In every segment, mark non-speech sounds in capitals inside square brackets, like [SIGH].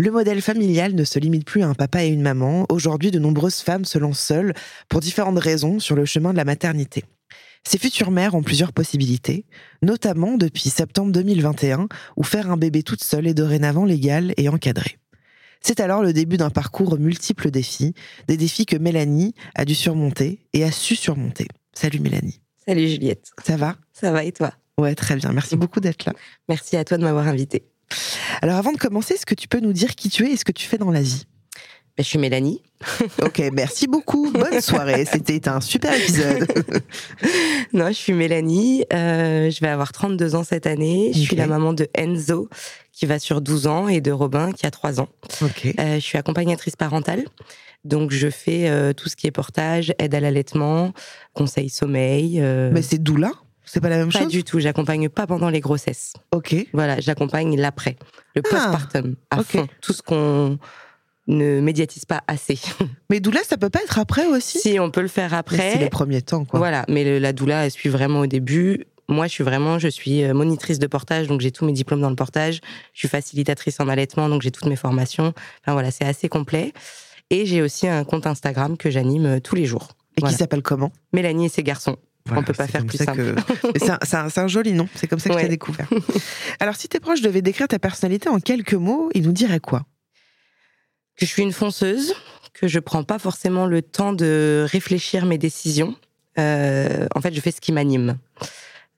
Le modèle familial ne se limite plus à un papa et une maman. Aujourd'hui, de nombreuses femmes se lancent seules pour différentes raisons sur le chemin de la maternité. Ces futures mères ont plusieurs possibilités, notamment depuis septembre 2021, où faire un bébé toute seule est dorénavant légal et encadré. C'est alors le début d'un parcours aux multiples défis, des défis que Mélanie a dû surmonter et a su surmonter. Salut Mélanie. Salut Juliette. Ça va? Ça va et toi? Ouais, très bien. Merci beaucoup d'être là. Merci à toi de m'avoir invitée. Alors avant de commencer, est-ce que tu peux nous dire qui tu es et ce que tu fais dans la vie? Ben, je suis Mélanie. [LAUGHS] Ok, merci beaucoup. Bonne soirée. C'était un super épisode. [LAUGHS] non, je suis Mélanie. euh, je vais avoir 32 ans cette année. Je suis la maman de Enzo, qui va sur 12 ans, et de Robin, qui a 3 ans. Ok. Euh, je suis accompagnatrice parentale. Donc, je fais euh, tout ce qui est portage, aide à l'allaitement, conseil sommeil. Mais c'est doula C'est pas la même pas chose du tout. J'accompagne pas pendant les grossesses. Ok. Voilà, j'accompagne l'après, le Ah, postpartum, à fond. Tout ce qu'on ne médiatise pas assez. [LAUGHS] Mais doula, ça peut pas être après aussi? Si on peut le faire après, C'est les premiers temps, quoi. Voilà, mais le- la doula, elle suit vraiment au début. Moi, je suis vraiment, je suis euh, monitrice de portage, donc j'ai tous mes diplômes dans le portage. Je suis facilitatrice en allaitement, donc j'ai toutes mes formations. Enfin voilà, c'est assez complet. Et j'ai aussi un compte Instagram que j'anime euh, tous les jours. Et Voilà. qui s'appelle comment? Mélanie et ses garçons. Voilà, peut pas faire plus simple. que- C'est un, joli nom, c'est comme ça que je Ouais. découvert. Alors, si tes proches devaient décrire ta personnalité en quelques mots, ils nous diraient quoi? Que je suis une fonceuse, que je prends pas forcément le temps de réfléchir mes décisions. Euh, en fait, je fais ce qui m'anime.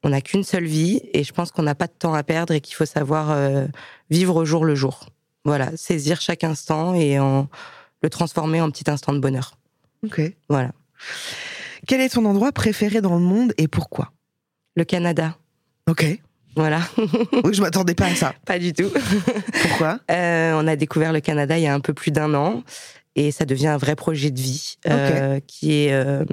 On n'a qu'une seule vie et je pense qu'on n'a pas de temps à perdre et qu'il faut savoir euh, vivre au jour le jour. Voilà, saisir chaque instant et en, le transformer en petit instant de bonheur. Ok. Voilà. Quel est ton endroit préféré dans le monde et pourquoi? Le Canada. Ok. Voilà, [LAUGHS] Oui, je m'attendais pas à ça. pas du tout. Pourquoi? Euh, on a découvert le Canada il y a un peu plus d'un an et ça devient un vrai projet de vie euh, qui est. euh,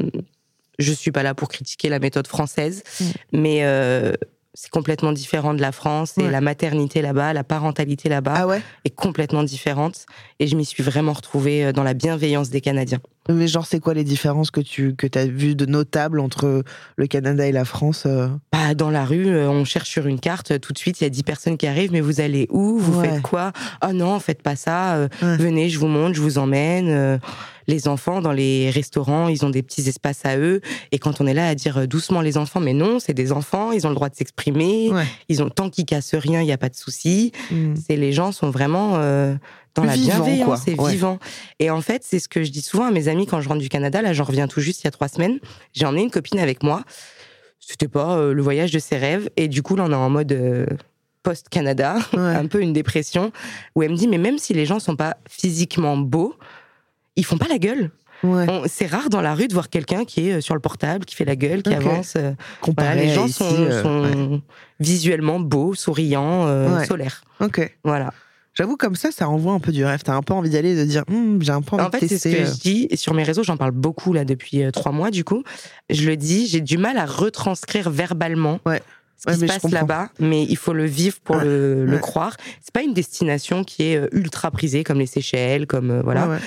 je suis pas là pour critiquer la méthode française, Mm. mais euh, c'est complètement différent de la France et la maternité là-bas, la parentalité là-bas Ah ouais est complètement différente et je m'y suis vraiment retrouvée euh, dans la bienveillance des Canadiens. Mais genre, c'est quoi les différences que tu que as vues de notables entre le Canada et la France euh? Bah, dans la rue, euh, on cherche sur une carte, tout de suite, il y a 10 personnes qui arrivent, mais vous allez où? Vous Ouais. faites quoi? Oh non, faites pas ça, Ouais. venez, je vous montre, je vous emmène. Les enfants, dans les restaurants, ils ont des petits espaces à eux, et quand on est là à dire euh, doucement les enfants, mais non, c'est des enfants, ils ont le droit de s'exprimer, Ouais. ils ont tant qu'ils cassent rien, il n'y a pas de souci. Hmm. C'est les gens sont vraiment euh, dans la bienveillance, c'est Ouais. vivant. Et en fait, c'est ce que je dis souvent à mes amis quand je rentre du Canada. Là, j'en reviens tout juste il y a trois semaines. J'ai emmené une copine avec moi. C'était pas euh, le voyage de ses rêves. Et du coup, là, on est en mode euh, post-Canada, Ouais. [LAUGHS] un peu une dépression, où elle me dit, mais même si les gens sont pas physiquement beaux, ils font pas la gueule. Ouais. C'est rare dans la rue de voir quelqu'un qui est euh, sur le portable, qui fait la gueule, qui avance. euh, Comparé voilà, les gens ici, sont, euh, sont ouais. visuellement beaux, souriants, euh, Ouais. solaires. Ok. Voilà. J'avoue, comme ça, ça envoie un peu du rêve. T'as un peu envie d'aller, de dire, Hum, j'ai un peu envie En de fait, c'est ce tester. que je dis. Et sur mes réseaux, j'en parle beaucoup là depuis trois mois, du coup. Je le dis, j'ai du mal à retranscrire verbalement ce qui se passe là-bas, mais il faut le vivre pour Ouais. le, le Ouais. croire. C'est pas une destination qui est ultra prisée comme les Seychelles, comme euh, voilà.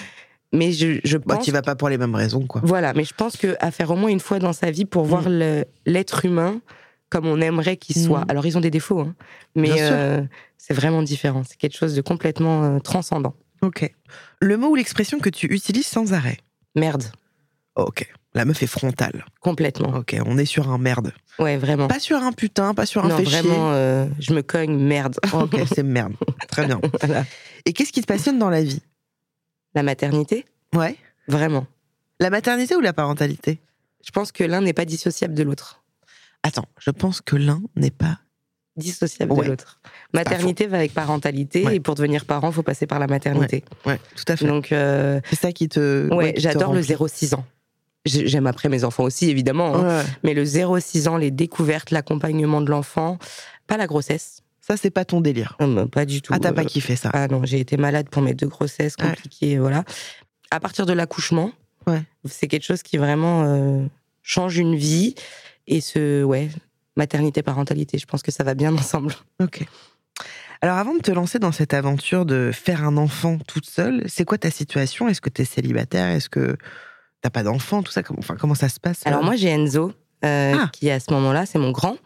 Mais je, je Bah, pense. tu vas pas pour les mêmes raisons, quoi. Voilà, mais je pense que à faire au moins une fois dans sa vie pour voir le- l'être humain comme on aimerait qu'il soit. Mm. Alors ils ont des défauts, hein, mais euh, c'est vraiment différent. C'est quelque chose de complètement euh, transcendant. Ok. Le mot ou l'expression que tu utilises sans arrêt? Merde, Ok. La meuf est frontale. complètement. Ok, on est sur un merde. Ouais, vraiment. Pas sur un putain, pas sur un non, fait vraiment, euh, je me cogne, merde. Ok, c'est merde. Très bien. [LAUGHS] Voilà. Et qu'est-ce qui te passionne dans la vie? La maternité, Ouais. vraiment. La maternité ou la parentalité? Je pense que l'un n'est pas dissociable de l'autre. Attends, je pense que l'un n'est pas. Dissociable Ouais. de l'autre. Maternité va avec parentalité, Ouais. et pour devenir parent, faut passer par la maternité. Ouais, tout à fait. Donc, euh, c'est ça qui te. ouais, j'adore le remplit. 0-6 ans. J'ai- J'aime après mes enfants aussi, évidemment. hein. Mais le 0-6 ans, les découvertes, l'accompagnement de l'enfant, pas la grossesse. Ça, c'est pas ton délire. Non, non, pas du tout. Ah, t'as pas Euh, kiffé ça. Ah non, j'ai été malade pour mes deux grossesses Ouais. compliquées, voilà. À partir de l'accouchement, Ouais. c'est quelque chose qui vraiment euh, change une vie. Et ce, ouais, maternité, parentalité, je pense que ça va bien [LAUGHS] ensemble. Ok. Alors, avant de te lancer dans cette aventure de faire un enfant toute seule, c'est quoi ta situation? Est-ce que t'es célibataire? Est-ce que t'as pas d'enfant? Tout ça, comment, enfin, comment ça se passe Alors euh moi, j'ai Enzo, euh, Ah. qui à ce moment-là, c'est mon grand.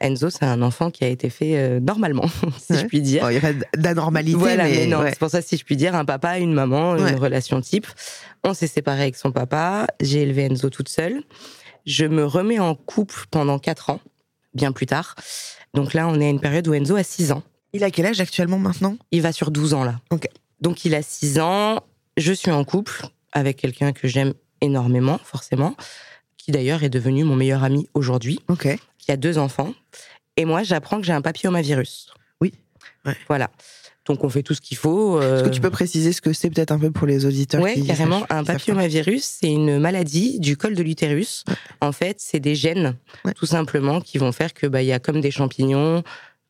Enzo, c'est un enfant qui a été fait euh, normalement, [LAUGHS] si Ouais. je puis dire. Bon, il y a pas d'anormalité, Voilà, mais, mais, non, ouais. c'est pour ça, si je puis dire, un papa, une maman, Ouais. une relation type. On s'est séparés avec son papa, j'ai élevé Enzo toute seule. Je me remets en couple pendant 4 ans, bien plus tard. Donc là, on est à une période où Enzo a 6 ans. Il a quel âge actuellement maintenant? Il va sur 12 ans là. Donc il a 6 ans, je suis en couple avec quelqu'un que j'aime énormément, forcément, qui d'ailleurs est devenu mon meilleur ami aujourd'hui, Ok. qui a deux enfants. Et moi, j'apprends que j'ai un papillomavirus. Oui. Ouais. Voilà. Donc on fait tout ce qu'il faut. Est-ce que euh, tu peux préciser ce que c'est peut-être un peu pour les auditeurs qui carrément. sachent- Un papillomavirus, c'est une maladie du col de l'utérus. En fait, c'est des gènes, Ouais. tout simplement, qui vont faire que bah il y a comme des champignons.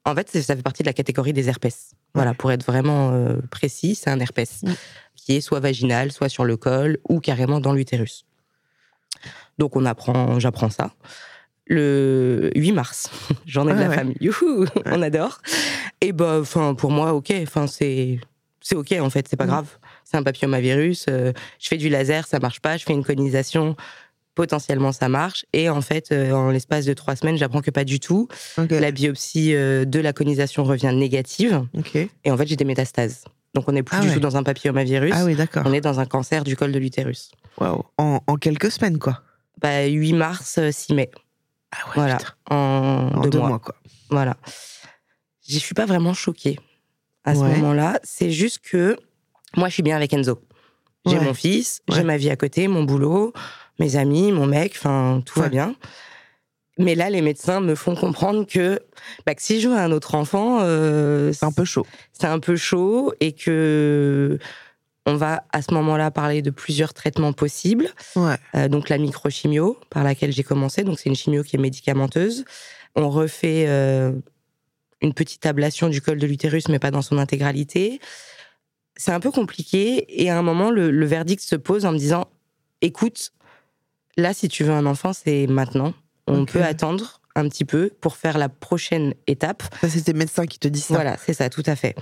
En fait, ça fait partie de la catégorie des herpès. Voilà, pour être vraiment euh, précis, c'est un herpès qui est soit vaginal, soit sur le col ou carrément dans l'utérus. Donc on apprend, j'apprends ça. Le 8 mars, [LAUGHS] journée de Ah la ouais. famille. Youhou, on adore. Et bah, enfin, pour moi, ok. Enfin, c'est c'est ok en fait, c'est pas Mm. grave. C'est un papillomavirus. euh, je fais du laser, ça marche pas. Je fais une conisation, potentiellement ça marche. Et en fait, euh, en l'espace de trois semaines, j'apprends que pas du tout. La biopsie euh, de la conisation revient négative. Et en fait, j'ai des métastases. Donc on n'est plus Ah du ouais. tout dans un papillomavirus. Ah oui, d'accord. On est dans un cancer du col de l'utérus. Waouh. En, en quelques semaines, quoi. Bah, 8 mars, euh, 6 mai. Ah ouais, voilà. putain. En, En deux, deux mois. mois, quoi. Voilà. Je suis pas vraiment choquée à ce Ouais. moment-là. C'est juste que moi, je suis bien avec Enzo. J'ai Ouais. mon fils, j'ai ma vie à côté, mon boulot, mes amis, mon mec, enfin, tout va bien. Mais là, les médecins me font comprendre que, bah, que si je veux un autre enfant, euh, C'est un peu chaud. c'est un peu chaud et que on va à ce moment-là parler de plusieurs traitements possibles. Ouais. Euh, donc la microchimio par laquelle j'ai commencé, donc c'est une chimio qui est médicamenteuse. On refait euh, une petite ablation du col de l'utérus, mais pas dans son intégralité. C'est un peu compliqué et à un moment le, le verdict se pose en me disant écoute, là si tu veux un enfant c'est maintenant. On peut attendre un petit peu pour faire la prochaine étape. Ça, c'est tes médecins qui te disent ça. Voilà, c'est ça, tout à fait.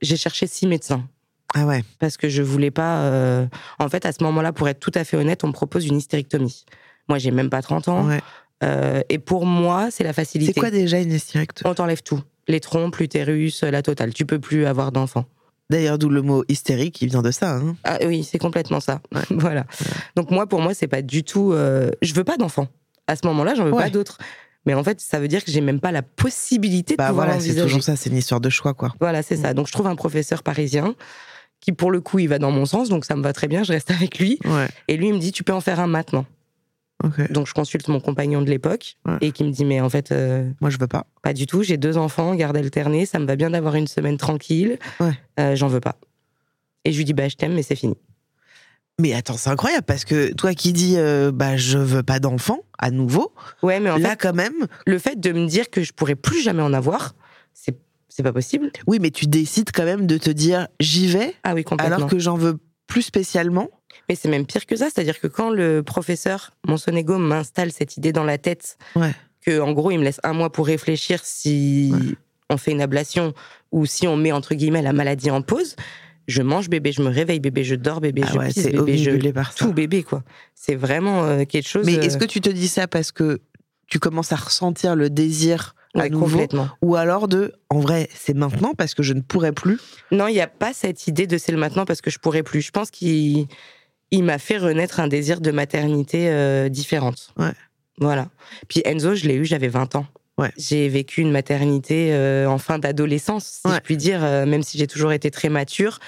J'ai cherché six médecins Ah ouais. parce que je voulais pas. euh, En fait, à ce moment-là, pour être tout à fait honnête, on me propose une hystérectomie. Moi, j'ai même pas 30 ans. ouais. euh, et pour moi, c'est la facilité. C'est quoi déjà une hystérectomie On t'enlève tout. Les trompes, l'utérus, la totale. Tu peux plus avoir d'enfant. D'ailleurs, d'où le mot hystérique, il vient de ça. Hein. Ah oui, c'est complètement ça. Ouais. [LAUGHS] voilà. Donc moi, pour moi, c'est pas du tout. euh, Je veux pas d'enfant. À ce moment-là, j'en veux Ouais. pas d'autres. Mais en fait, ça veut dire que j'ai même pas la possibilité de Bah pouvoir voilà, c'est toujours ça, c'est une histoire de choix, quoi. Voilà, c'est ça. Donc je trouve un professeur parisien qui, pour le coup, il va dans mon sens, donc ça me va très bien. Je reste avec lui. Ouais. Et lui, il me dit, tu peux en faire un maintenant. Donc je consulte mon compagnon de l'époque Ouais. et qui me dit, mais en fait, euh, Moi, je veux pas. pas du tout. J'ai deux enfants, garde alternée, ça me va bien d'avoir une semaine tranquille. Ouais. Euh, J'en veux pas. Et je lui dis, bah je t'aime, mais c'est fini. Mais attends, c'est incroyable parce que toi qui dis euh, bah je veux pas d'enfant à nouveau, Ouais, mais en là fait, quand même, le fait de me dire que je pourrais plus jamais en avoir, c'est c'est pas possible. oui, mais tu décides quand même de te dire j'y vais Ah oui, complètement. alors que j'en veux plus spécialement. Mais c'est même pire que ça, c'est-à-dire que quand le professeur Monsonego m'installe cette idée dans la tête, Ouais. que en gros il me laisse un mois pour réfléchir si Ouais. on fait une ablation ou si on met entre guillemets la maladie en pause, Je mange bébé, je me réveille bébé, je dors bébé, Ah je ouais, pisse bébé, je omnibulé par ça. tout bébé quoi. C'est vraiment euh, quelque chose. Mais est-ce euh, que tu te dis ça parce que tu commences à ressentir le désir complètement. ou alors de en vrai c'est maintenant parce que je ne pourrais plus Non, il n'y a pas cette idée de c'est le maintenant parce que je pourrais plus. Je pense qu'il il m'a fait renaître un désir de maternité euh, différente. Ouais. Voilà. Puis Enzo, je l'ai eu, j'avais 20 ans. Ouais. J'ai vécu une maternité euh, en fin d'adolescence, si Ouais. je puis dire, euh, même si j'ai toujours été très mature.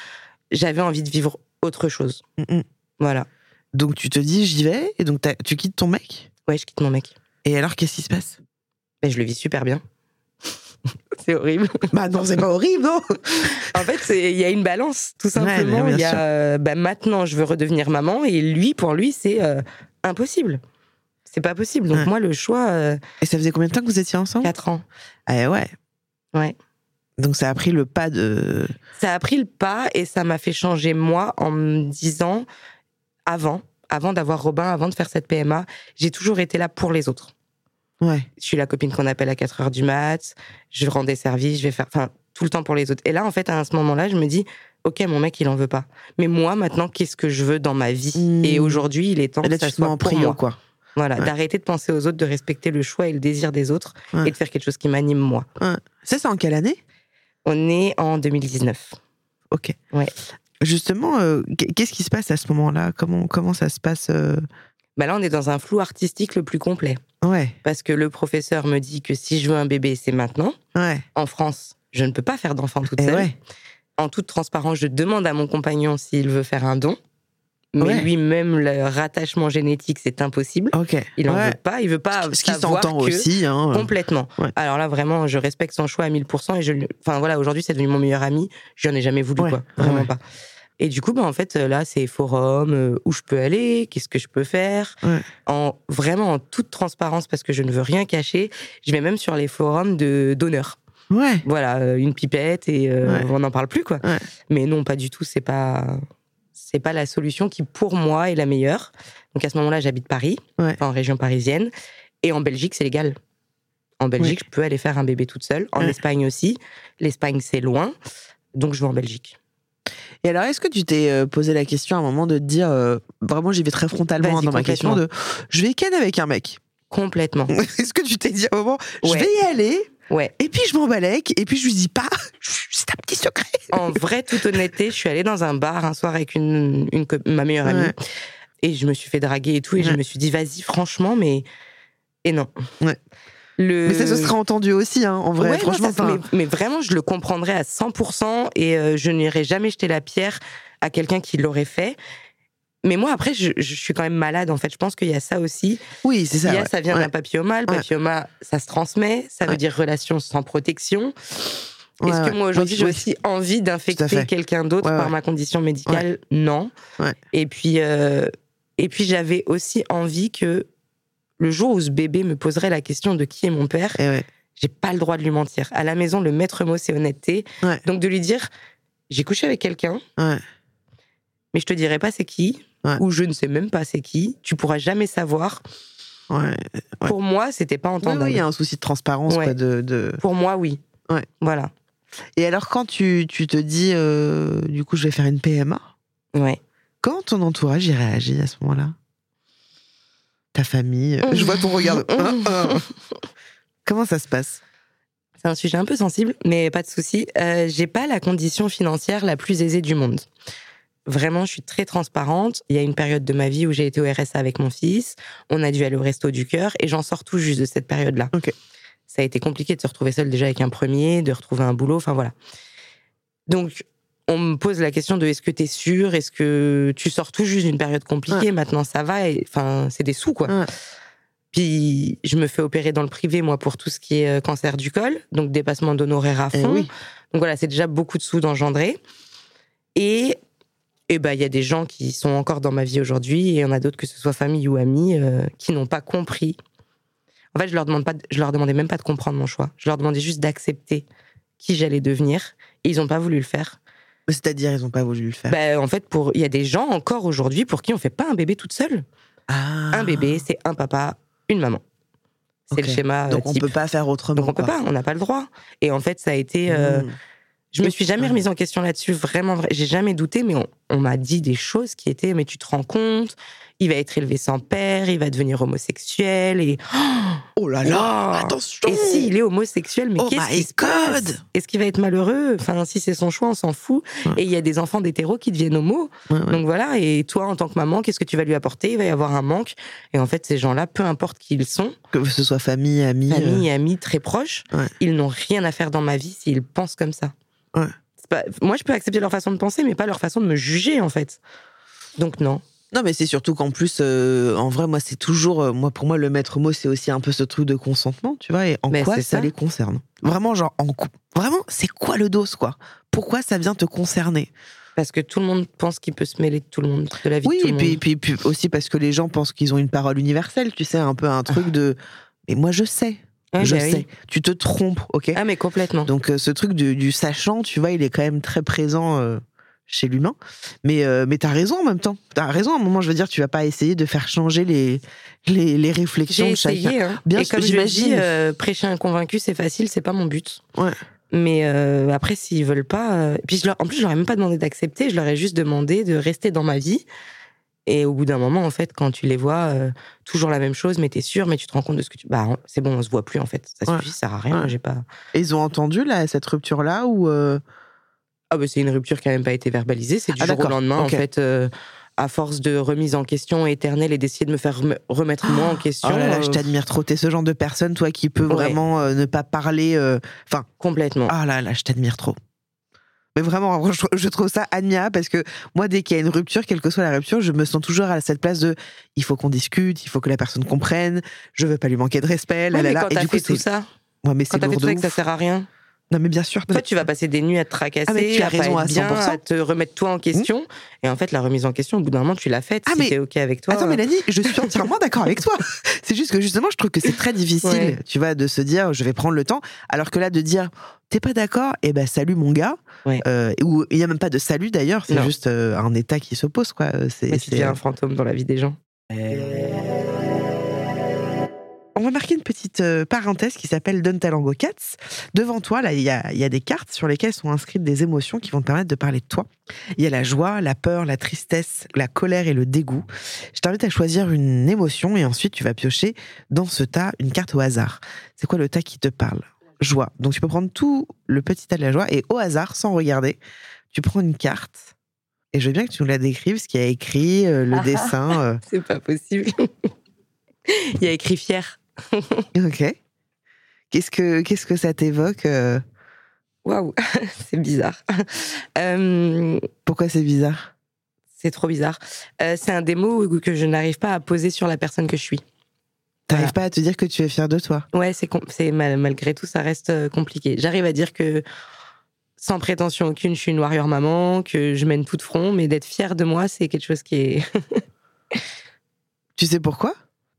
J'avais envie de vivre autre chose. Mm. Voilà. donc tu te dis j'y vais et donc tu quittes ton mec? Ouais, je quitte mon mec. et alors qu'est-ce qui se passe? Mais je le vis super bien. [LAUGHS] c'est horrible. bah non c'est pas horrible non En fait, il y a une balance, tout simplement. Il y a, euh, bah, maintenant, je veux redevenir maman, et lui, pour lui, c'est euh, impossible. C'est pas possible. Donc Ouais. moi, le choix, euh, et ça faisait combien de temps que vous étiez ensemble? 4 ans. ah ouais Ouais. donc ça a pris le pas de Ça a pris le pas et ça m'a fait changer moi en me disant, avant, avant d'avoir Robin, avant de faire cette PMA, j'ai toujours été là pour les autres. Ouais Je suis la copine qu'on appelle à 4 heures du mat, je rends des services, je vais faire, enfin, tout le temps pour les autres. Et là, en fait, à ce moment-là, je me dis, ok, mon mec, il en veut pas. Mais moi, maintenant, qu'est-ce que je veux dans ma vie? Mmh. Et aujourd'hui, il est temps là que ça soit en pour moi. quoi Voilà, Ouais. d'arrêter de penser aux autres, de respecter le choix et le désir des autres Ouais. et de faire quelque chose qui m'anime moi. ça c'est en quelle année? On est en 2019. ok Ouais. justement euh, qu'est-ce qui se passe à ce moment-là? Comment comment ça se passe euh, Bah là, on est dans un flou artistique le plus complet. ouais Parce que le professeur me dit que si je veux un bébé, c'est maintenant. ouais En France, je ne peux pas faire d'enfant toute et seule. ouais En toute transparence, je demande à mon compagnon s'il veut faire un don. Mais Ouais. lui-même, le rattachement génétique, c'est impossible. Il en Ouais. veut pas. Il veut pas ce qui s'entend aussi hein Complètement. Ouais. Alors là, vraiment, je respecte son choix à 1000%. Et je, enfin voilà, aujourd'hui, c'est devenu mon meilleur ami. Je n'en ai jamais voulu, quoi. Vraiment pas. Et du coup, bah, en fait, là, c'est forum, euh, où je peux aller, qu'est-ce que je peux faire. Ouais. En, vraiment en toute transparence, parce que je ne veux rien cacher. Je vais même sur les forums de donneurs. ouais Voilà, euh, une pipette et euh, Ouais. on n'en parle plus, quoi. Ouais. Mais non, pas du tout. C'est pas, c'est pas la solution qui, pour moi, est la meilleure. Donc à ce moment-là, j'habite Paris, en région parisienne. Et en Belgique, c'est légal. En Belgique, je peux aller faire un bébé toute seule. En. Espagne aussi. L'Espagne, c'est loin. Donc je vais en Belgique. Et alors, est-ce que tu t'es euh, posé la question à un moment de te dire, euh, vraiment, j'y vais très frontalement dans ma question de, je vais ken avec un mec? Complètement. [LAUGHS] Est-ce que tu t'es dit à un moment, je vais y aller, Ouais. et puis je m'embalèque, et puis je lui dis pas, [LAUGHS] c'est un petit secret. En vraie toute honnêteté, je suis allée dans un bar un soir avec une, une ma meilleure amie. Ouais. Et je me suis fait draguer et tout. Et je me suis dit, vas-y, franchement, mais. Et non. Ouais. Le... Mais ça se sera entendu aussi, hein, en vrai, Ouais, non, franchement. ça, mais, mais vraiment, je le comprendrais à 100% et euh, je n'irai jamais jeter la pierre à quelqu'un qui l'aurait fait. Mais moi, après, je, je suis quand même malade, en fait. Je pense qu'il y a ça aussi. oui, c'est Il ça. y a, ouais. ça vient Ouais. d'un papilloma. Le papilloma, ça se transmet. Ça veut dire relation sans protection. Est-ce que moi, aujourd'hui, j'ai aussi envie d'infecter quelqu'un d'autre par ma condition médicale? Non. Ouais. Et puis, euh, et puis j'avais aussi envie que le jour où ce bébé me poserait la question de qui est mon père, ouais. j'ai pas le droit de lui mentir. À la maison, le maître mot, c'est honnêteté. Ouais. Donc de lui dire, j'ai couché avec quelqu'un, Ouais. mais je te dirai pas c'est qui, ou je ne sais même pas c'est qui. Tu pourras jamais savoir. Pour moi, c'était pas entendable. oui, il y a un souci de transparence, Ouais. quoi, de, de- Pour moi, oui. Voilà. Et alors, quand tu, tu te dis, euh, du coup, je vais faire une PMA, Ouais. comment ton entourage y réagit à ce moment-là? Ta famille Je vois ton regard. [LAUGHS] Hein, hein. Comment ça se passe? C'est un sujet un peu sensible, mais pas de souci. Euh, j'ai pas la condition financière la plus aisée du monde. Vraiment, je suis très transparente. Il y a une période de ma vie où j'ai été au RSA avec mon fils. On a dû aller au resto du cœur et j'en sors tout juste de cette période-là. Ok. Ça a été compliqué de se retrouver seule déjà avec un premier, de retrouver un boulot. Enfin voilà. Donc, on me pose la question de est-ce que tu es sûr? Est-ce que tu sors tout juste d'une période compliquée? Maintenant, ça va. Enfin, c'est des sous, quoi. Ouais. Puis, je me fais opérer dans le privé, moi, pour tout ce qui est euh, cancer du col. Donc, dépassement d'honoraires à Eh fond. oui. Donc, voilà, c'est déjà beaucoup de sous d'engendrer. Et et ben, il y a des gens qui sont encore dans ma vie aujourd'hui, et il y en a d'autres, que ce soit famille ou amis, euh, qui n'ont pas compris. En fait, je leur demande pas, de- je leur demandais même pas de comprendre mon choix. Je leur demandais juste d'accepter qui j'allais devenir, et ils n'ont pas voulu le faire. C'est-à-dire, ils n'ont pas voulu le faire? Ben, en fait, pour il y a des gens encore aujourd'hui pour qui on fait pas un bébé toute seule. Ah. Un bébé, c'est un papa, une maman. C'est le schéma euh, Donc, on type. peut pas faire autrement. Donc on peut pas, on n'a pas le droit. Et en fait, ça a été euh, Mmh. Je me suis jamais remise en question là-dessus, vraiment vrai. J'ai jamais douté, mais on, on m'a dit des choses qui étaient, mais tu te rends compte, il va être élevé sans père, il va devenir homosexuel et Oh là là, Wow. attention et s'il est homosexuel, mais Oh qu'est-ce qui se passe. Est-ce qu'il va être malheureux? Enfin, si c'est son choix, on s'en fout. Ouais. Et il y a des enfants d'hétéros qui deviennent. Ouais, ouais. Donc voilà, et toi, en tant que maman, qu'est-ce que tu vas lui apporter? Il va y avoir un manque. Et en fait, ces gens-là, peu importe qui ils sont, Que ce soit famille, amis. famille euh, amis très proches, ils n'ont rien à faire dans ma vie s'ils pensent comme ça. Ouais. C'est pas- Moi, je peux accepter leur façon de penser, mais pas leur façon de me juger, en fait. Donc non. Non, mais c'est surtout qu'en plus, euh, en vrai, moi, c'est toujours, euh, moi, pour moi, le maître mot, c'est aussi un peu ce truc de consentement, tu vois, et en Mais quoi ça, ça. les concerne. Vraiment, genre, en cou- Vraiment, c'est quoi le dos, quoi? Pourquoi ça vient te concerner? Parce que tout le monde pense qu'il peut se mêler de tout le monde, de la vie Oui, de tout et le puis, monde. puis, puis aussi parce que les gens pensent qu'ils ont une parole universelle, tu sais, un peu un truc de. Mais moi, je sais, Ouais, je bah oui. sais. Tu te trompes, ok Ah, mais complètement. Donc euh, ce truc du, du sachant, tu vois, il est quand même très présent euh, chez l'humain. Mais, euh, mais t'as raison en même temps. T'as raison à un moment, je veux dire, tu vas pas essayer de faire changer les, les, les réflexions de chacun. essayé. Hein. Bien et comme je j'imagine. prêcher un convaincu, c'est facile, c'est pas mon but. Ouais. Mais euh, après, s'ils veulent pas. euh, Puis je leur... en plus, je leur ai même pas demandé d'accepter, je leur ai juste demandé de rester dans ma vie. Et au bout d'un moment, en fait, quand tu les vois, euh, toujours la même chose, mais t'es sûr, mais tu te rends compte de ce que tu. Bah, c'est bon, on se voit plus, en fait. Ça Ouais. suffit, ça sert à rien. Ouais. J'ai pas. Et ils ont entendu là, cette rupture-là ou euh, Ah, bah, c'est une rupture qui a même pas été verbalisée. C'est du Ah, jour au lendemain, en fait. euh, à force de remise en question éternelle et d'essayer de me faire rem- remettre moi en question. Oh là là, je t'admire trop. T'es ce genre de personne, toi, qui peut Ouais. vraiment ne pas parler. Enfin, complètement. ah là là, je t'admire trop. Mais vraiment, je, trouve ça admirable parce que moi, dès qu'il y a une rupture, quelle que soit la rupture, je me sens toujours à cette place de il faut qu'on discute, il faut que la personne comprenne, je veux pas lui manquer de respect. là, Ouais, là, mais là. quand Et du coup, fait tout ça, Ouais, mais quand t'as fait tout ça que ça sert à rien. Non, mais bien sûr. Toi, tu vas passer des nuits à te tracasser, Ah, mais tu as à pas raison être à bien, 100%. à te remettre toi en question. Et en fait, la remise en question, au bout d'un moment, tu l'as faite. Ah, si mais- t'es OK avec toi. Attends, euh, Mélanie, je suis entièrement d'accord avec toi. [LAUGHS] C'est juste que justement, je trouve que c'est très difficile, Ouais. tu vois, de se dire, je vais prendre le temps, alors que là, de dire, t'es pas d'accord, eh ben salut mon gars. Ouais. Euh, ou il y a même pas de salut d'ailleurs, c'est juste euh, un état qui s'oppose, quoi. Euh, C'est, deviens un fantôme dans la vie des gens. On va marquer une petite euh, parenthèse qui s'appelle Don Talango Cats. Devant toi, là, il y a, il y a des cartes sur lesquelles sont inscrites des émotions qui vont te permettre de parler de toi. Il y a la joie, la peur, la tristesse, la colère et le dégoût. Je t'invite à choisir une émotion et ensuite tu vas piocher dans ce tas une carte au hasard. C'est quoi le tas qui te parle? Joie. Donc tu peux prendre tout le petit tas de la joie et au hasard, sans regarder, tu prends une carte. Et je veux bien que tu nous la décrives, ce qu'il y a écrit, euh, le dessin. euh, [LAUGHS] C'est pas possible. [LAUGHS] Il y a écrit fier. [LAUGHS] Ok. Qu'est-ce que qu'est-ce que ça t'évoque euh, Waouh, [LAUGHS] c'est bizarre. [LAUGHS] Euh, Pourquoi c'est bizarre? c'est trop bizarre. Euh, c'est un mots que je n'arrive pas à poser sur la personne que je suis. T'arrives Voilà. pas à te dire que tu es fier de toi? Ouais, c'est malgré tout, ça reste compliqué. J'arrive à dire que sans prétention aucune, je suis une warrior maman, que je mène tout de front, mais d'être fière de moi, c'est quelque chose qui est Tu sais pourquoi?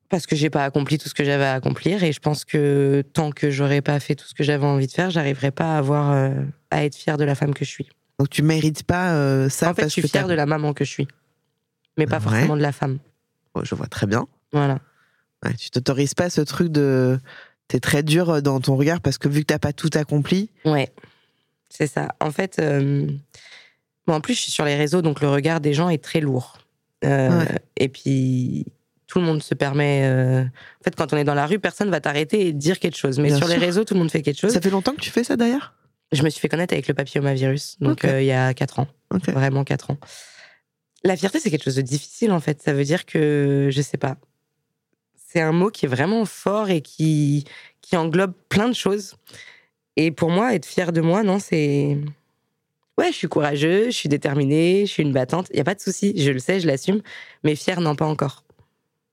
Parce que j'ai pas accompli tout ce que j'avais à accomplir et je pense que tant que j'aurais pas fait tout ce que j'avais envie de faire, j'arriverai pas à avoir euh, à être fière de la femme que je suis. Donc tu mérites pas euh, ça en fait, je parce suis que fière de la maman que je suis, mais pas Ouais. forcément de la femme. Oh, je vois très bien. Voilà. Ouais, tu t'autorises pas ce truc de t'es très dur dans ton regard parce que vu que t'as pas tout accompli. Ouais, c'est ça. En fait, euh, bon, en plus, je suis sur les réseaux, donc le regard des gens est très lourd. Euh, Ouais. Et puis, tout le monde se permet. euh, En fait, quand on est dans la rue, personne va t'arrêter et te dire quelque chose. Mais Bien sur les réseaux, tout le monde fait quelque chose. Ça fait longtemps que tu fais ça d'ailleurs? Je me suis fait connaître avec le papillomavirus, donc euh, il y a 4 ans. Vraiment 4 ans. La fierté, c'est quelque chose de difficile, en fait. Ça veut dire que, je sais pas. C'est un mot qui est vraiment fort et qui, qui englobe plein de choses. Et pour moi, être fier de moi, non, c'est. Ouais, je suis courageux, je suis déterminée, je suis une battante. Il n'y a pas de souci, je le sais, je l'assume. Mais fier, non, pas encore.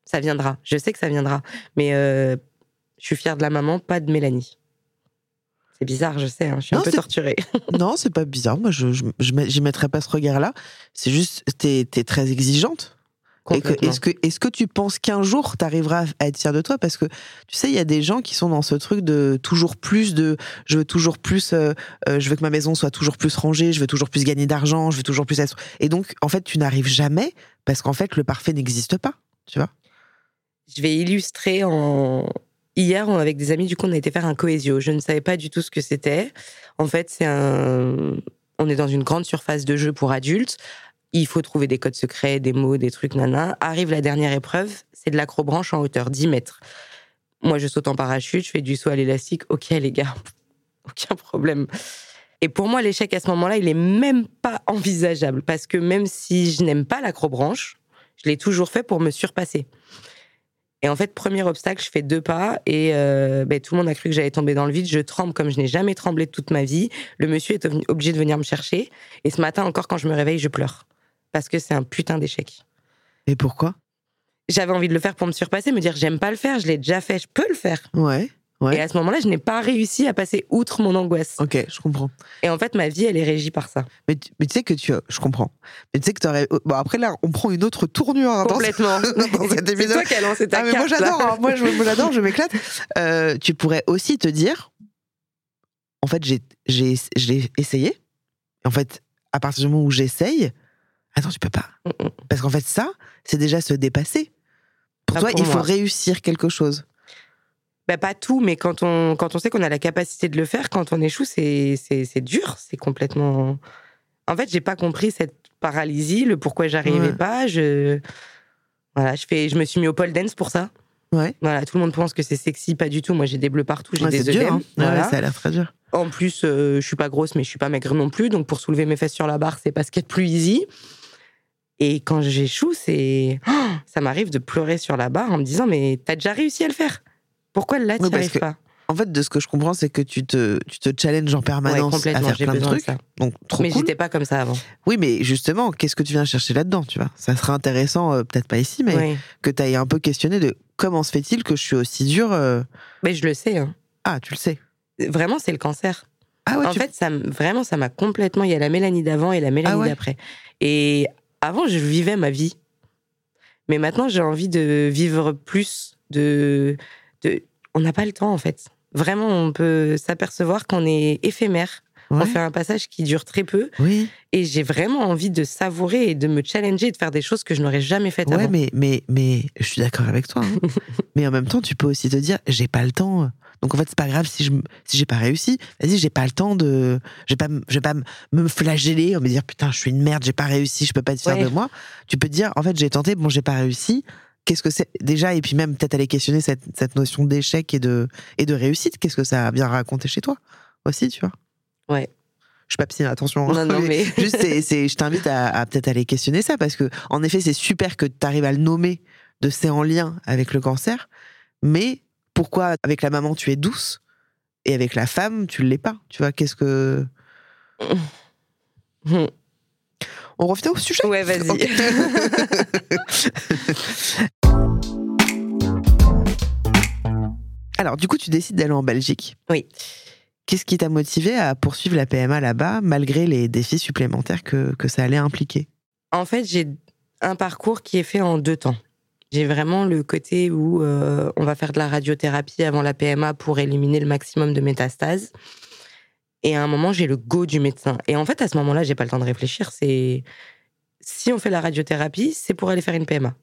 Ça viendra. Je sais que ça viendra. Mais euh, je suis fière de la maman, pas de Mélanie. C'est bizarre, je sais, hein, je suis Non, un peu torturée. [LAUGHS] Non, c'est pas bizarre. Moi, je j'y mettrais pas ce regard-là. C'est juste t'es es très exigeante. Est-ce que, est que tu penses qu'un jour, tu arriveras à être fier de toi? Parce que, tu sais, il y a des gens qui sont dans ce truc de toujours plus, de je veux toujours plus, euh, euh, je veux que ma maison soit toujours plus rangée, je veux toujours plus gagner d'argent, je veux toujours plus être... Et donc, en fait, tu n'arrives jamais parce qu'en fait, le parfait n'existe pas, tu vois? Je vais illustrer en, hier, avec des amis, du coup, on a été faire un cohésio. Je ne savais pas du tout ce que c'était. En fait, c'est un. On est dans une grande surface de jeu pour adultes. Il faut trouver des codes secrets, des mots, des trucs, nana. Arrive la dernière épreuve, c'est de l'acrobranche en hauteur, 10 mètres. Moi, je saute en parachute, je fais du saut à l'élastique. Ok, les gars, [LAUGHS] aucun problème. Et pour moi, l'échec à ce moment-là, il est même pas envisageable parce que même si je n'aime pas l'acrobranche, je l'ai toujours fait pour me surpasser. Et en fait, premier obstacle, je fais deux pas et euh, ben, tout le monde a cru que j'allais tomber dans le vide. Je tremble comme je n'ai jamais tremblé de toute ma vie. Le monsieur est obligé de venir me chercher. Et ce matin encore, quand je me réveille, je pleure. Parce que c'est un putain d'échec. Et pourquoi? J'avais envie de le faire pour me surpasser, me dire j'aime pas le faire, je l'ai déjà fait, je peux le faire. Ouais. Ouais. Et à ce moment-là, je n'ai pas réussi à passer outre mon angoisse. Ok, je comprends. Et en fait, ma vie, elle est régie par ça. Mais, tu- mais tu sais que tu. Je comprends. Mais tu sais que tu aurais. Bon, après, là, on prend une autre tournure hein, Complètement. [LAUGHS] dans c'est toi qui as lancé ta Ah, mais moi, carte, là. j'adore. hein. Moi, je l'adore, je m'éclate. Euh, tu pourrais aussi te dire en fait, j'ai, essayé. En fait, à partir du moment où j'essaye, attends, tu peux pas. Mm, mm. Parce qu'en fait, ça, c'est déjà se dépasser. Pour toi, pour il faut moi. réussir quelque chose. Bah, pas tout, mais quand on, quand on sait qu'on a la capacité de le faire, quand on échoue, c'est, c'est, c'est dur. C'est complètement. En fait, j'ai pas compris cette paralysie, le pourquoi j'arrivais Ouais. pas. Je. Voilà, je, fais, je me suis mis au pole dance pour ça. Ouais. Voilà, tout le monde pense que c'est sexy, pas du tout. Moi, j'ai des bleus partout, j'ai Ouais, des œdèmes. hein. Voilà. ça a l'air très dur. En plus, euh, je suis pas grosse, mais je suis pas maigre non plus. Donc, pour soulever mes fesses sur la barre, c'est pas ce qu'il y a de plus easy. Et quand j'échoue, c'est. Oh, [GASPS] ça m'arrive de pleurer sur la barre en me disant Mais t'as déjà réussi à le faire? Pourquoi là, tu parce arrives que pas? En fait, de ce que je comprends, c'est que tu te, tu te challenges en Ouais, permanence à complètement, faire plein de de trucs. ça. Donc, trop Mais cool. j'étais pas comme ça avant. Oui, mais justement, qu'est-ce que tu viens chercher là-dedans, tu vois? Ça serait intéressant, euh, peut-être pas ici, mais Oui. que tu ailles un peu questionné de comment se fait-il que je suis aussi dur euh, Mais je le sais. hein. Ah, tu le sais. Vraiment, c'est le cancer. Ah ouais, en tu- fait, ça, vraiment, ça m'a complètement. Il y a la Mélanie d'avant et la Mélanie Ah ouais d'après. Et avant, je vivais ma vie. Mais maintenant, j'ai envie de vivre plus. De, de... On n'a pas le temps, en fait. Vraiment, on peut s'apercevoir qu'on est éphémère. Ouais. On fait un passage qui dure très peu. Oui, Et j'ai vraiment envie de savourer et de me challenger et de faire des choses que je n'aurais jamais faites ouais, avant. mais, mais, mais je suis d'accord avec toi. hein. [LAUGHS] mais en même temps, tu peux aussi te dire, j'ai pas le temps. Donc en fait, c'est pas grave si je si j'ai pas réussi. Vas-y, j'ai pas le temps de, je vais pas, m- je vais pas me flageller, me dire putain, je suis une merde, j'ai pas réussi, je peux pas être fier Ouais. de moi. Tu peux te dire, en fait, j'ai tenté, bon, j'ai pas réussi. Qu'est-ce que c'est déjà Et puis même peut-être aller questionner cette, cette notion d'échec et de et de réussite. Qu'est-ce que ça a bien raconté chez toi aussi, tu vois? Ouais. Je suis pas psy, attention. Non, non, mais. Juste, c'est, c'est- je t'invite à, à peut-être aller questionner ça parce que, en effet, c'est super que tu arrives à le nommer de c'est en lien avec le cancer, mais pourquoi avec la maman tu es douce et avec la femme tu l'es pas? Tu vois, qu'est-ce que. [LAUGHS] On revient au sujet Ouais, vas-y. [LAUGHS] Alors, du coup, tu décides d'aller en Belgique. Oui. Qu'est-ce qui t'a motivé à poursuivre la PMA là-bas, malgré les défis supplémentaires que, que ça allait impliquer? En fait, j'ai un parcours qui est fait en deux temps. J'ai vraiment le côté où euh, on va faire de la radiothérapie avant la PMA pour éliminer le maximum de métastases. Et à un moment, j'ai le go du médecin. Et en fait, à ce moment-là, j'ai pas le temps de réfléchir. C'est si on fait la radiothérapie, c'est pour aller faire une PMA.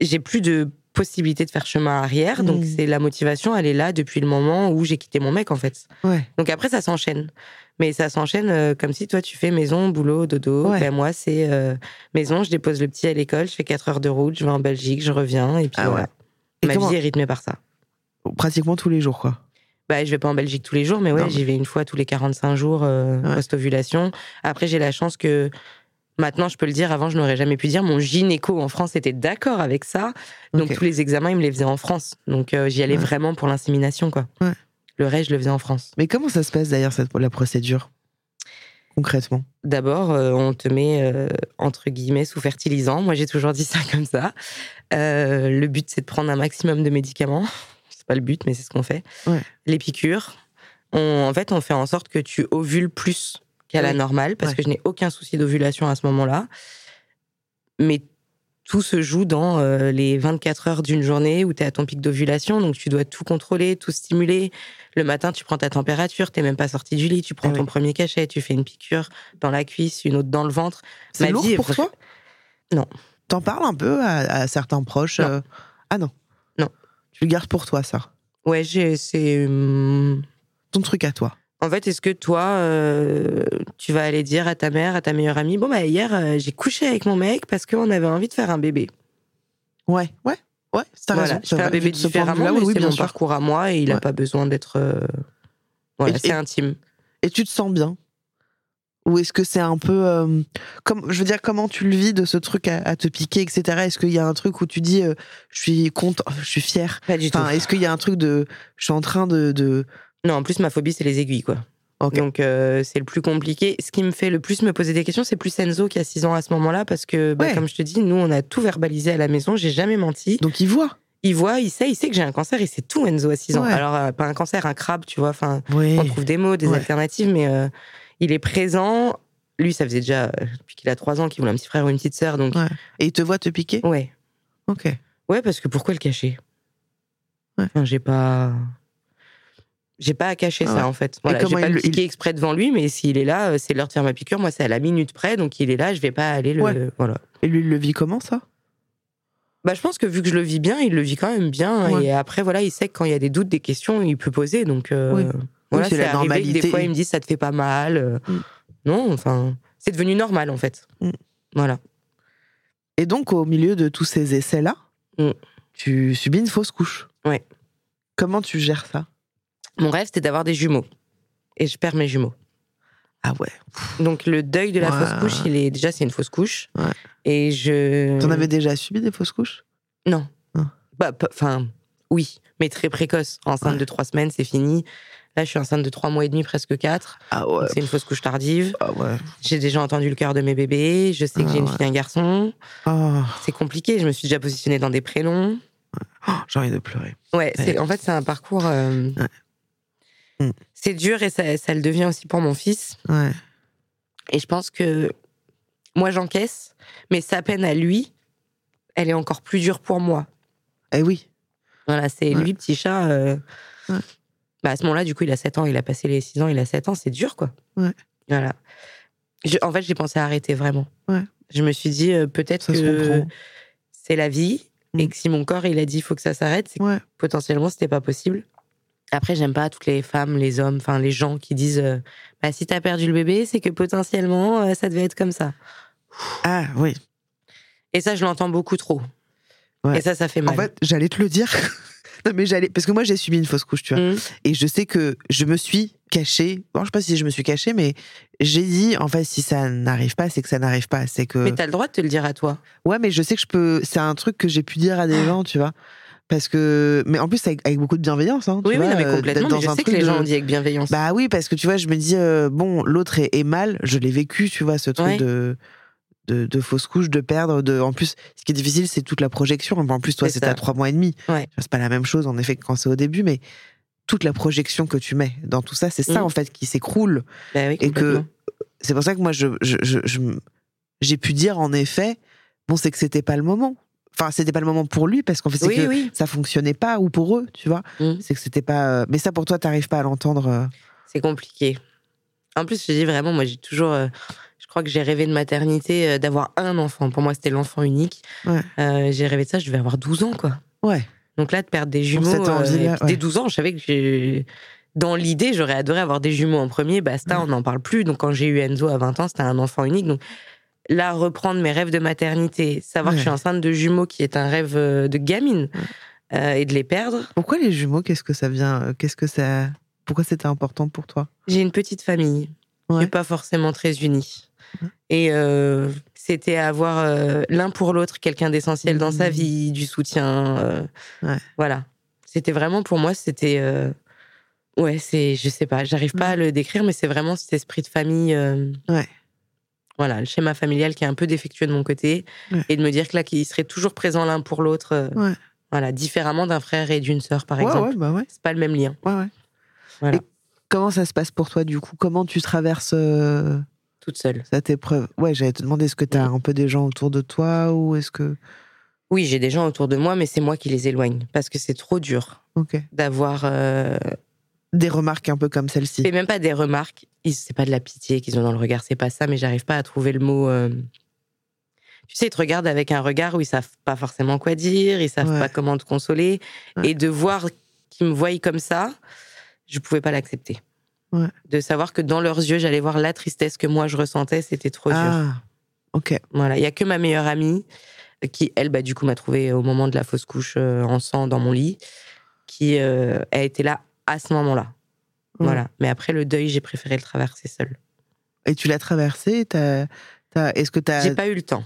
J'ai plus de possibilité de faire chemin arrière, donc Mm. c'est la motivation. Elle est là depuis le moment où j'ai quitté mon mec, en fait. Ouais. Donc après, ça s'enchaîne. Mais ça s'enchaîne euh, comme si toi, tu fais maison, boulot, dodo. Ouais. Ben, moi, c'est euh, maison, je dépose le petit à l'école, je fais 4 heures de route, je vais en Belgique, je reviens. Et puis Ah ouais. voilà. Et Ma comment- vie est rythmée par ça. Pratiquement tous les jours, quoi. Bah, je vais pas en Belgique tous les jours, mais ouais, mais- j'y vais une fois tous les 45 jours euh, Ouais. post-ovulation. Après, j'ai la chance que maintenant, je peux le dire, avant, je n'aurais jamais pu dire. Mon gynéco en France était d'accord avec ça. Donc, tous les examens, il me les faisait en France. Donc, euh, j'y allais Ouais. vraiment pour l'insémination, quoi. Ouais. Le reste, je le faisais en France. Mais comment ça se passe d'ailleurs, cette, la procédure Concrètement? D'abord, euh, on te met euh, entre guillemets sous fertilisant. Moi, j'ai toujours dit ça comme ça. Euh, le but, c'est de prendre un maximum de médicaments. Pas le but, mais c'est ce qu'on fait. Ouais. Les piqûres. On- en fait, on fait en sorte que tu ovules plus qu'à la normale, parce Ouais. que je n'ai aucun souci d'ovulation à ce moment-là. Mais tout se joue dans euh, les 24 heures d'une journée où tu es à ton pic d'ovulation, donc tu dois tout contrôler, tout stimuler. Le matin, tu prends ta température, t'es même pas sorti du lit, tu prends Ah ton oui. premier cachet, tu fais une piqûre dans la cuisse, une autre dans le ventre. C'est lourd vie pour toi? Non. T'en parles un peu à, à certains proches? Non. euh, Ah Non. Tu le gardes pour toi, ça. Ouais, c'est. hum, Ton truc à toi. En fait, est-ce que toi, euh, tu vas aller dire à ta mère, à ta meilleure amie, bon, bah, hier, euh, j'ai couché avec mon mec parce qu'on avait envie de faire un bébé. Ouais, ouais, ouais, t'as Voilà, raison. je fais un bébé différemment, vue-là, mais oui, c'est mon sûr. parcours à moi et il n'a Ouais. pas besoin d'être. euh, Voilà, c'est intime. Et tu te sens bien Ou est-ce que c'est un peu. euh, comme, je veux dire, comment tu le vis de ce truc à, à te piquer, etc. Est-ce qu'il y a un truc où tu dis, euh, je suis content, je suis fier Pas du Enfin, tout. est-ce qu'il y a un truc de. Je suis en train de. de... Non, en plus, ma phobie, c'est les aiguilles, quoi. Donc, euh, c'est le plus compliqué. Ce qui me fait le plus me poser des questions, c'est plus Enzo qui a 6 ans à ce moment-là, parce que, bah, Ouais. comme je te dis, nous, on a tout verbalisé à la maison, j'ai jamais menti. Donc il voit. Il voit, il sait, il sait que j'ai un cancer, il sait tout, Enzo, à 6 ans. Ouais. Alors, pas un cancer, un crabe, tu vois, enfin, Oui. on trouve des mots, des Ouais. alternatives, mais il est présent. Lui, ça faisait déjà, euh, depuis qu'il a 3 ans, qu'il voulait un petit frère ou une petite sœur, donc, Ouais. Et il te voit te piquer? Ouais. Ok. Ouais, parce que pourquoi le cacher? Ouais. Enfin, j'ai pas. J'ai pas à cacher Ah ça en fait. Voilà, j'ai pas il le il- piquer exprès devant lui, mais s'il est là, euh, c'est l'heure de faire ma piqûre. Moi, c'est à la minute près, donc il est là, je vais pas aller le. Voilà. Et lui, il le vit comment ça? Bah, je pense que vu que je le vis bien, il le vit quand même bien. Ouais. Et après, voilà, il sait que quand il y a des doutes, des questions, il peut poser. Donc, euh, Oui. Voilà, c'est la normalité. des fois, il me dit ça te fait pas mal. euh, Mm. Non, enfin, c'est devenu normal en fait. Mm. Voilà. Et donc, au milieu de tous ces essais-là, Mm. tu subis une fausse couche. Ouais. Comment tu gères ça? Mon rêve, c'était d'avoir des jumeaux. Et je perds mes jumeaux. Ah ouais. Donc le deuil de la Ouais. fausse couche, il est déjà c'est une fausse couche. Ouais. Et je T'en avais déjà subi des fausses couches? Non. Ah. Bah, enfin oui, mais très précoce. Enceinte Ouais. de trois semaines, c'est fini. Là, je suis enceinte de trois mois et demi, presque quatre. Ah ouais. C'est une fausse couche tardive. Ah ouais. J'ai déjà entendu le cœur de mes bébés. Je sais que Ah j'ai une ouais. fille et un garçon. Ah, C'est compliqué. Je me suis déjà positionnée dans des prénoms. oh, j'ai envie de pleurer. Ouais, c'est, en fait, c'est un parcours. euh, Ouais. Mm. C'est dur et ça, ça le devient aussi pour mon fils. Et je pense que moi, j'encaisse, mais sa peine à lui, elle est encore plus dure pour moi. Eh oui. Voilà, c'est lui, petit chat. euh. Bah, à ce moment-là, du coup, il a 7 ans, il a passé les 6 ans, il a 7 ans, c'est dur, quoi. Ouais. Voilà. Je- en fait, j'ai pensé à arrêter vraiment. Ouais. Je me suis dit, euh, peut-être que c'est la vie, et Mm. que si mon corps, il a dit, il faut que ça s'arrête, c'est que Ouais. potentiellement, c'était pas possible. Après, j'aime pas toutes les femmes, les hommes, enfin, les gens qui disent, euh, bah, si t'as perdu le bébé, c'est que potentiellement, euh, ça devait être comme ça. Ah oui. Et ça, je l'entends beaucoup trop. Ouais. Et ça, ça fait mal. En fait, j'allais te le dire. [LAUGHS] non, mais j'allais. Parce que moi, j'ai subi une fausse couche, tu vois. Mm. Et je sais que je me suis cachée. Bon, je sais pas si je me suis cachée, mais j'ai dit, en fait, si ça n'arrive pas, c'est que ça n'arrive pas. C'est que. Mais t'as le droit de te le dire à toi. Ouais, mais je sais que je peux. C'est un truc que j'ai pu dire à Ah. des gens, tu vois. Parce que. Mais en plus, avec, avec beaucoup de bienveillance. Hein, tu Oui, oui, non, mais euh, complètement. d'être Mais je dans un sais que les gens de- ont dit avec bienveillance. Bah oui, parce que tu vois, je me dis, euh, bon, l'autre est, est mal. Je l'ai vécu, tu vois, ce truc Ouais. de, de, de fausse couche, de perdre. De... En plus, ce qui est difficile, c'est toute la projection. En plus, toi, C'est à trois mois et demi. Ouais. C'est pas la même chose, en effet, que quand c'est au début, mais toute la projection que tu mets dans tout ça, c'est ça, Mm. en fait, qui s'écroule. Bah oui, Et que c'est pour ça que moi, je, je, je- je m- j'ai pu dire, en effet, bon, c'est que c'était pas le moment. Enfin, c'était pas le moment pour lui, parce qu'en fait, Oui, que oui. ça fonctionnait pas, ou pour eux, tu vois. Mm. C'est que c'était pas. euh, Mais ça, pour toi, t'arrives pas à l'entendre. euh, C'est compliqué. En plus, je dis vraiment, moi, j'ai toujours. Je crois que j'ai rêvé de maternité, euh, d'avoir un enfant. Pour moi, c'était l'enfant unique. Ouais. Euh, j'ai rêvé de ça, je devais avoir 12 ans, quoi. Ouais. Donc là, de perdre des jumeaux. euh, et puis ouais. Dès 12 ans, je savais que. Dans l'idée, j'aurais adoré avoir des jumeaux en premier. Basta, on n'en parle plus. Donc, quand j'ai eu Enzo à 20 ans, c'était un enfant unique. Donc, là, reprendre mes rêves de maternité, savoir que je suis Ouais. enceinte de jumeaux, qui est un rêve euh, de gamine, euh, et de les perdre. Pourquoi les jumeaux Qu'est-ce que ça vient Qu'est-ce que ça Pourquoi c'était important pour toi? J'ai une petite famille, Ouais. n'est pas forcément très unie. Et euh, c'était avoir euh, l'un pour l'autre quelqu'un d'essentiel dans sa Mhm. vie, du soutien. euh, Ouais. Voilà. C'était vraiment pour moi, c'était. ouais, c'est. Je sais pas, j'arrive pas à le décrire, mais c'est vraiment cet esprit de famille. Ouais. Voilà, le schéma familial qui est un peu défectueux de mon côté. Ouais. Et de me dire que là, qu'ils seraient toujours présents l'un pour l'autre. Ouais. Voilà, différemment d'un frère et d'une sœur, par exemple. ouais, bah ouais. C'est pas le même lien. ouais, ouais. Voilà. Et comment ça se passe pour toi, du coup? Comment tu traverses Toute seule. cette épreuve Ouais, j'allais te demander, est-ce que tu as un peu des gens autour de toi ou est-ce que. Oui, j'ai des gens autour de moi, mais c'est moi qui les éloigne. Parce que c'est trop dur Ok. d'avoir. euh, Des remarques un peu comme celle-ci. C'est même pas des remarques. C'est pas de la pitié qu'ils ont dans le regard, c'est pas ça, mais j'arrive pas à trouver le mot. euh, tu sais, ils te regardent avec un regard où ils savent pas forcément quoi dire, ils savent Ouais. pas comment te consoler. Ouais. Et de voir qu'ils me voient comme ça, je pouvais pas l'accepter. Ouais. De savoir que dans leurs yeux, j'allais voir la tristesse que moi je ressentais, c'était trop dur. Ah, ok. Voilà, il y a que ma meilleure amie qui, elle, bah, du coup, m'a trouvé au moment de la fausse couche euh, en sang dans mon lit, qui euh, a été là à ce moment-là. Voilà. Mais après le deuil, j'ai préféré le traverser seule. Et tu l'as traversé? T'as, t'as- Est-ce que t'as. J'ai pas eu le temps.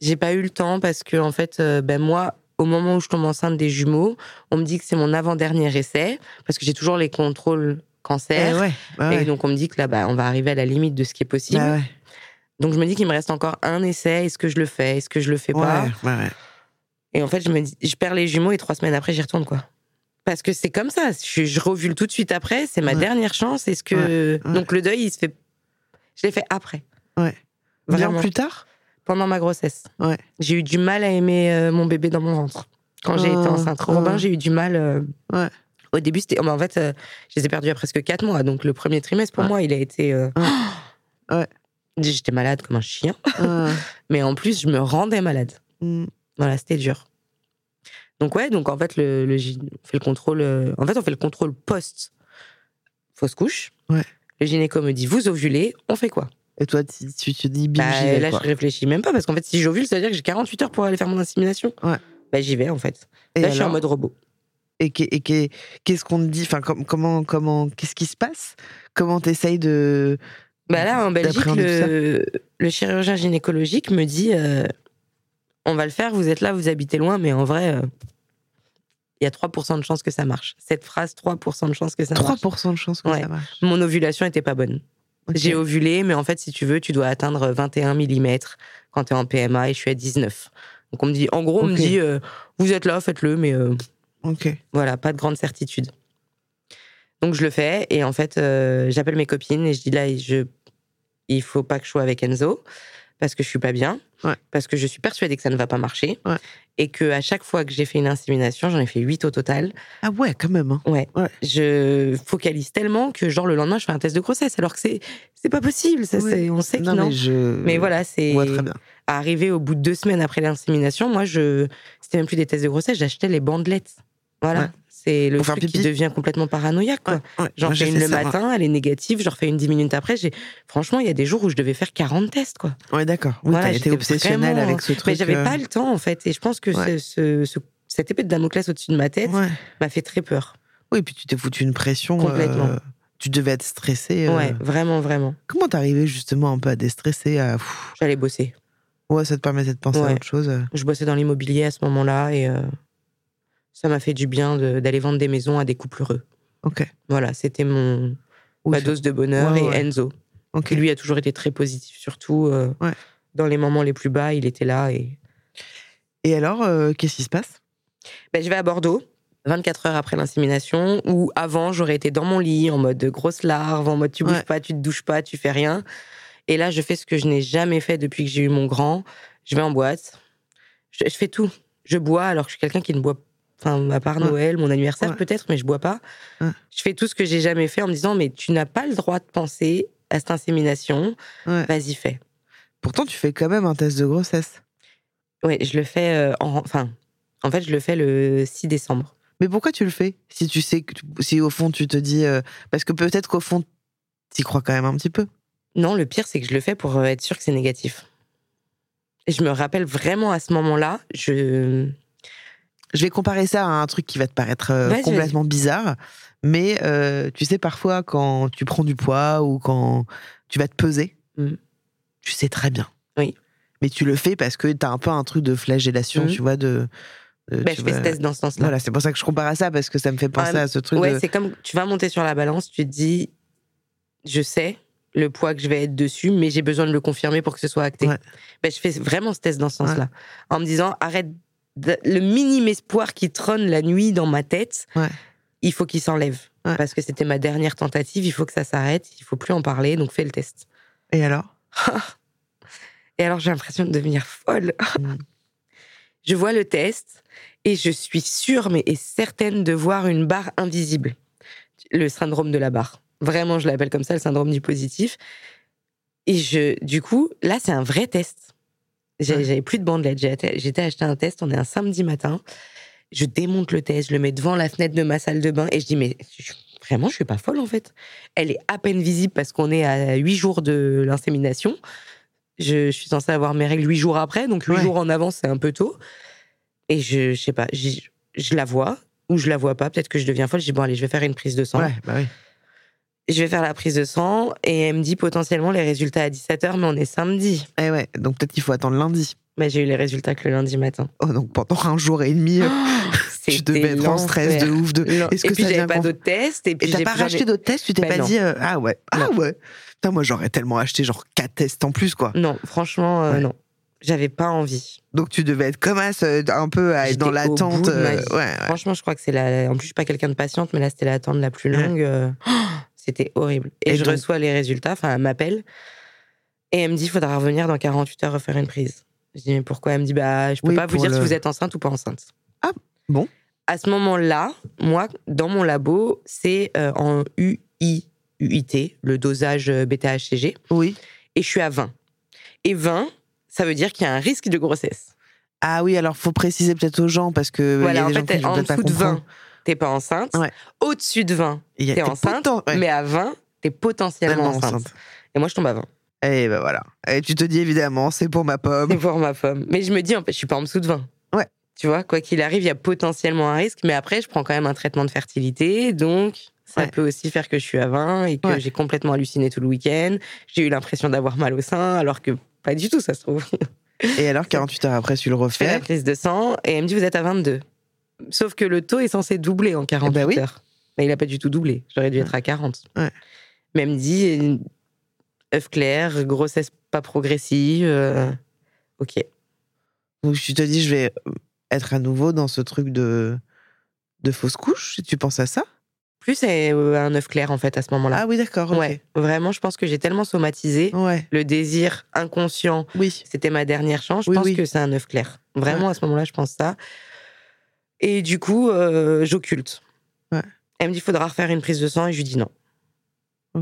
J'ai pas eu le temps parce que en fait, euh, ben moi, au moment où je tombe enceinte des jumeaux, on me dit que c'est mon avant-dernier essai parce que j'ai toujours les contrôles cancer. ouais, bah ouais. Et donc on me dit que là, bah, on va arriver à la limite de ce qui est possible. Bah ouais. Donc je me dis qu'il me reste encore un essai. Est-ce que je le fais? Est-ce que je le fais pas? Et en fait, je me dis, je perds les jumeaux et trois semaines après, j'y retourne quoi. Parce que c'est comme ça. Je, je revule tout de suite après. C'est ma dernière chance. Est-ce que donc le deuil, il se fait Je l'ai fait après. Ouais. Bien Vraiment. plus tard? Pendant ma grossesse. Ouais. J'ai eu du mal à aimer euh, mon bébé dans mon ventre. Quand j'ai Oh, été enceinte. oh. Robin, j'ai eu du mal. euh, Ouais. Au début, c'était. oh, mais en fait, euh, je les ai perdus à presque quatre mois. Donc le premier trimestre, pour Ouais. moi, il a été. euh, Ouais. J'étais malade comme un chien. [LAUGHS] Mais en plus, je me rendais malade. mm. Voilà, c'était dur. Donc ouais, donc en fait, le, le on fait le contrôle. euh, en fait, on fait le contrôle post fausse couche. Ouais. Le gynéco me dit vous ovulez, on fait quoi? Et toi, tu, te dis bim, Bah, vais, Là, quoi. je réfléchis même pas parce qu'en fait, si j'ovule, ça veut dire que j'ai 48 heures pour aller faire mon insémination. Ouais. Bah j'y vais en fait. Et là, je suis en mode robot. Et qu'est- et qu'est- qu'est-ce qu'on te dit? Enfin, com- comment, comment, qu'est-ce qui se passe? Comment t'essayes de Bah là, en Belgique, le, le chirurgien gynécologique me dit euh, on va le faire, vous êtes là, vous habitez loin, mais en vrai, euh, il y a 3% de chances que ça marche. Cette phrase, 3% de chances que ça marche. 3% de chance que Ouais. ça marche. Mon ovulation était pas bonne. J'ai ovulé, mais en fait, si tu veux, tu dois atteindre 21 mm quand tu es en PMA et je suis à 19. Donc on me dit, en gros, on me dit, euh, vous êtes là, faites-le, mais euh, Ok. voilà, pas de grande certitude. Donc je le fais et en fait, euh, j'appelle mes copines et je dis là, je, il faut pas que je sois avec Enzo parce que je suis pas bien, Ouais. parce que je suis persuadée que ça ne va pas marcher Ouais. et que à chaque fois que j'ai fait une insémination, j'en ai fait 8 au total. Ah ouais, quand même. hein. Ouais. Ouais. Je focalise tellement que genre le lendemain, je fais un test de grossesse alors que c'est c'est pas possible. Ça, c'est- on sait que Non, non. mais je. Mais voilà, c'est Ouais, très bien. arrivé au bout de deux semaines après l'insémination. Moi, je c'était même plus des tests de grossesse, j'achetais les bandelettes. Voilà, Ouais. c'est le truc qui devient complètement paranoïaque. Quoi. Ouais, ouais. J'en fais une le ça, matin, elle est négative, je refais une dix minutes après. J'ai franchement, il y a des jours où je devais faire 40 tests, quoi. Ouais, d'accord. Oui, Voilà, t'as été obsessionnelle vraiment- avec ce truc. Mais j'avais euh, pas le temps en fait, et je pense que ce, ce- ce- cette épée de Damoclès au-dessus de ma tête m'a fait très peur. Oui, puis tu t'es foutu une pression. Complètement. euh, Tu devais être stressée. euh. Ouais, vraiment, vraiment. Comment t'arrivais justement un peu à déstresser à... J'allais bosser. Ouais, ça te permettait de penser à autre chose. euh. Je bossais dans l'immobilier à ce moment-là et euh, ça m'a fait du bien de- d'aller vendre des maisons à des couples heureux. Ok. Voilà, c'était mon ma dose de bonheur Ouais, et ouais. Enzo, qui lui a toujours été très positif, surtout euh, Ouais. dans les moments les plus bas, il était là et Et alors, euh, qu'est-ce qui se passe? Ben, je vais à Bordeaux. 24 heures après l'insémination, ou avant, j'aurais été dans mon lit en mode grosse larve, en mode tu bouges pas, tu te douches pas, tu fais rien. Et là, je fais ce que je n'ai jamais fait depuis que j'ai eu mon grand. Je vais en boîte. Je, je fais tout. Je bois alors que je suis quelqu'un qui ne boit Enfin, à part Ouais. Noël, mon anniversaire Ouais. peut-être, mais je bois pas. Ouais. Je fais tout ce que j'ai jamais fait en me disant, mais tu n'as pas le droit de penser à cette insémination. Vas-y, fais. Pourtant, tu fais quand même un test de grossesse. Ouais, je le fais euh, en, enfin, en fait, je le fais le 6 décembre. Mais pourquoi tu le fais? Si tu sais que, tu- si au fond tu te dis, euh, parce que peut-être qu'au fond, t'y crois quand même un petit peu. Non, le pire, c'est que je le fais pour euh, être sûr que c'est négatif. Et je me rappelle vraiment à ce moment-là, je. Je vais comparer ça à un truc qui va te paraître euh, complètement bizarre, mais euh, tu sais parfois quand tu prends du poids ou quand tu vas te peser, Mm. tu sais très bien. Oui. Mais tu le fais parce que t'as un peu un truc de flagellation, Mm. tu vois, de. de- Bah, tu je fais ce test dans ce sens-là. Voilà, c'est pour ça que je compare à ça parce que ça me fait penser Ah, à ce truc Ouais, de. c'est comme tu vas monter sur la balance, tu te dis, je sais le poids que je vais être dessus, mais j'ai besoin de le confirmer pour que ce soit acté. Ouais. Ben, je fais vraiment ce test dans ce sens-là, en me disant, arrête, le minime espoir qui trône la nuit dans ma tête, Ouais. il faut qu'il s'enlève. Ouais. Parce que c'était ma dernière tentative, il faut que ça s'arrête, il faut plus en parler, donc fais le test. Et alors? [LAUGHS] Et alors j'ai l'impression de devenir folle. [LAUGHS] Mm. Je vois le test et je suis sûre, mais et certaine de voir une barre invisible. Le syndrome de la barre. Vraiment, je l'appelle comme ça, le syndrome du positif. Et je, du coup, là, c'est un vrai test. J'avais plus de bandelette. J'ai atta- J'étais acheté un test. On est un samedi matin. Je démonte le test, je le mets devant la fenêtre de ma salle de bain et je dis mais je- vraiment je suis pas folle en fait. Elle est à peine visible parce qu'on est à huit jours de l'insémination. Je, je suis censée avoir mes règles huit jours après, donc huit Ouais. jours en avance c'est un peu tôt. Et je, je sais pas, j'y- je la vois ou je la vois pas. Peut-être que je deviens folle. Je dis bon allez, je vais faire une prise de sang. Ouais, bah oui. Je vais faire la prise de sang et elle me dit potentiellement les résultats à 17h, mais on est samedi. Eh ouais, donc peut-être qu'il faut attendre lundi. Mais j'ai eu les résultats que le lundi matin. Oh, donc pendant un jour et demi, euh, [GASPS] tu devais être en stress de ouf. De... Est-ce que puis ça j'avais pas d'autres tests. Et puis t'as pas racheté d'autres tests Tu t'es Ben pas non. dit, euh, ah ouais, ah Non. ouais. Putain, moi j'aurais tellement acheté genre 4 tests en plus, quoi. Non, franchement, euh, Ouais. non. J'avais pas envie. Donc tu devais être comme as, euh, un peu à être dans l'attente. euh, ouais, ouais. Franchement, je crois que c'est la. En plus, je suis pas quelqu'un de patiente, mais là, c'était l'attente la plus longue. [GASPS] C'était horrible. Et, Et je donc- reçois les résultats. Enfin, elle m'appelle et elle me dit, il faudra revenir dans 48 heures refaire une prise. Je dis, mais pourquoi? Elle me dit, bah, je peux Oui, pas vous dire si vous êtes enceinte ou pas enceinte. Ah, bon. À ce moment-là, moi, dans mon labo, c'est euh, en UI, UIT, le dosage euh, bêta-HCG, Oui. et je suis à 20. Et 20, ça veut dire qu'il y a un risque de grossesse. Ah oui, alors faut préciser peut-être aux gens parce que y Voilà, a en gens fait, qui en dessous de 20, comprendre. T'es pas enceinte. Ouais. Au-dessus de 20, Il y a- t'es t'es enceinte. potent- ouais, Mais à 20, t'es potentiellement enceinte. enceinte. Et moi, je tombe à 20. Et ben voilà. Et tu te dis évidemment, c'est pour ma pomme. C'est pour ma femme. Mais je me dis, en fait, je suis pas en dessous de 20. Ouais. Tu vois, quoi qu'il arrive, il y a potentiellement un risque. Mais après, je prends quand même un traitement de fertilité. Donc, ça Ouais. peut aussi faire que je suis à 20 et que Ouais. j'ai complètement halluciné tout le week-end. J'ai eu l'impression d'avoir mal au sein, alors que pas du tout, ça se trouve. Et alors 48 heures après, tu le Je fais la refais. prise de sang et elle me dit, vous êtes à 22. Sauf que le taux est censé doubler en 48 Eh ben oui. heures. Mais il n'a pas du tout doublé. J'aurais dû être à 40. Ouais. Mais elle me dit, œuf clair, grossesse pas progressive. euh, ok. Donc tu te dis, je vais être à nouveau dans ce truc de de fausse couche. Tu penses à ça Plus c'est euh, un œuf clair en fait à ce moment-là. Ah oui, d'accord. Ouais, vraiment, je pense que j'ai tellement somatisé Ouais. le désir inconscient. Oui. C'était ma dernière chance. Je Oui, pense oui. que c'est un œuf clair. Vraiment, à ce moment-là, je pense ça. Et du coup, euh, j'occulte. Ouais. Elle me dit, il faudra refaire une prise de sang. Et je lui dis non.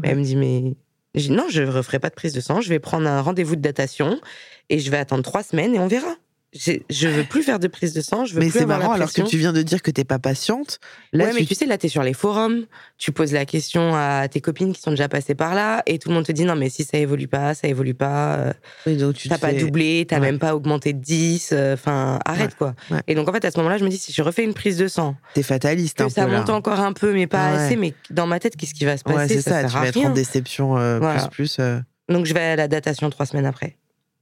Elle me dit, mais. Je dis, non, je ne referai pas de prise de sang. Je vais prendre un rendez-vous de datation et je vais attendre trois semaines et on verra. Je veux plus faire de prise de sang. Je veux Mais plus c'est avoir la marrant alors que pression. tu viens de dire que t'es pas patiente. Là, ouais, mais tu- sais, là, t'es sur les forums, tu poses la question à tes copines qui sont déjà passées par là, et tout le monde te dit non, mais si ça évolue pas, ça évolue pas, euh, Oui, donc tu t'as pas fais- doublé, t'as Ouais. même pas augmenté de 10, euh, enfin, arrête quoi. Et donc, en fait, à ce moment-là, je me dis, si je refais une prise de sang, T'es fataliste que un ça peu là. monte encore un peu, mais pas assez, mais dans ma tête, qu'est-ce qui va se passer? Ouais, c'est ça. sert Tu vas être en déception euh, Voilà. plus plus. euh. Donc, je vais à la datation trois semaines après.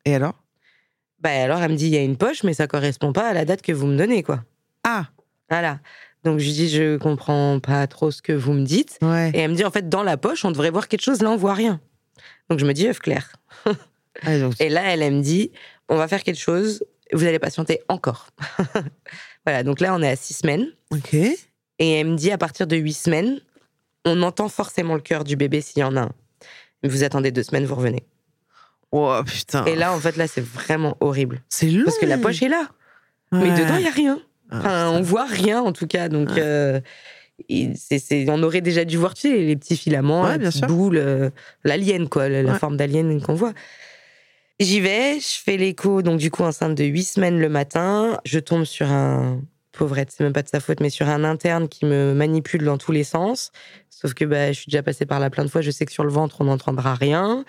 Et alors? Bah, alors, elle me dit, il y a une poche, mais ça correspond pas à la date que vous me donnez, quoi. Ah Voilà. Donc, je lui dis, je comprends pas trop ce que vous me dites. ouais. Et elle me dit, en fait, dans la poche, on devrait voir quelque chose, là, on voit rien. Donc je me dis, œuf clair. [LAUGHS] Ah, donc- Et là, elle, elle me dit, on va faire quelque chose, vous allez patienter encore. [LAUGHS] voilà, donc là, on est à six semaines. Ok. Et elle me dit, à partir de huit semaines, on entend forcément le cœur du bébé s'il y en a un. Vous attendez deux semaines, vous revenez. Oh putain. Et là, en fait, là, c'est vraiment horrible. c'est long. Parce que la poche est là, mais dedans, il n'y a rien. Ah, Enfin, putain. on voit rien, en tout cas. Donc, Ouais. euh, et c'est- c'est- on aurait déjà dû voir, tu sais, les petits filaments, Ouais, les petites boules, euh, l'alien, quoi, la forme d'alien qu'on voit. J'y vais, je fais l'écho, donc du coup, enceinte de huit semaines le matin. Je tombe sur un. Pauvrette, c'est même pas de sa faute, mais sur un interne qui me manipule dans tous les sens. Sauf que bah, je suis déjà passée par là plein de fois, je sais que sur le ventre, on n'entendra rien.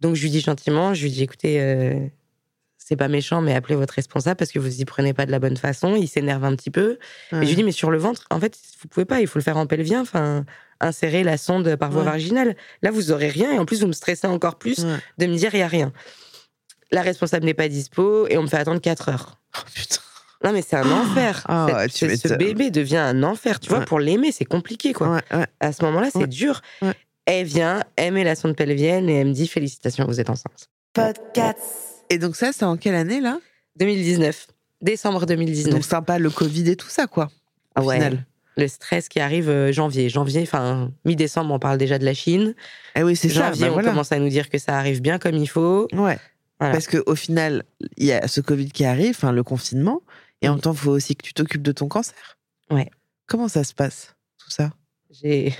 Donc je lui dis gentiment, je lui dis écoutez, euh, c'est pas méchant, mais appelez votre responsable parce que vous y prenez pas de la bonne façon. Il s'énerve un petit peu. Ouais. Et je lui dis, mais sur le ventre, en fait, vous pouvez pas, il faut le faire en pelvien, enfin, insérer la sonde par voie Ouais. vaginale. Là, vous aurez rien, et en plus, vous me stressez encore plus Ouais. de me dire, il y a rien. La responsable n'est pas dispo, et on me fait attendre 4 heures. Oh, putain. Non, mais c'est un enfer. Ah Cette- ouais, tu ce- bébé devient un enfer. Tu vois, pour l'aimer, c'est compliqué, quoi. Ouais, ouais. À ce moment-là, c'est dur. Elle vient, elle met la sonde pelvienne, et elle me dit, félicitations, vous êtes enceinte. Et donc ça, c'est en quelle année là? 2019. Décembre 2019. Donc sympa le Covid et tout ça quoi. Au Ah ouais. final. Le stress qui arrive euh, janvier. Janvier, enfin, mi-décembre, on parle déjà de la Chine. Eh oui, c'est ça. Janvier, bah on voilà. commence à nous dire que ça arrive bien comme il faut. Ouais. Voilà. Parce que au final, il y a ce Covid qui arrive, enfin le confinement, et en même temps, il faut aussi que tu t'occupes de ton cancer. Ouais. Comment ça se passe tout ça? J'ai.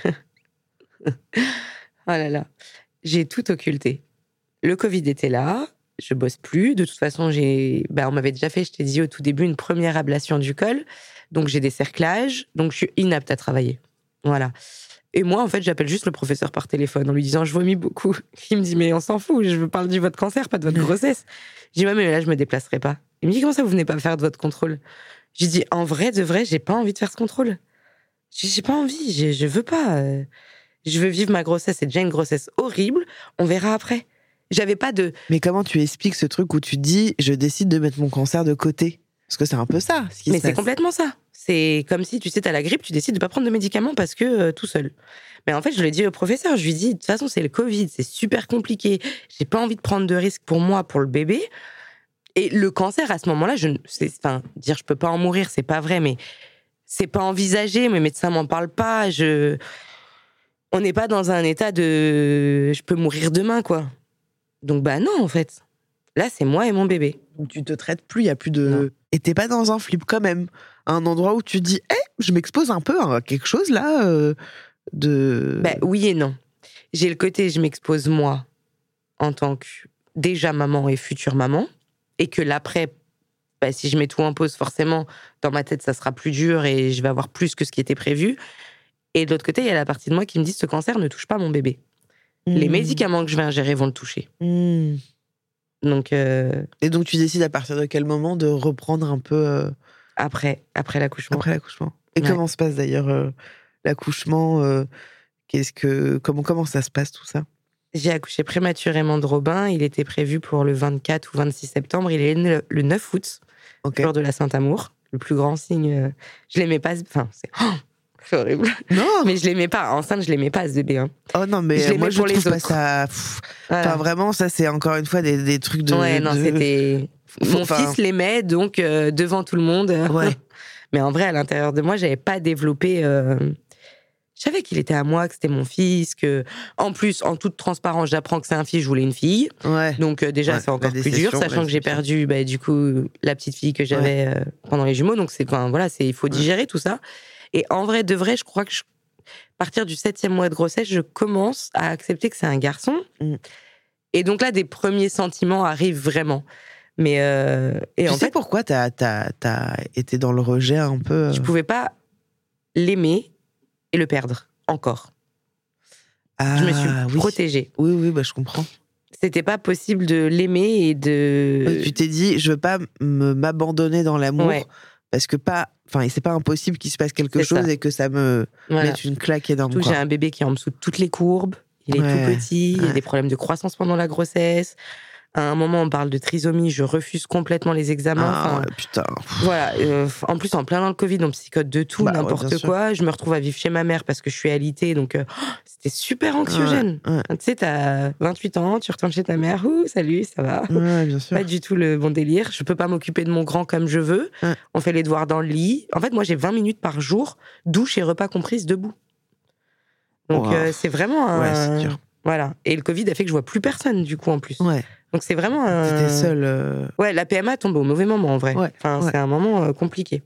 [LAUGHS] oh là là. J'ai tout occulté. Le Covid était là. je bosse plus. De toute façon, j'ai, bah, on m'avait déjà fait, je t'ai dit au tout début, une première ablation du col. Donc j'ai des cerclages, donc je suis inapte à travailler. Voilà. Et moi, en fait, j'appelle juste le professeur par téléphone en lui disant je vomis beaucoup. [LAUGHS] Il me dit mais on s'en fout, je veux parler de votre cancer, pas de votre [LAUGHS] grossesse. Je dis ouais, mais là, je me déplacerai pas. Il me dit comment ça, vous venez pas faire de votre contrôle? Je dis en vrai, de vrai, j'ai pas envie de faire ce contrôle. J'ai pas envie, je, je veux pas. Je veux vivre ma grossesse. C'est déjà une grossesse horrible. On verra après. J'avais pas de. Mais comment tu expliques ce truc où tu dis je décide de mettre mon cancer de côté? Parce que c'est un peu ça. Ce qui Mais c'est complètement ça. C'est comme si, tu sais, t'as la grippe, tu décides de pas prendre de médicaments parce que euh, tout seul. Mais en fait, je le dis au professeur, je lui dis, de toute façon, c'est le Covid, c'est super compliqué. J'ai pas envie de prendre de risques pour moi, pour le bébé. Et le cancer, à ce moment-là, je, ne- enfin, dire je peux pas en mourir, c'est pas vrai, mais c'est pas envisagé. Mes médecins m'en parlent pas. Je, on n'est pas dans un état de, je peux mourir demain, quoi. Donc bah non, en fait. Là, c'est moi et mon bébé. Tu te traites plus, il y a plus de. Non. Et t'es pas dans un flip quand même. Un endroit où tu dis, hé, je m'expose un peu à quelque chose là euh, de. Ben, oui et non. J'ai le côté, je m'expose moi en tant que déjà maman et future maman, et que l'après, ben, si je mets tout en pause, forcément, dans ma tête, ça sera plus dur et je vais avoir plus que ce qui était prévu. Et de l'autre côté, il y a la partie de moi qui me dit ce cancer ne touche pas mon bébé. Les Hmm. médicaments que je vais ingérer vont le toucher. Hmm. Donc euh, Et donc tu décides à partir de quel moment de reprendre un peu euh, après, après l'accouchement. après l'accouchement. Et Ouais. comment se passe d'ailleurs euh, l'accouchement euh, Qu'est-ce que comment comment ça se passe tout ça? J'ai accouché prématurément de Robin. Il était prévu pour le 24 ou 26 septembre. Il est né le- le 9 août. Ok. jour de la Saint-Amour, le plus grand signe. Je l'aimais pas. Enfin, c'est oh, c'est horrible. Non. Mais je l'aimais pas. Enceinte, je l'aimais pas ce bébé. hein. Oh non mais Je l'aimais moi je pour les trouve pas autres. ça. pff, Voilà. Enfin vraiment ça c'est encore une fois des, des trucs de. ouais, non, c'était. Mon enfin- fils l'aimait, donc euh, devant tout le monde. Ouais. [LAUGHS] Mais en vrai, à l'intérieur de moi, j'avais pas développé. euh, Je savais qu'il était à moi, que c'était mon fils, que en plus, en toute transparence, j'apprends que c'est un fils, je voulais une fille. Ouais. Donc euh, déjà, Ouais, c'est encore plus dur, sachant que j'ai perdu, bah, du coup, la petite fille que j'avais euh, pendant les jumeaux. Donc c'est, enfin voilà, c'est, il faut digérer tout ça. Et en vrai, de vrai, je crois que je- à partir du septième mois de grossesse, je commence à accepter que c'est un garçon. Mm. Et donc là, des premiers sentiments arrivent vraiment. Mais euh, et tu en sais fait, pourquoi t'as as, été dans le rejet un peu euh, je pouvais pas l'aimer et le perdre encore. je me suis Ah, oui. protégée. Oui oui bah je comprends. C'était pas possible de l'aimer et de. tu t'es dit je veux pas m'abandonner dans l'amour Ouais. parce que pas enfin c'est pas impossible qu'il se passe quelque chose ça. et que ça me Voilà. mette une claque énorme. J'ai un bébé qui est en dessous de toutes les courbes. Il est Ouais, tout petit. Il a des problèmes de croissance pendant la grossesse. À un moment, on parle de trisomie. Je refuse complètement les examens. Ah, Enfin, ouais, putain. Voilà. euh, en plus, en plein dans le Covid, on psychote de tout, Bah ouais, n'importe sûr. quoi. Je me retrouve à vivre chez ma mère parce que je suis alitée. Donc, euh, oh, c'était super anxiogène. Ouais, Tu sais, t'as 28 ans, tu retournes chez ta mère. Ouh, salut, ça va ouais, ouais, bien sûr. pas du tout le bon délire. Je peux pas m'occuper de mon grand comme je veux. Ouais. On fait les devoirs dans le lit. En fait, moi, j'ai 20 minutes par jour, douche et repas comprises debout. Donc, Wow. euh, c'est vraiment un... Ouais, c'est dur. Voilà. Et le Covid a fait que je vois plus personne, du coup, en plus. Ouais. Donc, c'est vraiment un... T'étais seule. euh, Ouais, la PMA tombe au mauvais moment, en vrai. Ouais, Enfin, ouais. c'est un moment euh, compliqué.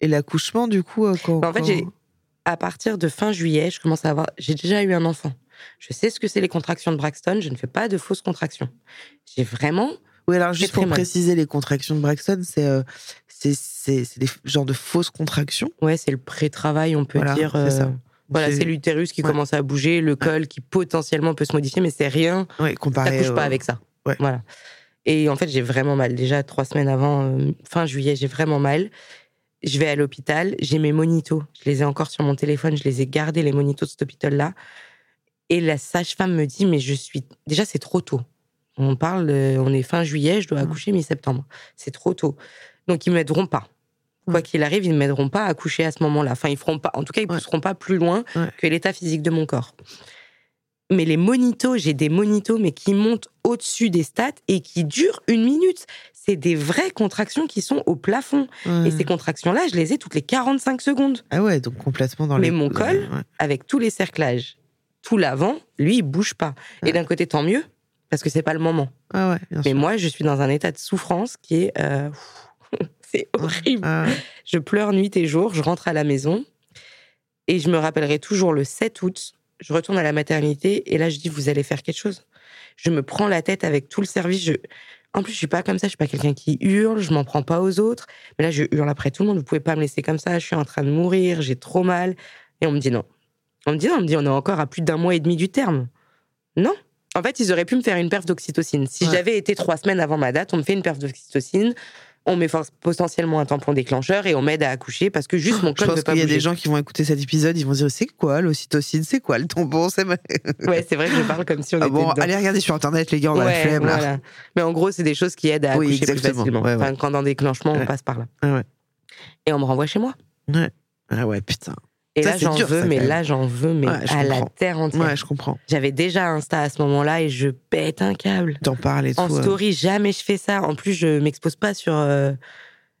Et l'accouchement du coup euh, quand. Bah, en fait, j'ai- À partir de fin juillet, je commence à avoir... J'ai déjà eu un enfant. Je sais ce que c'est les contractions de Braxton. Je ne fais pas de fausses contractions. J'ai vraiment... Oui alors juste pour mal. préciser les contractions de Braxton c'est euh, c'est c'est c'est des genres de fausses contractions. Ouais, c'est le pré-travail, on peut Voilà, dire. c'est ça. Voilà, C'est- c'est l'utérus qui Ouais. commence à bouger, le col qui potentiellement peut se modifier, mais c'est rien. Ouais, comparé. T'accouches pas avec ça. Ouais. Voilà. Et en fait, j'ai vraiment mal. Déjà, trois semaines avant, euh, fin juillet, j'ai vraiment mal. Je vais à l'hôpital, j'ai mes monitos. Je les ai encore sur mon téléphone, je les ai gardés, les monitos de cet hôpital-là. Et la sage-femme me dit, mais je suis. Déjà, c'est trop tôt. On parle, de- on est fin juillet, je dois Mm. accoucher mi-septembre. C'est trop tôt. Donc, ils m'aideront pas. Quoi Mm. qu'il arrive, ils ne m'aideront pas à accoucher à ce moment-là. Enfin, ils feront pas. En tout cas, ils Ouais. pousseront pas plus loin Ouais. que l'état physique de mon corps. Mais les monitos, j'ai des monitos, mais qui montent au-dessus des stats et qui durent une minute. C'est des vraies contractions qui sont au plafond. Ouais. Et ces contractions-là, je les ai toutes les 45 secondes. Ah ouais donc complètement dans Mais les. mon col, Ouais. Avec tous les cerclages, tout l'avant, lui, il bouge pas. Ouais. Et d'un côté, tant mieux, parce que c'est pas le moment. Ah ouais bien Mais sûr. moi, je suis dans un état de souffrance qui est. euh, [LAUGHS] c'est horrible. Ah. Je pleure nuit et jour, je rentre à la maison et je me rappellerai toujours le 7 août, je retourne à la maternité et là je dis vous allez faire quelque chose. Je me prends la tête avec tout le service. Je... En plus, je suis pas comme ça. Je suis pas quelqu'un qui hurle. Je m'en prends pas aux autres. Mais là, je hurle après tout le monde. Vous pouvez pas me laisser comme ça. Je suis en train de mourir. J'ai trop mal. Et on me dit non. On me dit non. On me dit on est encore à plus d'un mois et demi du terme. Non. En fait, ils auraient pu me faire une perf d'oxytocine. Si Ouais. j'avais été trois semaines avant ma date, on me fait une perf d'oxytocine. On met potentiellement un tampon déclencheur et on m'aide à accoucher parce que juste mon col ne veut pas qu'il y a bouger. des gens qui vont écouter cet épisode, ils vont dire c'est quoi l'ocytocine, c'est quoi le tampon, c'est Ouais, c'est vrai que je parle comme si on Ah était bon, dedans. allez regarder sur internet les gars, on a la Ouais, flemme là. voilà. Mais en gros, c'est des choses qui aident à Oui, accoucher plus exactement. facilement. Ouais, ouais. Enfin, quand dans déclenchement, on Ouais. passe par là. Ah ouais. Et on me renvoie chez moi. Ah ouais, putain. Et Ça, là, j'en veux, mais là, j'en veux, mais Ouais, je à la terre entière. Ouais, je comprends. J'avais déjà Insta à ce moment-là et je pète un câble. T'en parles et tout. En euh. story, jamais je fais ça. En plus, je m'expose pas sur euh,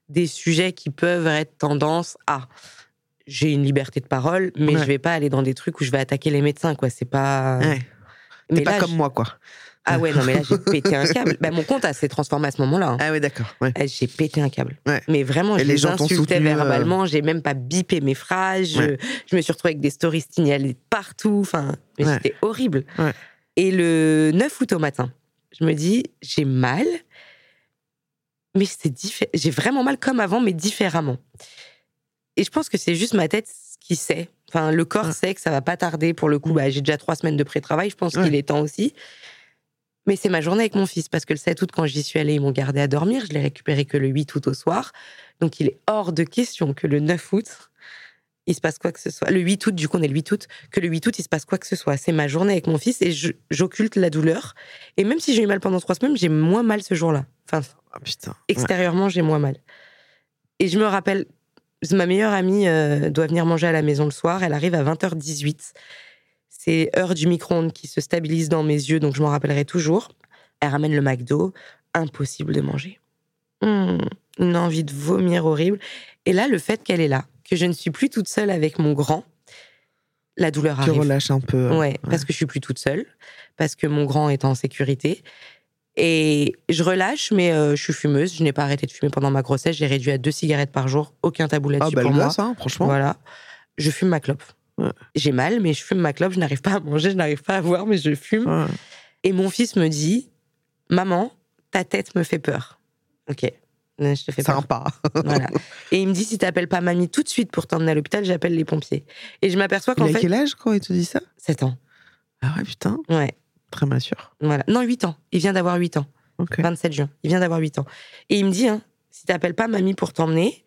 des sujets qui peuvent être tendance à. J'ai une liberté de parole, mais Ouais. je vais pas aller dans des trucs où je vais attaquer les médecins, quoi. C'est pas. Ouais. Mais pas là, comme je- moi, quoi. Ah ouais, non, mais là, j'ai pété un câble. Bah, mon compte a s'est transformé à ce moment-là. hein. Ah ouais, d'accord. Ouais. Eh, J'ai pété un câble. Ouais. Mais vraiment, Et je les les, insultais euh, verbalement. J'ai même pas bipé mes phrases. Je, Ouais. je me suis retrouvée avec des stories signalées partout. Enfin, c'était horrible. Et le 9 août au matin, je me dis, j'ai mal, mais c'est j'ai vraiment mal comme avant, mais différemment. Et je pense que c'est juste ma tête qui sait. Enfin, le corps sait que ça va pas tarder. Pour le coup, bah, j'ai déjà trois semaines de pré-travail. Je pense qu'il est temps aussi. Mais c'est ma journée avec mon fils parce que le 7 août, quand j'y suis allée, ils m'ont gardé à dormir. Je l'ai récupéré que le 8 août au soir. Donc il est hors de question que le 9 août, il se passe quoi que ce soit. Le 8 août, du coup, on est le 8 août, que le 8 août, il se passe quoi que ce soit. C'est ma journée avec mon fils et j'occulte la douleur. Et même si j'ai eu mal pendant trois semaines, j'ai moins mal ce jour-là. Enfin, Ah putain. Ouais. extérieurement, j'ai moins mal. Et je me rappelle, ma meilleure amie euh, doit venir manger à la maison le soir. Elle arrive à 20h18. C'est heure du micro-ondes qui se stabilise dans mes yeux, donc je m'en rappellerai toujours. Elle ramène le McDo. Impossible de manger. Hum, une envie de vomir horrible. Et là, le fait qu'elle est là, que je ne suis plus toute seule avec mon grand, la douleur Tu arrive. relâches un peu. euh, Ouais, parce que je suis plus toute seule, parce que mon grand est en sécurité. Et je relâche, mais euh, je suis fumeuse. Je n'ai pas arrêté de fumer pendant ma grossesse. J'ai réduit à deux cigarettes par jour. Aucun tabou Ah là-dessus bah le pour moi. gosse, hein, franchement. Voilà. Je fume ma clope. Ouais. J'ai mal, mais je fume ma clope. Je n'arrive pas à manger, je n'arrive pas à voir, mais je fume. Ouais. Et mon fils me dit Maman, ta tête me fait peur. Ok. Euh, Je te fais peur. Sympa. [LAUGHS] Voilà. Et il me dit Si t'appelles pas mamie tout de suite pour t'emmener à l'hôpital, j'appelle les pompiers. Et je m'aperçois Il qu'en a fait. quel âge quand il te dit ça? 7 ans. Ah ouais, putain. Ouais. Très mature. Voilà. Non, 8 ans. Il vient d'avoir 8 ans. Ok. 27 juin. Il vient d'avoir 8 ans. Et il me dit, hein, si t'appelles pas mamie pour t'emmener,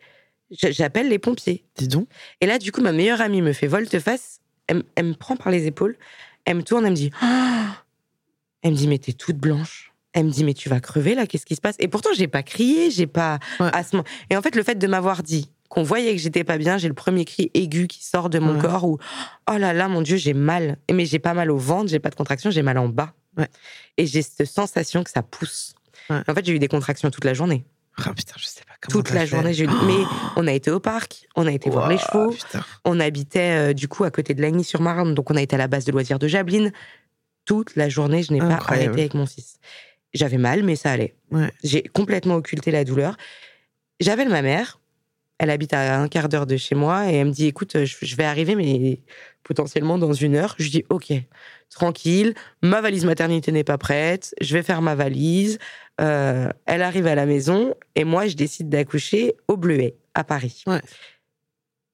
j'appelle les pompiers. Dis donc. Et là, du coup, ma meilleure amie me fait volte-face. Elle, me prend par les épaules. Elle me tourne, elle me dit, Ah [GASPS] elle me dit, mais t'es toute blanche. Elle me dit, mais tu vas crever là, qu'est-ce qui se passe? Et pourtant, j'ai pas crié, j'ai pas. Ouais. à ce moment- Et en fait, le fait de m'avoir dit qu'on voyait que j'étais pas bien, j'ai le premier cri aigu qui sort de mon Ouais. corps où, oh là là, mon Dieu, j'ai mal. Mais j'ai pas mal au ventre, j'ai pas de contraction, j'ai mal en bas. Ouais. Et j'ai cette sensation que ça pousse. En fait, j'ai eu des contractions toute la journée. Ah putain, je sais pas comment. Toute la fait. journée, j'ai. Mais [GASPS] on a été au parc, on a été voir les chevaux, Putain. on habitait euh, du coup à côté de Lagny-sur-Marne, donc on a été à la base de loisirs de Jablines. Toute la journée, je n'ai pas arrêté avec mon fils. J'avais mal, mais ça allait. Ouais. J'ai complètement occulté la douleur. J'appelle ma mère. Elle habite à un quart d'heure de chez moi et elle me dit écoute, je je vais arriver, mais potentiellement dans une heure. Je dis ok, tranquille. Ma valise maternité n'est pas prête. Je vais faire ma valise. Euh, elle arrive à la maison et moi, je décide d'accoucher au Bleuet, à Paris. Ouais.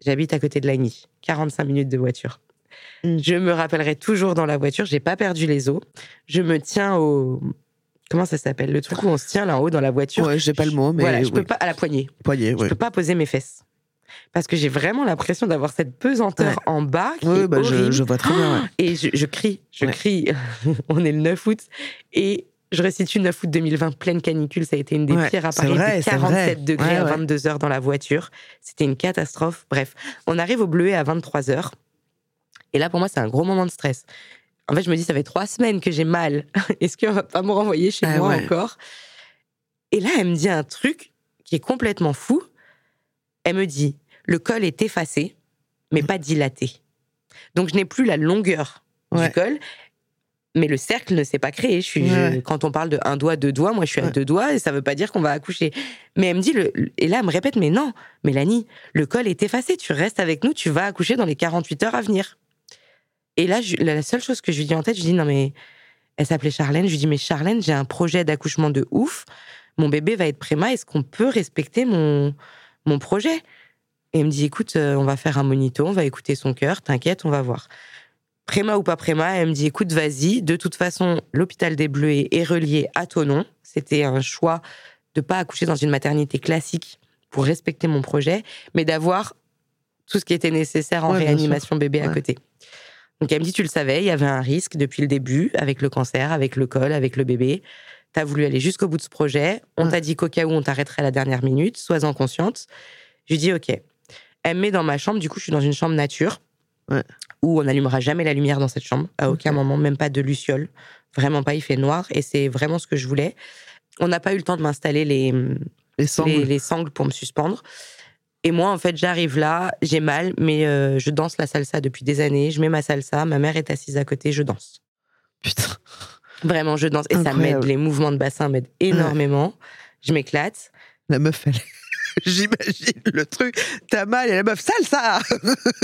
J'habite à côté de Lagny, 45 minutes de voiture. Mm. Je me rappellerai toujours dans la voiture, j'ai pas perdu les os. Je me tiens au. Comment ça s'appelle? Le truc où on se tient là-haut dans la voiture. Ouais, j'ai pas le mot, mais voilà, je oui. peux pas. À la poignée. Poignet, Je ouais. peux pas poser mes fesses. Parce que j'ai vraiment l'impression d'avoir cette pesanteur Ouais. en bas qui Oui, est bah, je, je vois très bien. ouais. Et je, je crie, je Ouais. crie. [LAUGHS] on est le 9 août. Et je restitue 9 août 2020, pleine canicule. Ça a été une des Ouais, pires à Paris. vrai, Il c'est fait 47 vrai. degrés Ouais, à ouais. 22 heures dans la voiture. C'était une catastrophe. Bref, on arrive au Bleuet à 23 heures. Et là, pour moi, c'est un gros moment de stress. En fait, je me dis, ça fait trois semaines que j'ai mal. [LAUGHS] Est-ce qu'on va pas me renvoyer chez Ah moi ouais. encore? Et là, elle me dit un truc qui est complètement fou. Elle me dit, le col est effacé, mais pas dilaté. Donc, je n'ai plus la longueur Ouais. du col, mais le cercle ne s'est pas créé. Je suis, Ouais. je- quand on parle de un doigt, deux doigts, moi, je suis à Ouais. deux doigts et ça veut pas dire qu'on va accoucher. Mais elle me dit, le, et là, elle me répète, mais non, Mélanie, le col est effacé, tu restes avec nous, tu vas accoucher dans les 48 heures à venir. Et là, je- la seule chose que je lui dis en tête, je lui dis, non, mais Elle s'appelait Charlène. Je lui dis, mais Charlène, j'ai un projet d'accouchement de ouf. Mon bébé va être préma. Est-ce qu'on peut respecter mon, mon projet? Et elle me dit, écoute, euh, on va faire un monito, on va écouter son cœur, t'inquiète, on va voir. Préma ou pas préma, elle me dit, écoute, vas-y. De toute façon, l'hôpital des Bleus est relié à ton nom. C'était un choix de pas accoucher dans une maternité classique pour respecter mon projet, mais d'avoir tout ce qui était nécessaire en Ouais, réanimation bébé à côté. Donc elle me dit, tu le savais, il y avait un risque depuis le début, avec le cancer, avec le col, avec le bébé. Tu as voulu aller jusqu'au bout de ce projet. On Ouais. t'a dit qu'au cas où on t'arrêterait à la dernière minute, sois-en consciente. Je lui dis, OK. Elle me met dans ma chambre, du coup, je suis dans une chambre nature, Ouais. où on n'allumera jamais la lumière dans cette chambre, à aucun moment, même pas de luciole. Vraiment pas, il fait noir, et c'est vraiment ce que je voulais. On n'a pas eu le temps de m'installer les, Les sangles. les, les sangles pour me suspendre. Et moi, en fait, j'arrive là, j'ai mal, mais euh, je danse la salsa depuis des années. Je mets ma salsa, ma mère est assise à côté, je danse. Putain. Vraiment, je danse. Et ça m'aide, les mouvements de bassin m'aident énormément. Je m'éclate. La meuf, elle. [LAUGHS] J'imagine le truc. T'as mal et la meuf, sale ça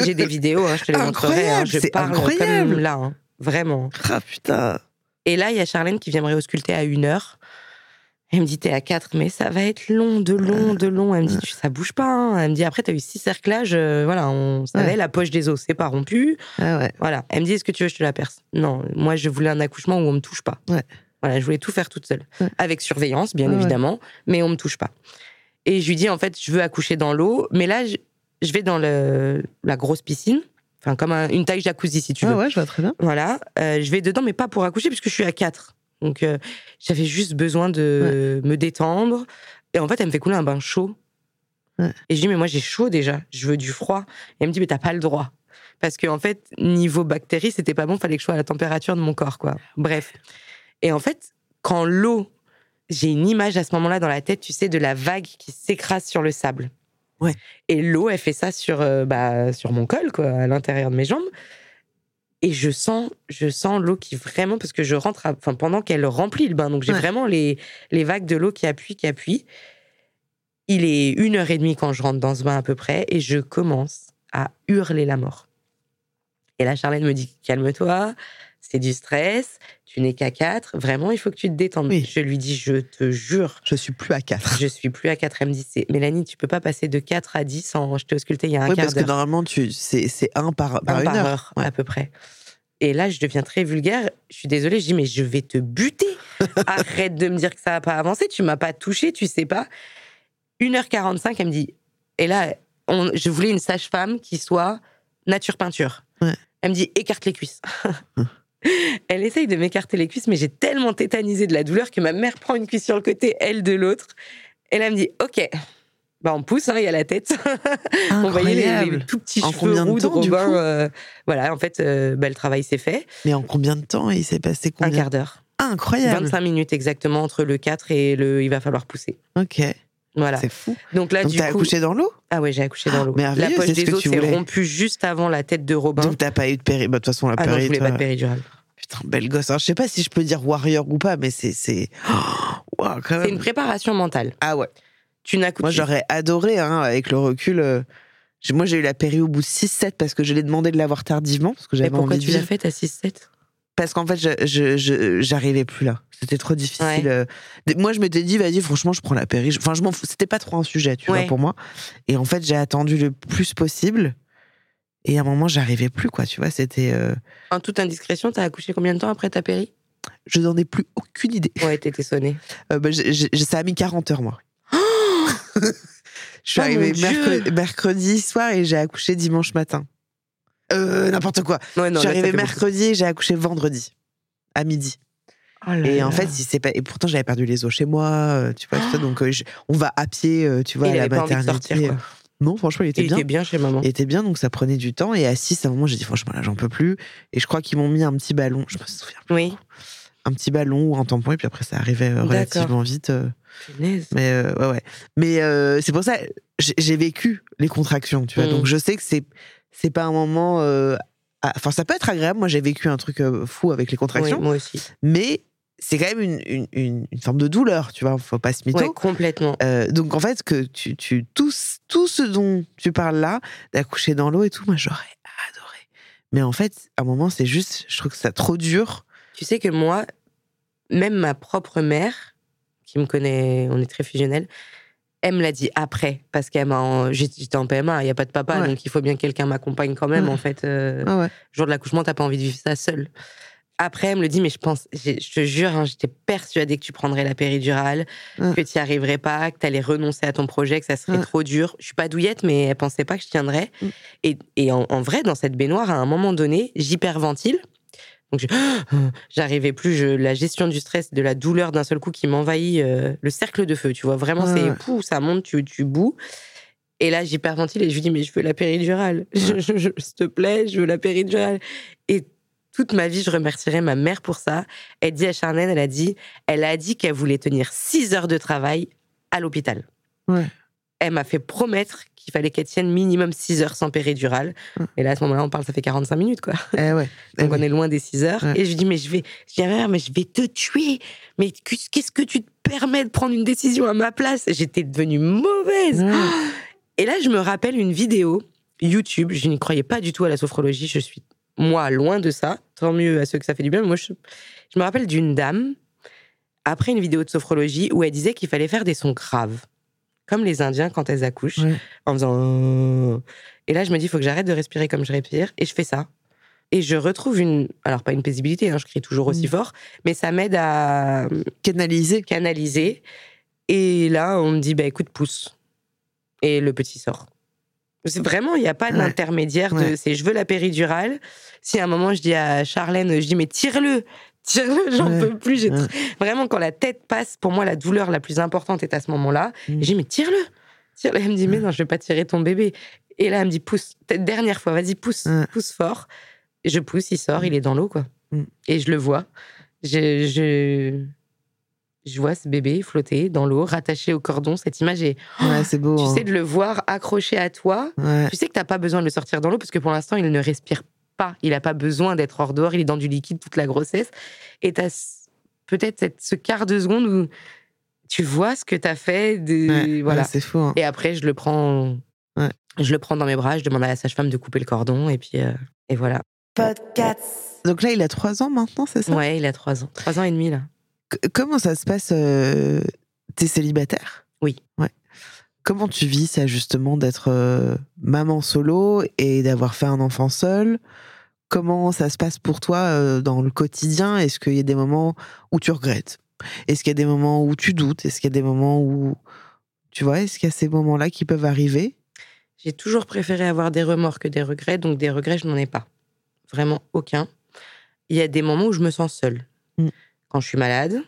J'ai des vidéos, hein, je te les montrerai. hein. Incroyable, Je c'est parle incroyable. comme là, hein. vraiment. Ah putain. Et là, il y a Charlène qui vient me réausculter à une heure. Elle me dit, t'es à 4, mais ça va être long, de long, de long. Elle me dit, tu- ça bouge pas. hein. Elle me dit, après, t'as eu six cerclages. euh, voilà, on savait, Ouais. la poche des os, c'est pas rompu. Ah ouais. Voilà. Elle me dit, est-ce que tu veux que je te la perce? Non, moi, je voulais un accouchement où on me touche pas. Ouais. Voilà, je voulais tout faire toute seule. Avec surveillance, bien évidemment, mais on me touche pas. Et je lui dis, en fait, je veux accoucher dans l'eau, mais là, je, je vais dans le, la grosse piscine, enfin, comme un- une taille jacuzzi, si tu veux. Ah ouais, je vois très bien. Voilà, euh, je vais dedans, mais pas pour accoucher, puisque je suis à 4. Donc, euh, j'avais juste besoin de me détendre. Et en fait, elle me fait couler un bain chaud. Ouais. Et je dis, mais moi, j'ai chaud déjà, je veux du froid. Et elle me dit, mais t'as pas le droit. Parce qu'en fait, niveau bactéries, c'était pas bon, fallait que je sois à la température de mon corps, quoi. Bref. Et en fait, quand l'eau, j'ai une image à ce moment-là dans la tête, tu sais, de la vague qui s'écrase sur le sable. Ouais. Et l'eau, elle fait ça sur, euh, bah, sur mon col, quoi, à l'intérieur de mes jambes. Et je sens, je sens l'eau qui vraiment, parce que je rentre, enfin, pendant qu'elle remplit le bain, donc j'ai Ouais. vraiment les, les vagues de l'eau qui appuient, qui appuient. Il est une heure et demie quand je rentre dans ce bain à peu près, et je commence à hurler la mort. Et là, Charlène me dit calme-toi, c'est du stress, tu n'es qu'à 4, vraiment, il faut que tu te détendes. Oui. Je lui dis, je te jure, Je suis plus à 4. je suis plus à 4. Elle me dit, Mélanie, tu peux pas passer de 4 à 10 en. Je t'ai ausculté il y a un Oui, quart parce que normalement, tu, c'est, c'est un par, par Un une par heure. heure, Ouais. à peu près. Et là, je deviens très vulgaire. Je suis désolée, je dis, mais je vais te buter. [LAUGHS] Arrête de me dire que ça n'a pas avancé. Tu m'as pas touché, tu sais pas. 1h45, elle me dit. Et là, on- je voulais une sage-femme qui soit nature peinture. Ouais. Elle me dit, écarte les cuisses. [LAUGHS] elle essaye de m'écarter les cuisses, mais j'ai tellement tétanisé de la douleur que ma mère prend une cuisse sur le côté, elle de l'autre. Et là, elle me dit, OK. Bah, on pousse, hein, il y a la tête. [LAUGHS] on voyait les, les tout petits En cheveux de roux de temps, du Robin. coup euh, voilà, en fait, euh, bah, le travail s'est fait. Mais en combien de temps il s'est passé Un combien quart d'heure. Incroyable. 25 minutes exactement entre le 4 et le il va falloir pousser. Ok. Voilà. C'est fou. Donc là, Donc du t'as coup. accouché dans l'eau? Ah ouais, j'ai accouché dans l'eau. Ah, La poche des os s'est rompue juste avant la tête de Robin. Donc t'as pas eu de péri. Bah, de toute façon, la ah non, je voulais pas de péridurale. Putain, belle gosse. Alors, je sais pas si je peux dire warrior ou pas, mais c'est. c'est... [GASPS] Quand C'est une préparation mentale. Ah ouais. Tu n'accouches Moi, j'aurais adoré, hein, avec le recul. euh, Moi, j'ai eu la péri au bout de 6-7 parce que je l'ai demandé de l'avoir tardivement. Parce que j'avais pourquoi envie tu l'as faite à 6-7 Parce qu'en fait, je, j'arrivais plus là. C'était trop difficile. Ouais. euh. Moi, je m'étais dit, vas-y, franchement, je prends la péri. Enfin, je m'en fous. C'était pas trop un sujet, tu Ouais. vois, pour moi. Et en fait, j'ai attendu le plus possible. Et à un moment, j'arrivais plus, quoi. Tu vois, c'était. euh, En toute indiscrétion, t'as accouché combien de temps après ta péri? Je n'en ai plus aucune idée. Ouais, t'étais sonnée. [LAUGHS] Euh, bah, ça a mis 40 heures, moi. [GASPS] [LAUGHS] je suis Oh, arrivée mercredi soir et j'ai accouché dimanche matin. Euh, n'importe quoi. Ouais, non, je suis là, ça arrivée fait mercredi et j'ai accouché vendredi à midi. Oh là Et là. en fait, si c'est pas et pourtant j'avais perdu les os chez moi, euh, tu vois tout ça. Donc euh, je- on va à pied, tu vois, Et à il la avait pas envie de maternité. sortir, quoi. Non, franchement, il était Il bien. était bien chez maman. Il était bien, donc ça prenait du temps. Et à 6, à un moment, j'ai dit franchement là, j'en peux plus. Et je crois qu'ils m'ont mis un petit ballon. Je me souviens. plus. Oui. Un petit ballon ou un tampon. Et puis après, ça arrivait relativement vite. Mais euh, ouais, ouais. Mais euh, c'est pour ça, j'ai j'ai vécu les contractions, tu vois. Mm. Donc je sais que c'est c'est pas un moment. euh, Enfin, ça peut être agréable. Moi, j'ai vécu un truc euh, fou avec les Oui, contractions, moi aussi. mais c'est quand même une, une, une, une forme de douleur, tu vois. Faut pas se mytho. Ouais, complètement. Euh, donc en fait, que tu, tu tout, ce- tout ce dont tu parles là, d'accoucher dans l'eau et tout, moi j'aurais adoré. Mais en fait, à un moment, c'est juste, je trouve que c'est trop dur. Tu sais que moi, même ma propre mère, qui me connaît, on est très fusionnels, elle me l'a dit après, parce qu'elle m'a. J'étais en PMA, il n'y a pas de papa, Ouais. donc il faut bien que quelqu'un m'accompagne quand même, Ouais. en fait. euh, Ah ouais. jour de l'accouchement, t'as pas envie de vivre ça seul. Après, elle me le dit, mais je pense, je te jure, hein, j'étais persuadée que tu prendrais la péridurale, que tu n'y arriverais pas, que tu allais renoncer à ton projet, que ça serait trop dur. Je suis pas douillette, mais elle pensait pas que je tiendrais. Mm. Et, et en, en vrai, dans cette baignoire, à un moment donné, j'hyperventile. Donc, je- [GASPS] j'arrivais plus, je, la gestion du stress, de la douleur d'un seul coup qui m'envahit, euh, le cercle de feu, tu vois. Vraiment, Ouais, c'est ouais. pou, ça monte, tu, tu boues. Et là, j'hyperventile et je lui dis, mais je veux la péridurale. [LAUGHS] S'il te plaît, je veux la péridurale. Et toute ma vie, je remercierai ma mère pour ça. Elle dit à Charnène, elle a dit, elle a dit qu'elle voulait tenir 6 heures de travail à l'hôpital. Ouais. Elle m'a fait promettre qu'il fallait qu'elle tienne minimum 6 heures sans péridurale. Ouais. Et là, à ce moment-là, on parle, ça fait 45 minutes, quoi. Eh ouais. [LAUGHS] Eh Donc oui. on est loin des 6 heures. Ouais. Et je lui dis, mais je vais, je dis, mère, mais je vais te tuer. Mais qu'est-ce que tu te permets de prendre une décision à ma place? J'étais devenue mauvaise. Ouais. [GASPS] Et là, je me rappelle une vidéo YouTube. Je n'y croyais pas du tout à la sophrologie. Je suis, moi, loin de ça. Tant mieux à ceux que ça fait du bien. Mais moi, je, je me rappelle d'une dame, après une vidéo de sophrologie, où elle disait qu'il fallait faire des sons graves. Comme les Indiens quand elles accouchent, Ouais. en faisant. euh. Et là, je me dis, il faut que j'arrête de respirer comme je respire. Et je fais ça. Et je retrouve une. Alors, pas une paisibilité, hein, je crie toujours aussi Mm. fort, mais ça m'aide à Canaliser. canaliser. Et là, on me dit, bah écoute, pousse. Et le petit sort. C'est vraiment, il n'y a pas Ouais. d'intermédiaire de Ouais. c'est je veux la péridurale. Si à un moment je dis à Charlène, je dis mais tire-le, tire-le, [LAUGHS] j'en Ouais. peux plus. j'ai Ouais. Vraiment, quand la tête passe, pour moi, la douleur la plus importante est à ce moment-là. Mm. Je dis mais tire-le, tire-le. Elle me dit mais non, je vais pas tirer ton bébé. Et là, elle me dit pousse, dernière fois, vas-y, pousse, pousse fort. Je pousse, il sort, il est dans l'eau, quoi. Mm. Et je le vois. Je, je, je vois ce bébé flotter dans l'eau, rattaché au cordon. Cette image est. Ouais, c'est beau. Tu hein. sais, de le voir accroché à toi. Ouais. Tu sais que t'as pas besoin de le sortir dans l'eau parce que pour l'instant, il ne respire pas. Il n'a pas besoin d'être hors dehors. Il est dans du liquide toute la grossesse. Et tu as peut-être cette- ce quart de seconde où tu vois ce que tu as fait. De, Ouais, voilà. ouais, c'est fou. hein. Et après, je le prends. Ouais. Je le prends dans mes bras. Je demande à la sage-femme de couper le cordon. Et puis, euh, et voilà. Donc là, il a trois ans maintenant, c'est ça? Ouais, il a trois ans. Trois ans et demi, là. C- Comment ça se passe euh, T'es célibataire Oui. Ouais. Comment tu vis ça justement d'être euh, maman solo et d'avoir fait un enfant seul? Comment ça se passe pour toi euh, dans le quotidien? Est-ce qu'il y a des moments où tu regrettes? Est-ce qu'il y a des moments où tu doutes? Est-ce qu'il y a des moments où tu vois Est-ce qu'il y a ces moments-là qui peuvent arriver? J'ai toujours préféré avoir des remords que des regrets, donc des regrets, je n'en ai pas. Vraiment aucun. Il y a des moments où je me sens seule. Mm. Quand je suis malade,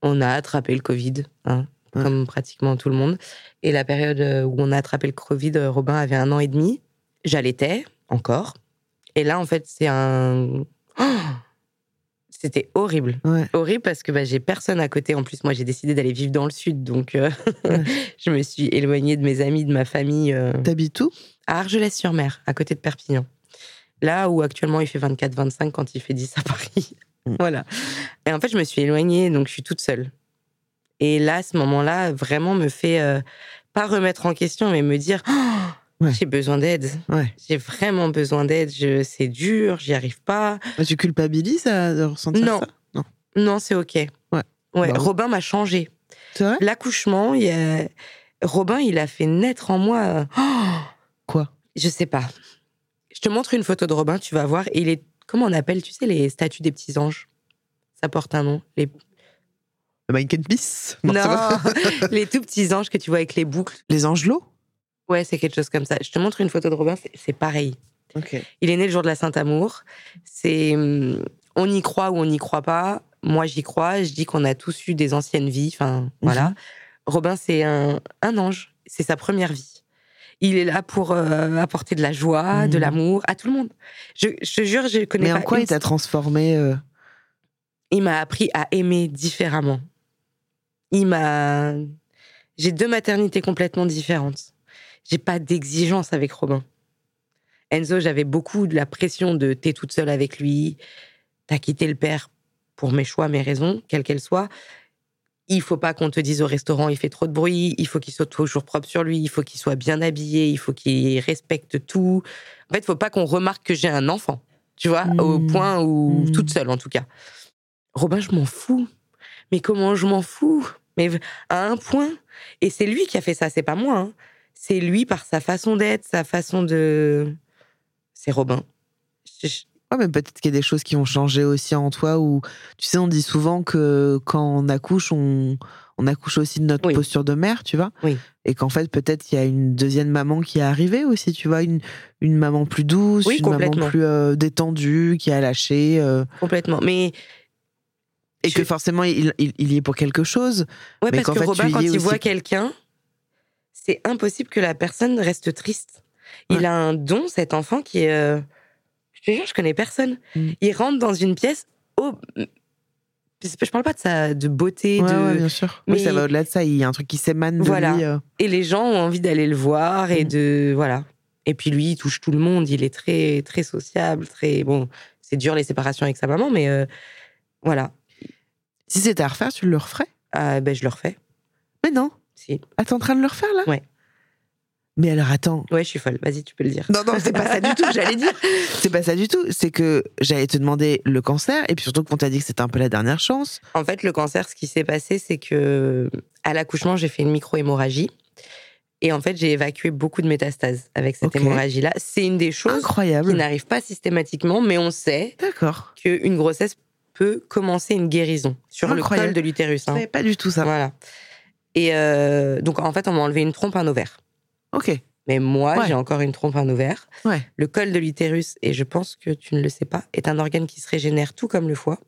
on a attrapé le Covid, hein, Ouais. comme pratiquement tout le monde. Et la période euh, où on a attrapé le Covid, euh, Robin avait un an et demi. J'allaitais encore. Et là, en fait, c'est un. Oh [GASPS] C'était horrible. Ouais. Horrible parce que bah, j'ai personne à côté. En plus, moi, j'ai décidé d'aller vivre dans le sud. Donc, euh, Ouais. [LAUGHS] je me suis éloignée de mes amis, de ma famille. euh, T'habites où? à Argelès-sur-Mer, à côté de Perpignan. Là où actuellement il fait 24-25 quand il fait 10 à Paris. Mm. [LAUGHS] voilà. Et en fait, je me suis éloignée, donc je suis toute seule. Et là, ce moment-là, vraiment me fait euh, pas remettre en question, mais me dire Oh, [GASPS] Ouais. j'ai besoin d'aide. Ouais. J'ai vraiment besoin d'aide. C'est dur, j'y arrive pas. Mais Tu culpabilises à de ressentir Non. ça? Non. Non, c'est ok. Ouais. Ouais. Bah. Robin m'a changé. L'accouchement, il y a... Robin, il a fait naître en moi. euh, [GASPS] Quoi? Je sais pas. Je te montre une photo de Robin, tu vas voir. Il est, comment on appelle, tu sais, les statues des petits anges? Ça porte un nom. Les... Le Mike and Peace Non, pas- [LAUGHS] les tout petits anges que tu vois avec les boucles. Les angelots? Ouais, c'est quelque chose comme ça. Je te montre une photo de Robin, c'est- pareil. Ok. Il est né le jour de la Saint-Amour. C'est, hum, on y croit ou on n'y croit pas. Moi, j'y crois. Je dis qu'on a tous eu des anciennes vies. Enfin, voilà. Robin, c'est un, un ange. C'est sa première vie. Il est là pour euh, apporter de la joie, de Mhm. l'amour à tout le monde. Je, je te jure, je connais Mais pas en quoi une il t'a transformé euh, il m'a appris à aimer différemment. Il m'a. J'ai deux maternités complètement différentes. J'ai pas d'exigence avec Robin. Enzo, j'avais beaucoup de la pression de t'es toute seule avec lui, t'as quitté le père pour mes choix, mes raisons, quelles qu'elles soient. Il faut pas qu'on te dise au restaurant il fait trop de bruit, il faut qu'il soit toujours propre sur lui, il faut qu'il soit bien habillé, il faut qu'il respecte tout. En fait, il faut pas qu'on remarque que j'ai un enfant, tu vois, au Mm. point où Mm. toute seule en tout cas. Robin, je m'en fous. Mais comment je m'en fous? Mais à un point. Et c'est lui qui a fait ça, c'est pas moi. hein. C'est lui par sa façon d'être, sa façon de. C'est Robin. Je- Ouais, mais peut-être qu'il y a des choses qui ont changé aussi en toi ou tu sais on dit souvent que quand on accouche on, on accouche aussi de notre Oui. posture de mère tu vois Oui. et qu'en fait peut-être il y a une deuxième maman qui est arrivée aussi tu vois une, une maman plus douce Oui, une maman plus euh, détendue qui a lâché euh, Complètement. Mais et que forcément il, il, il y est pour quelque chose Ouais, Mais parce que fait, Robin, quand il aussi- voit quelqu'un, c'est impossible que la personne reste triste. Il Ouais. a un don, cet enfant, qui est. euh, Je te jure, je connais personne. Mm. Il rentre dans une pièce. Oh, je parle pas de sa de beauté, ouais, de... ouais, bien sûr oui mais- ça va au-delà de ça il y a un truc qui s'émane de Voilà. lui euh. et les gens ont envie d'aller le voir et Mm. de voilà. Et puis lui, il touche tout le monde. Il est très très sociable, très bon. C'est dur les séparations avec sa maman, mais euh, voilà. Si c'était à refaire tu le referais? Ah, ben je le refais. mais non Si. ah t'es en train de le refaire là? Ouais. mais alors attends Ouais, je suis folle. Vas-y, tu peux le dire. Non, non, c'est pas ça du tout, j'allais dire. [LAUGHS] C'est pas ça du tout. C'est que j'allais te demander le cancer, et puis surtout qu'on t'a dit que c'était un peu la dernière chance. En fait, le cancer, ce qui s'est passé, c'est que à l'accouchement, j'ai fait une micro-hémorragie. Et en fait, j'ai évacué beaucoup de métastases avec cette hémorragie-là. C'est une des choses qui Incroyable. n'arrive pas systématiquement, mais on sait qu'une grossesse peut commencer une guérison sur Incroyable. le col de l'utérus. Je hein. savais pas du tout ça. Voilà. Et euh, donc, en fait, on m'a enlevé une trompe, un ovaire. Ok. Mais moi, Ouais. j'ai encore une trompe, un ovaire. Ouais. Le col de l'utérus, et je pense que tu ne le sais pas, est un organe qui se régénère tout comme le foie.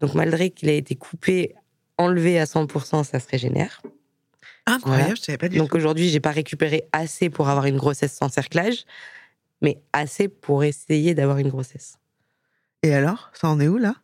Donc, malgré qu'il ait été coupé, enlevé à 100%, ça se régénère. Incroyable, Voilà. je savais pas du Donc aujourd'hui, j'ai pas récupéré assez pour avoir une grossesse sans cerclage, mais assez pour essayer d'avoir une grossesse. Et alors, ça en est où là?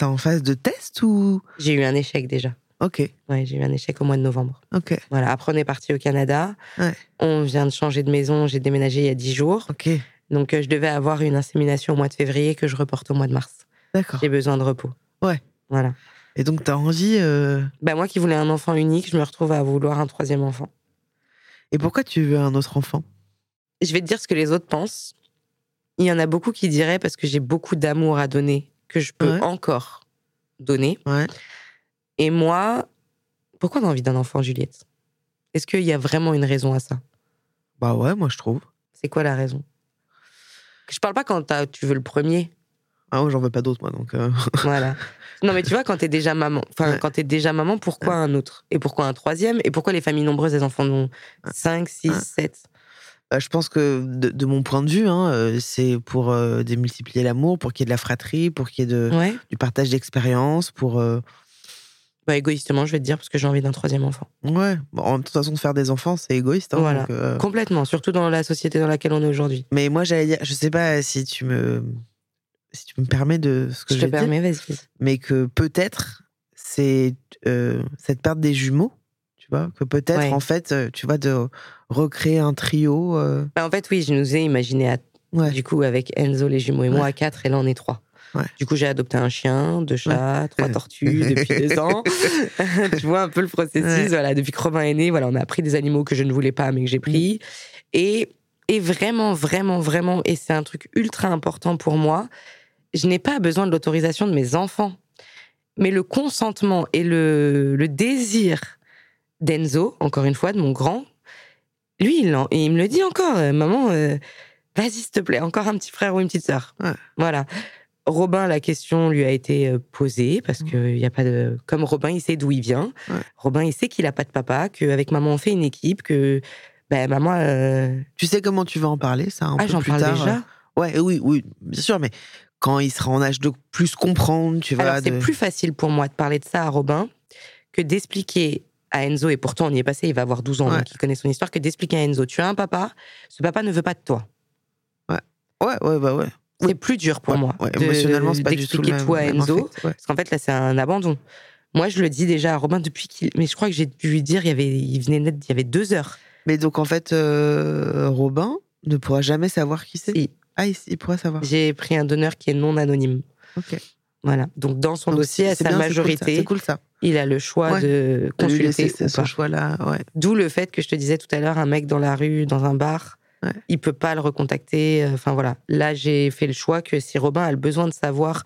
T'es en phase de test ou? J'ai eu un échec déjà. Ok, Ouais, j'ai eu un échec au mois de novembre. ok, Voilà. Après, on est parti au Canada. Ouais. On vient de changer de maison. J'ai déménagé il y a 10 jours. ok. Donc, euh, je devais avoir une insémination au mois de février que je reporte au mois de mars. D'accord. J'ai besoin de repos. Ouais. Voilà. Et donc t'as envie. euh, Bah, moi qui voulais un enfant unique, je me retrouve à vouloir un troisième enfant. Et pourquoi tu veux un autre enfant? Je vais te dire ce que les autres pensent. Il y en a beaucoup qui diraient parce que j'ai beaucoup d'amour à donner, que je peux Ouais. encore donner. Ouais. Et moi, pourquoi on a envie d'un enfant, Juliette? Est-ce qu'il y a vraiment une raison à ça? Bah ouais, moi je trouve. C'est quoi la raison? Je parle pas quand tu veux le premier. Ah, moi, j'en veux pas d'autres, moi, donc. euh, [LAUGHS] Voilà. Non, mais tu vois, quand t'es déjà maman, enfin, Ouais. quand t'es déjà maman, pourquoi un autre? Et pourquoi un troisième? Et pourquoi les familles nombreuses, les enfants ont 5, 6, Ouais. 7 bah, je pense que de, de mon point de vue, hein, euh, c'est pour euh, démultiplier l'amour, pour qu'il y ait de la fratrie, pour qu'il y ait de, Ouais. du partage d'expérience, pour. euh, Bah, égoïstement, je vais te dire, parce que j'ai envie d'un troisième enfant. Ouais. Bon, en toute façon, de faire des enfants, c'est égoïste. hein, Voilà. donc, euh, Complètement, surtout dans la société dans laquelle on est aujourd'hui. Mais moi, j'allais dire, je sais pas si tu me, si tu me permets de ce que Je je, te permets, vas-y. mais que peut-être c'est cette perte des jumeaux, vois, que peut-être Ouais. en fait, euh, tu vois, de recréer un trio. euh, Bah, en fait, oui, je nous ai imaginé à ouais. Du coup, avec Enzo, les jumeaux et moi, à quatre, et là, on est trois. Ouais. Du coup, j'ai adopté un chien, deux chats, trois [LAUGHS] tortues depuis deux ans. [LAUGHS] tu vois un peu le processus. Ouais. Voilà, depuis que Robin est né, voilà, on a pris des animaux que je ne voulais pas, mais que j'ai pris. Et, et vraiment, vraiment, vraiment, et c'est un truc ultra important pour moi, je n'ai pas besoin de l'autorisation de mes enfants. Mais le consentement et le, le désir d'Enzo, encore une fois, de mon grand, lui, il, en- et il me le dit encore, euh, maman, euh, vas-y, s'il te plaît, encore un petit frère ou une petite sœur. Ouais. Voilà. Robin, la question lui a été euh, posée parce que il y a pas de. Comme Robin, il sait d'où il vient. Ouais. Robin, il sait qu'il a pas de papa, qu'avec maman, on fait une équipe, que ben, maman. euh, Tu sais comment tu vas en parler, ça un Ah, j'en parle tard. déjà. Ouais, oui, oui, bien sûr, mais quand il sera en âge de plus comprendre, tu vas. Alors, c'est plus facile pour moi de parler de ça à Robin que d'expliquer à Enzo, et pourtant on y est passé, il va avoir 12 ans, Ouais. donc il connaît son histoire, que d'expliquer à Enzo, tu as un papa, ce papa ne veut pas de toi. Ouais, ouais, bah ouais. C'est plus dur pour Ouais, moi ouais, de- émotionnellement, c'est pas du tout le même, tout à même Enzo. affect, ouais. Parce qu'en fait, là, c'est un abandon. Moi, je le dis déjà à Robin depuis qu'il. Mais je crois que j'ai dû lui dire, il, y avait... il venait naître, il y avait deux heures. Mais donc, en fait, euh, Robin ne pourra jamais savoir qui c'est? Si. Ah, il, il pourra savoir. J'ai pris un donneur qui est non anonyme. Ok. Voilà. Donc, dans son Donc, dossier, à sa bien, c'est cool, ça, majorité, C'est cool ça. il a le choix Ouais. de lui consulter ce choix-là, ouais. D'où le fait que je te disais tout à l'heure, un mec dans la rue, dans un bar, Ouais. il peut pas le recontacter. euh, Enfin voilà. Là, j'ai fait le choix que si Robin a le besoin de savoir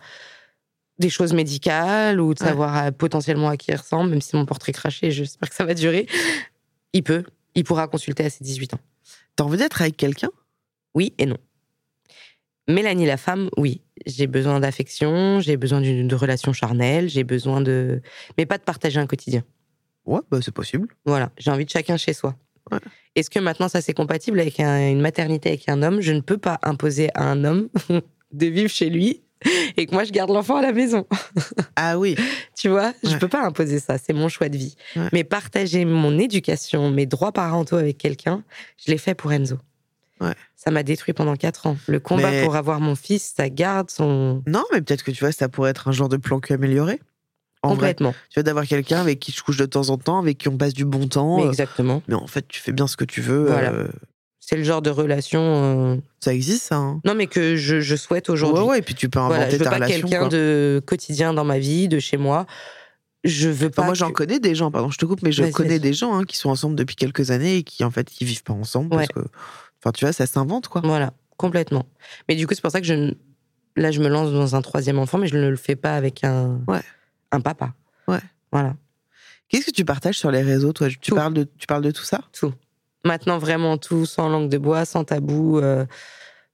des choses médicales ou de savoir euh, potentiellement à qui il ressemble, même si mon portrait craché, j'espère que ça va durer. Il peut, il pourra consulter à ses 18 ans. T'as envie d'être avec quelqu'un? Oui et non. Mélanie la femme, oui. J'ai besoin d'affection, j'ai besoin d'une de relations charnelles, j'ai besoin de. Mais pas de partager un quotidien. Ouais, bah c'est possible. Voilà, j'ai envie de chacun chez soi. Ouais. Est-ce que maintenant ça c'est compatible avec un- une maternité avec un homme? Je ne peux pas imposer à un homme [LAUGHS] de vivre chez lui et que moi je garde l'enfant à la maison. [LAUGHS] Ah oui. Tu vois, je Ouais. peux pas imposer ça, c'est mon choix de vie. Ouais. Mais partager mon éducation, mes droits parentaux avec quelqu'un, je l'ai fait pour Enzo. Ouais. Ça m'a détruit pendant quatre ans. Le combat Mais- pour avoir mon fils, sa garde, son Non, mais peut-être que tu vois, ça pourrait être un genre de plan que amélioré. En vrai, complètement. tu vois, d'avoir quelqu'un avec qui je couche de temps en temps, avec qui on passe du bon temps. Mais euh, exactement. mais en fait, tu fais bien ce que tu veux. Voilà. euh, C'est le genre de relation. euh, ça existe, ça. hein. Non, mais que je, je souhaite aujourd'hui. Ouais, ouais, et puis tu peux inventer Voilà, je veux ta pas quelqu'un de quotidien dans ma vie, de chez moi. Je veux Enfin, pas. moi, j'en que- connais des gens, pardon, je te coupe, mais je connais des gens hein, qui sont ensemble depuis quelques années et qui, en fait, qui vivent pas ensemble. Ouais. Parce que, enfin, tu vois, ça s'invente, quoi. Voilà, complètement. Mais du coup, c'est pour ça que je. Là, je me lance dans un troisième enfant, mais je ne le fais pas avec un, Ouais. un papa. Ouais. Voilà, Qu'est-ce que tu partages sur les réseaux, toi? Tu Tout. parles, de, tu parles de tout ça? Tout. Maintenant, vraiment tout, sans langue de bois, sans tabou, euh,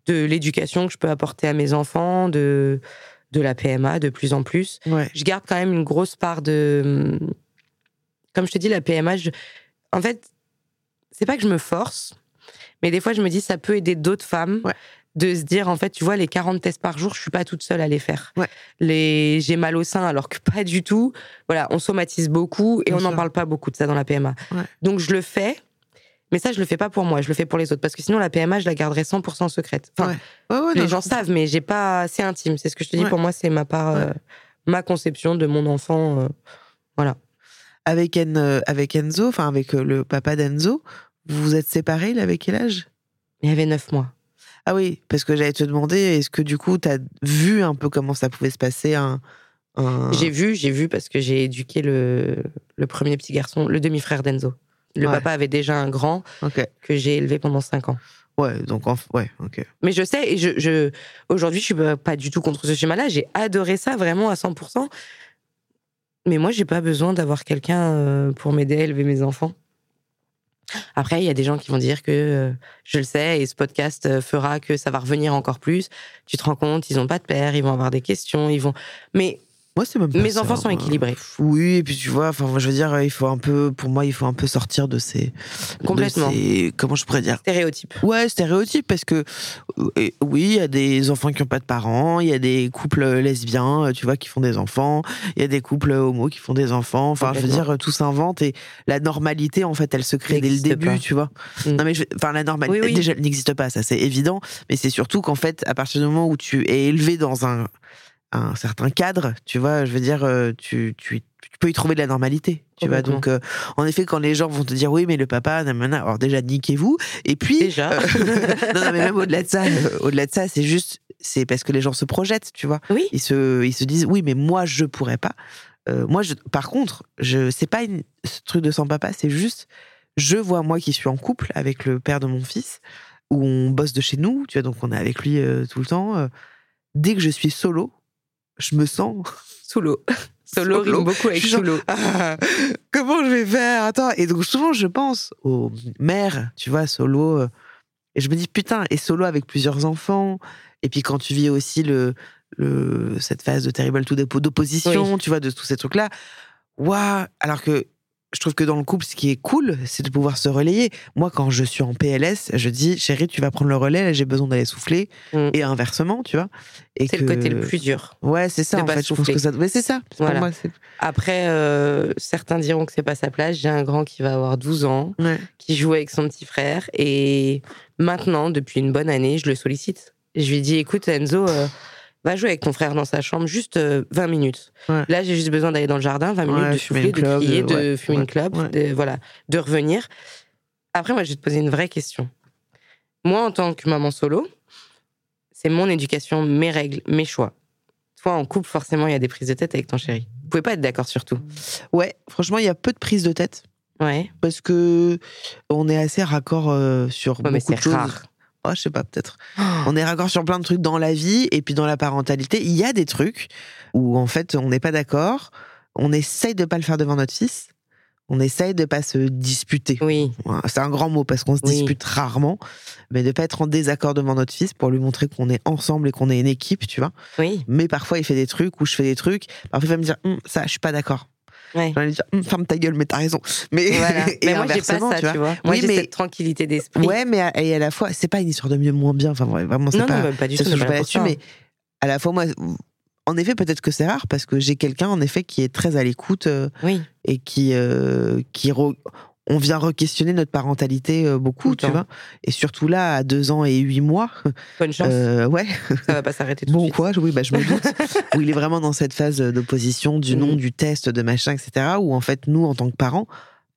de l'éducation que je peux apporter à mes enfants, de, de la PMA de plus en plus. Ouais. je garde quand même une grosse part de. Comme je te dis, la PMA, je- en fait, c'est pas que je me force, mais des fois, je me dis, ça peut aider d'autres femmes Ouais. de se dire, en fait, tu vois, les 40 tests par jour, je suis pas toute seule à les faire. Ouais. Les... J'ai mal au sein, alors que [LAUGHS] pas du tout. Voilà, on somatise beaucoup et Bien on n'en parle pas beaucoup de ça dans la PMA. Ouais. Donc, je le fais. Mais ça, je le fais pas pour moi, je le fais pour les autres. Parce que sinon, la PMA, je la garderai 100% secrète. Enfin, Ouais. Ouais, ouais, les non, gens je savent, mais j'ai pas. C'est intime. C'est ce que je te dis. Pour moi, c'est ma part, euh, ma conception de mon enfant. euh, voilà. Avec, En- euh, avec Enzo, enfin, avec euh, le papa d'Enzo, vous vous êtes séparés, il avait quel âge? Il y avait neuf mois. Ah oui, parce que j'allais te demander, est-ce que du coup, tu as vu un peu comment ça pouvait se passer un, un- J'ai vu, j'ai vu parce que j'ai éduqué le, le premier petit garçon, le demi-frère d'Enzo. Le Ouais. papa avait déjà un grand que j'ai élevé pendant cinq ans. Ouais, donc, en... ouais, ok. Mais je sais, et je, je- aujourd'hui, je suis pas- pas du tout contre ce schéma-là. J'ai adoré ça vraiment à 100%. Mais moi, j'ai pas besoin d'avoir quelqu'un euh, pour m'aider à élever mes enfants. Après, il y a des gens qui vont dire que euh, je le sais et ce podcast euh, fera que ça va revenir encore plus. Tu te rends compte, ils ont pas de père, ils vont avoir des questions, ils vont. Mais Moi, c'est même pas mes ça, enfants sont moi. équilibrés. Oui, et puis tu vois, enfin, moi, je veux dire, il faut un peu, pour moi, il faut un peu sortir de ces. de Complètement. ces- comment je pourrais dire? Stéréotypes. Ouais, stéréotype, parce que euh, et oui, il y a des enfants qui n'ont pas de parents, il y a des couples lesbiens, euh, tu vois, qui font des enfants, il y a des couples homos qui font des enfants. Enfin, je veux Complètement. dire, euh, tout s'invente et la normalité, en fait, elle se crée dès le N'existe début, pas. tu vois. Mm. Non, mais je- enfin, la normalité, Oui, oui. déjà, elle n'existe pas, ça, c'est évident. Mais c'est surtout qu'en fait, à partir du moment où tu es élevé dans un, un certain cadre, tu vois, je veux dire, euh, tu, tu, tu peux y trouver de la normalité. Tu vois, donc, euh, en effet, quand les gens vont te dire oui, mais le papa, nanana, alors déjà, niquez-vous. Et puis, Déjà. euh, [LAUGHS] non, non, mais même au-delà de ça, euh, au-delà de ça, c'est juste, c'est parce que les gens se projettent, tu vois. Oui. Ils se, ils se disent, oui, mais moi, je pourrais pas. Moi, je, par contre, je, c'est pas une, ce truc de sans papa, c'est juste, je vois moi qui suis en couple avec le père de mon fils, où on bosse de chez nous, tu vois, donc on est avec lui tout le temps. dès que je suis solo, je me sens [LAUGHS] Sous l'eau. Solo Solo. rime beaucoup avec l'eau. ah, comment je vais faire? Attends. Et donc souvent je pense aux mères, tu vois, solo. euh, Et je me dis putain, et solo avec plusieurs enfants. Et puis quand tu vis aussi le, le cette phase de terrible tout dépôt d'opposition, tu vois, de tous ces trucs là. Waouh Alors que je trouve que dans le couple, ce qui est cool, c'est de pouvoir se relayer. Moi, quand je suis en PLS, je dis, chérie, tu vas prendre le relais, là, j'ai besoin d'aller souffler. Mm. Et inversement, tu vois. C'est le côté le plus dur. Ouais, c'est ça, en fait. Je pense que ça. Mais c'est ça. Pour moi. Après, euh, certains diront que c'est pas sa place. J'ai un grand qui va avoir 12 ans, Ouais. qui joue avec son petit frère. Et maintenant, depuis une bonne année, je le sollicite. Je lui dis, écoute, Enzo, euh, va jouer avec ton frère dans sa chambre juste euh, 20 minutes. Ouais. Là, j'ai juste besoin d'aller dans le jardin, 20 minutes, Ouais, de souffler, de crier, de- fumer une clope, de, voilà, de revenir. Après, moi, je vais te poser une vraie question. Moi, en tant que maman solo, c'est mon éducation, mes règles, mes choix. Toi, en couple, forcément, il y a des prises de tête avec ton chéri. Vous pouvez pas être d'accord sur tout. Ouais, franchement, il y a peu de prise de tête Ouais. parce que on est assez raccord euh, sur Ouais, mais beaucoup c'est de choses. rare. Oh, je sais pas, peut-être. On est raccord sur plein de trucs dans la vie et puis dans la parentalité. Il y a des trucs où, en fait, on n'est pas d'accord. On essaye de pas le faire devant notre fils. On essaye de pas se disputer. Oui. C'est un grand mot parce qu'on se Oui. dispute rarement, mais de pas être en désaccord devant notre fils pour lui montrer qu'on est ensemble et qu'on est une équipe, tu vois. Oui. Mais parfois, il fait des trucs ou je fais des trucs. Parfois, il va me dire, Hum, ça, je suis pas d'accord. Ouais. Lui dire, Hum, ferme ta gueule, mais t'as raison. Mais, Voilà. [LAUGHS] et mais moi, j'ai pas inversement, ça, tu vois. Moi, Oui, j'ai mais- cette tranquillité d'esprit. Ouais, mais à, et à la fois, c'est pas une histoire de mieux moins bien. Enfin, vraiment, c'est non, pas. non, pas du ça tout. pas là-dessus, ça. mais à la fois, moi, en effet, peut-être que c'est rare parce que j'ai quelqu'un, en effet, qui est très à l'écoute euh, Oui. et qui, euh, qui re- on vient re-questionner notre parentalité euh, beaucoup, tu vois. Et surtout là, à deux ans et huit mois, Bonne chance. euh, ouais, Ça va pas s'arrêter tout bon quoi, oui, bah, je me doute, [LAUGHS] où il est vraiment dans cette phase d'opposition, du nom, Mhm. du test, de machin, etc. Où en fait, nous, en tant que parents,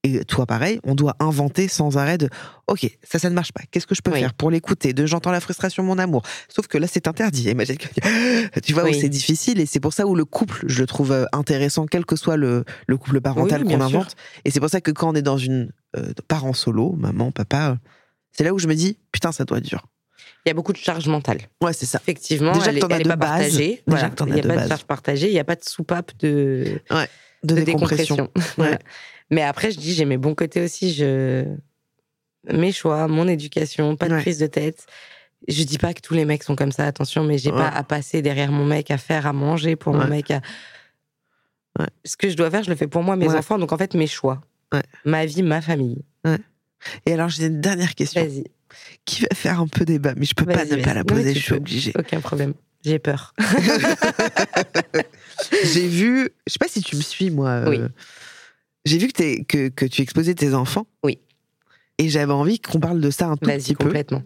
et toi pareil, on doit inventer sans arrêt de OK, ça, ça ne marche pas. Qu'est-ce que je peux Oui. faire pour l'écouter? De j'entends la frustration, mon amour. Sauf que là, c'est interdit. Imagine que- [LAUGHS] tu vois, où Oui. c'est difficile. Et c'est pour ça où le couple, je le trouve euh, intéressant, quel que soit le, le couple parental Oui, qu'on sûr. invente. Et c'est pour ça que quand on est dans une euh, parent solo, maman, papa, euh, c'est là où je me dis, putain, ça doit être dur. Il y a beaucoup de charge mentale. Ouais, c'est ça. Effectivement, Déjà elle que t'en est, as elle est de pas base. partagée. Déjà Voilà. Il n'y a de pas base. de charge partagée, il n'y a pas de soupape de, De, de décompression. [LAUGHS] Mais après, je dis, j'ai mes bons côtés aussi. Je... Mes choix, mon éducation, pas de Ouais. prise de tête. Je dis pas que tous les mecs sont comme ça, attention, mais j'ai Ouais. pas à passer derrière mon mec, à faire à manger pour mon mec. À... Ce que je dois faire, je le fais pour moi, mes enfants. Donc en fait, mes choix. Ma vie, ma famille. Et alors, j'ai une dernière question Vas-y, qui va faire un peu débat, mais je peux pas ne pas la poser, je suis peux. obligée. aucun problème. J'ai peur. [LAUGHS] J'ai vu, je sais pas si tu me suis, moi. euh, Oui. J'ai vu que, t'es- que, que tu exposais tes enfants. Oui. Et j'avais envie qu'on parle de ça un tout petit peu. complètement.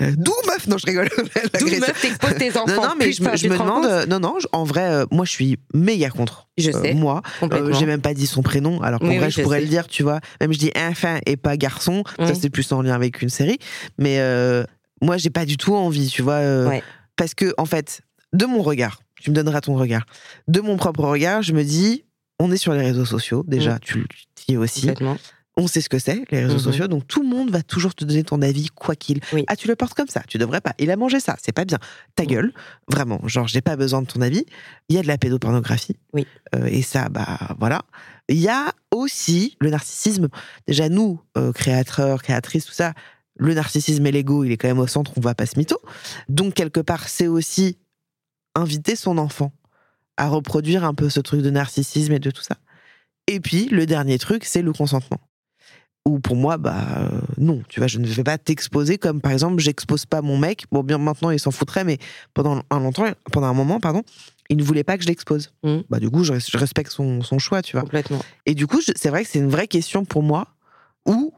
Euh, D'où meuf? Non, je rigole. [LAUGHS] D'où meuf t'exposes tes enfants. Non, non, mais je me, je me demande. non, non, en vrai, euh, moi, je suis méga contre. Je Euh, sais, moi, complètement. Euh, j'ai même pas dit son prénom, alors qu'en Oui, vrai, oui, je je pourrais le dire, tu vois. Même je dis enfant et pas garçon, ça Oui. c'est plus en lien avec une série. Mais moi, j'ai pas du tout envie, tu vois. Ouais. Parce que, en fait, de mon regard, tu me donneras ton regard, de mon propre regard, je me dis, on est sur les réseaux sociaux, déjà, tu le dis aussi. Complètement. On sait ce que c'est, les réseaux Mhm. sociaux, donc tout le monde va toujours te donner ton avis, quoi qu'il. Oui. Ah, tu le portes comme ça, tu devrais pas. Il a mangé ça, c'est pas bien. Ta Mhm. gueule, vraiment, genre, j'ai pas besoin de ton avis. Il y a de la pédopornographie. Oui. Euh, et ça, bah voilà. Il y a aussi le narcissisme. Déjà, nous, euh, créateurs, créatrices, tout ça, le narcissisme et l'ego, il est quand même au centre, on va pas se mytho. Donc, quelque part, c'est aussi inviter son enfant à reproduire un peu ce truc de narcissisme et de tout ça. Et puis, le dernier truc, c'est le consentement. Ou pour moi, bah euh, non, tu vois, je ne vais pas t'exposer comme par exemple, j'expose pas mon mec. Bon, bien maintenant, il s'en foutrait, mais pendant un longtemps, pendant un moment, pardon, il ne voulait pas que je l'expose. Mhm. Bah du coup, je, res- je respecte son, son choix, tu vois. Complètement. Et du coup, c'est vrai que c'est une vraie question pour moi où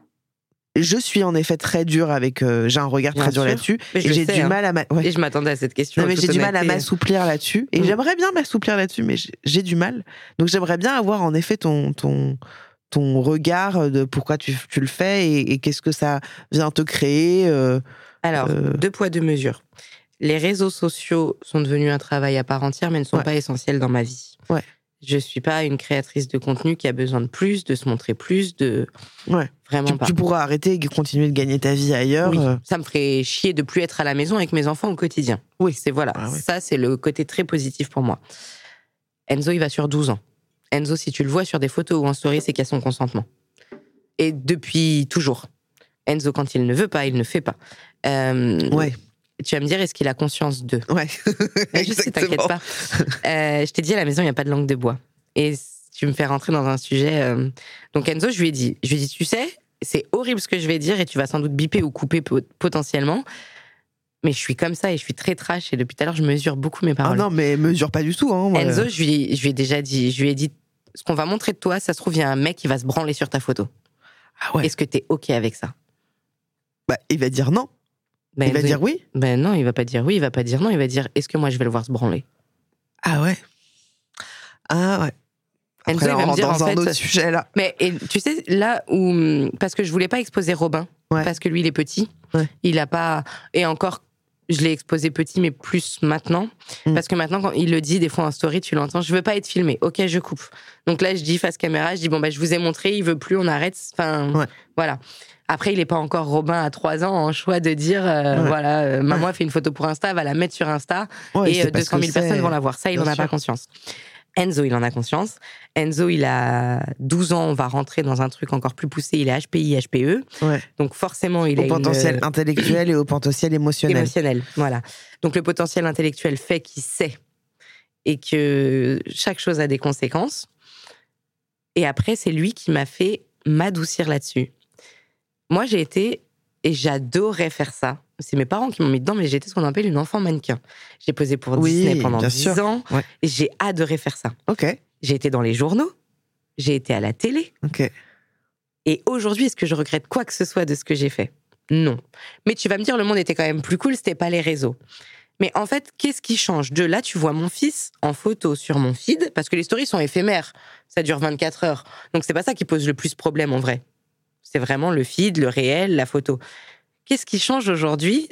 je suis en effet très dur avec. euh, j'ai un regard Bien très dur là-dessus. Et j'ai du hein. mal à. ma- ouais. Et je m'attendais à cette question. Non, mais j'ai du mal à m'assouplir là-dessus. Et Mm. j'aimerais bien m'assouplir là-dessus, mais j'ai- j'ai du mal. Donc j'aimerais bien avoir en effet ton, ton, ton regard de pourquoi tu, tu le fais et, et qu'est-ce que ça vient te créer. euh, Alors, Euh, deux poids, deux mesures. Les réseaux sociaux sont devenus un travail à part entière, mais ne sont Ouais. pas essentiels dans ma vie. Ouais. Je suis pas une créatrice de contenu qui a besoin de plus, de se montrer plus, de Ouais. vraiment tu, pas. tu pourras arrêter et continuer de gagner ta vie ailleurs. Oui, euh, ça me ferait chier de plus être à la maison avec mes enfants au quotidien. Oui. c'est voilà, Ah oui. ça c'est le côté très positif pour moi. Enzo, il va sur 12 ans. Enzo, si tu le vois sur des photos ou en story, c'est qu'il y a son consentement. Et depuis toujours. Enzo, quand il ne veut pas, il ne fait pas. Euh, Ouais, Tu vas me dire, est-ce qu'il a conscience d'eux? Ouais. Sais, t'inquiète pas. Euh, je t'ai dit, à la maison, il n'y a pas de langue de bois. Et tu me fais rentrer dans un sujet. euh, Donc, Enzo, je lui ai dit, je lui ai dit, tu sais, c'est horrible ce que je vais dire et tu vas sans doute biper ou couper po- potentiellement. Mais je suis comme ça et je suis très trash et depuis tout à l'heure, je mesure beaucoup mes Ah paroles. non, mais mesure pas du tout. Hein, moi. Enzo, je lui, je lui ai déjà dit, je lui ai dit, ce qu'on va montrer de toi, ça se trouve, il y a un mec qui va se branler sur ta photo. Ah ouais. Est-ce que t'es OK avec ça? Bah, il va dire non. Ben, il va Enzo, dire oui? Ben non, il va pas dire oui, il va pas dire non, il va dire, est-ce que moi je vais le voir se branler? Ah ouais? Ah ouais. Enzo, Après, il va me dire, rentre en dans un fait, autre sujet là. Mais et, tu sais, là où. Parce que je voulais pas exposer Robin, Ouais. parce que lui, il est petit. Ouais. Il a pas. Et encore, je l'ai exposé petit, mais plus maintenant. Mm. Parce que maintenant, quand il le dit, des fois en story, tu l'entends, je veux pas être filmé. Ok, je coupe. Donc là, je dis face caméra, je dis, bon, bah, je vous ai montré, il veut plus, on arrête. Enfin, Ouais. voilà. Après, il est pas encore Robin à 3 ans en choix de dire, euh, Ouais. voilà, euh, maman a fait une photo pour Insta, va la mettre sur Insta Ouais, et c'est euh, parce 200 que 000 personnes c'est- vont la voir. Ça, il Bien en a pas conscience. Enzo, il en a conscience. Enzo, il a 12 ans, on va rentrer dans un truc encore plus poussé. Il est HPI, HPE. Ouais. Donc forcément, il Au a une- euh, potentiel intellectuel et au potentiel [CLEARS THROAT] émotionnel. émotionnel. Voilà. Donc le potentiel intellectuel fait qu'il sait et que chaque chose a des conséquences. Et après, c'est lui qui m'a fait m'adoucir là-dessus. Moi, j'ai été, et j'adorais faire ça. C'est mes parents qui m'ont mis dedans, mais j'étais ce qu'on appelle une enfant mannequin. J'ai posé pour Oui, Disney pendant bien 10 sûr. ans. Ouais. Et j'ai adoré faire ça. Ok, J'ai été dans les journaux. J'ai été à la télé. ok. Et aujourd'hui, est-ce que je regrette quoi que ce soit de ce que j'ai fait? Non. Mais tu vas me dire, le monde était quand même plus cool, c'était pas les réseaux. Mais en fait, qu'est-ce qui change? De là, tu vois mon fils en photo sur mon feed, parce que les stories sont éphémères. Ça dure 24 heures. Donc c'est pas ça qui pose le plus problème en vrai. C'est vraiment le feed, le réel, la photo. Qu'est-ce qui change aujourd'hui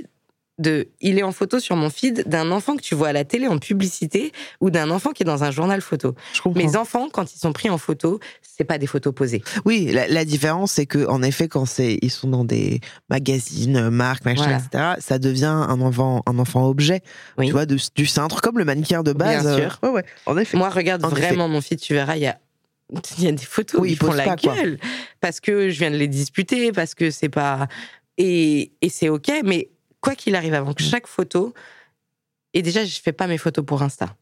de il est en photo sur mon feed d'un enfant que tu vois à la télé en publicité ou d'un enfant qui est dans un journal photo? Mes enfants, quand ils sont pris en photo, c'est pas des photos posées. Oui, la, la différence, c'est que en effet, quand c'est, ils sont dans des magazines, euh, marques, machin, Voilà. etc., ça devient un enfant, un enfant objet. Oui. Tu vois, de- du cintre, comme le mannequin de base. Bien euh, sûr. ouais, ouais. En effet. Moi, regarde En effet. vraiment mon feed, tu verras, il y a, il y a des photos Oui, où ils ils font la pas, quoi. gueule. Parce que je viens de les disputer, parce que c'est pas. Et, et c'est OK, mais quoi qu'il arrive, avant Mm. que chaque photo. Et déjà, je fais pas mes photos pour Insta.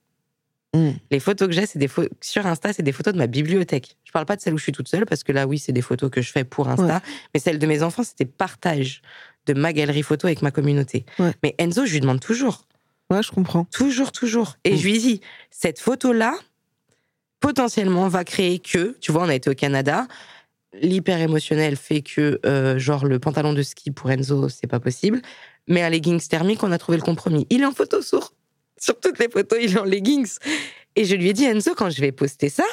Mm. Les photos que j'ai, c'est des sur Insta, c'est des photos de ma bibliothèque. Je parle pas de celles où je suis toute seule, parce que là, oui, c'est des photos que je fais pour Insta. Mais celles de mes enfants, c'était partage de ma galerie photo avec ma communauté. Ouais. Mais Enzo, je lui demande toujours. Ouais, je comprends. Toujours, toujours. Et Mm. je lui dis, cette photo-là, potentiellement, va créer que, tu vois, on a été au Canada, l'hyper émotionnel fait que, euh, genre, le pantalon de ski pour Enzo, c'est pas possible, mais un leggings thermique, on a trouvé le compromis. Il est en photo sur, sur toutes les photos, il est en leggings. Et je lui ai dit, Enzo, quand je vais poster ça,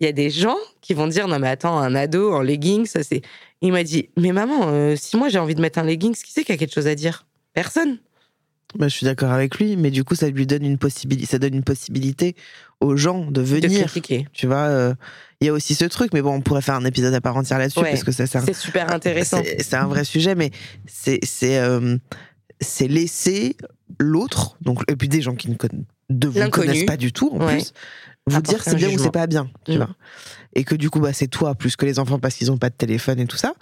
il y a des gens qui vont dire, non mais attends, un ado en leggings, ça c'est... Il m'a dit, mais maman, euh, si moi j'ai envie de mettre un leggings, qui c'est qui a quelque chose à dire? Personne. Bah, je suis d'accord avec lui, mais du coup, ça lui donne une possibilité, ça donne une possibilité aux gens de De venir. critiquer. tu vois, euh, il y a aussi ce truc, mais bon, on pourrait faire un épisode à part entière là-dessus Ouais. parce que ça, c'est super intéressant. c'est- un vrai sujet, mais c'est c'est euh, c'est laisser l'autre, donc et puis des gens qui ne conna- de vous connaissent pas du tout en Ouais. plus, vous dire c'est bien ou c'est pas bien, tu Mm. vois. Et que du coup, bah, c'est toi plus que les enfants parce qu'ils ont pas de téléphone et tout ça.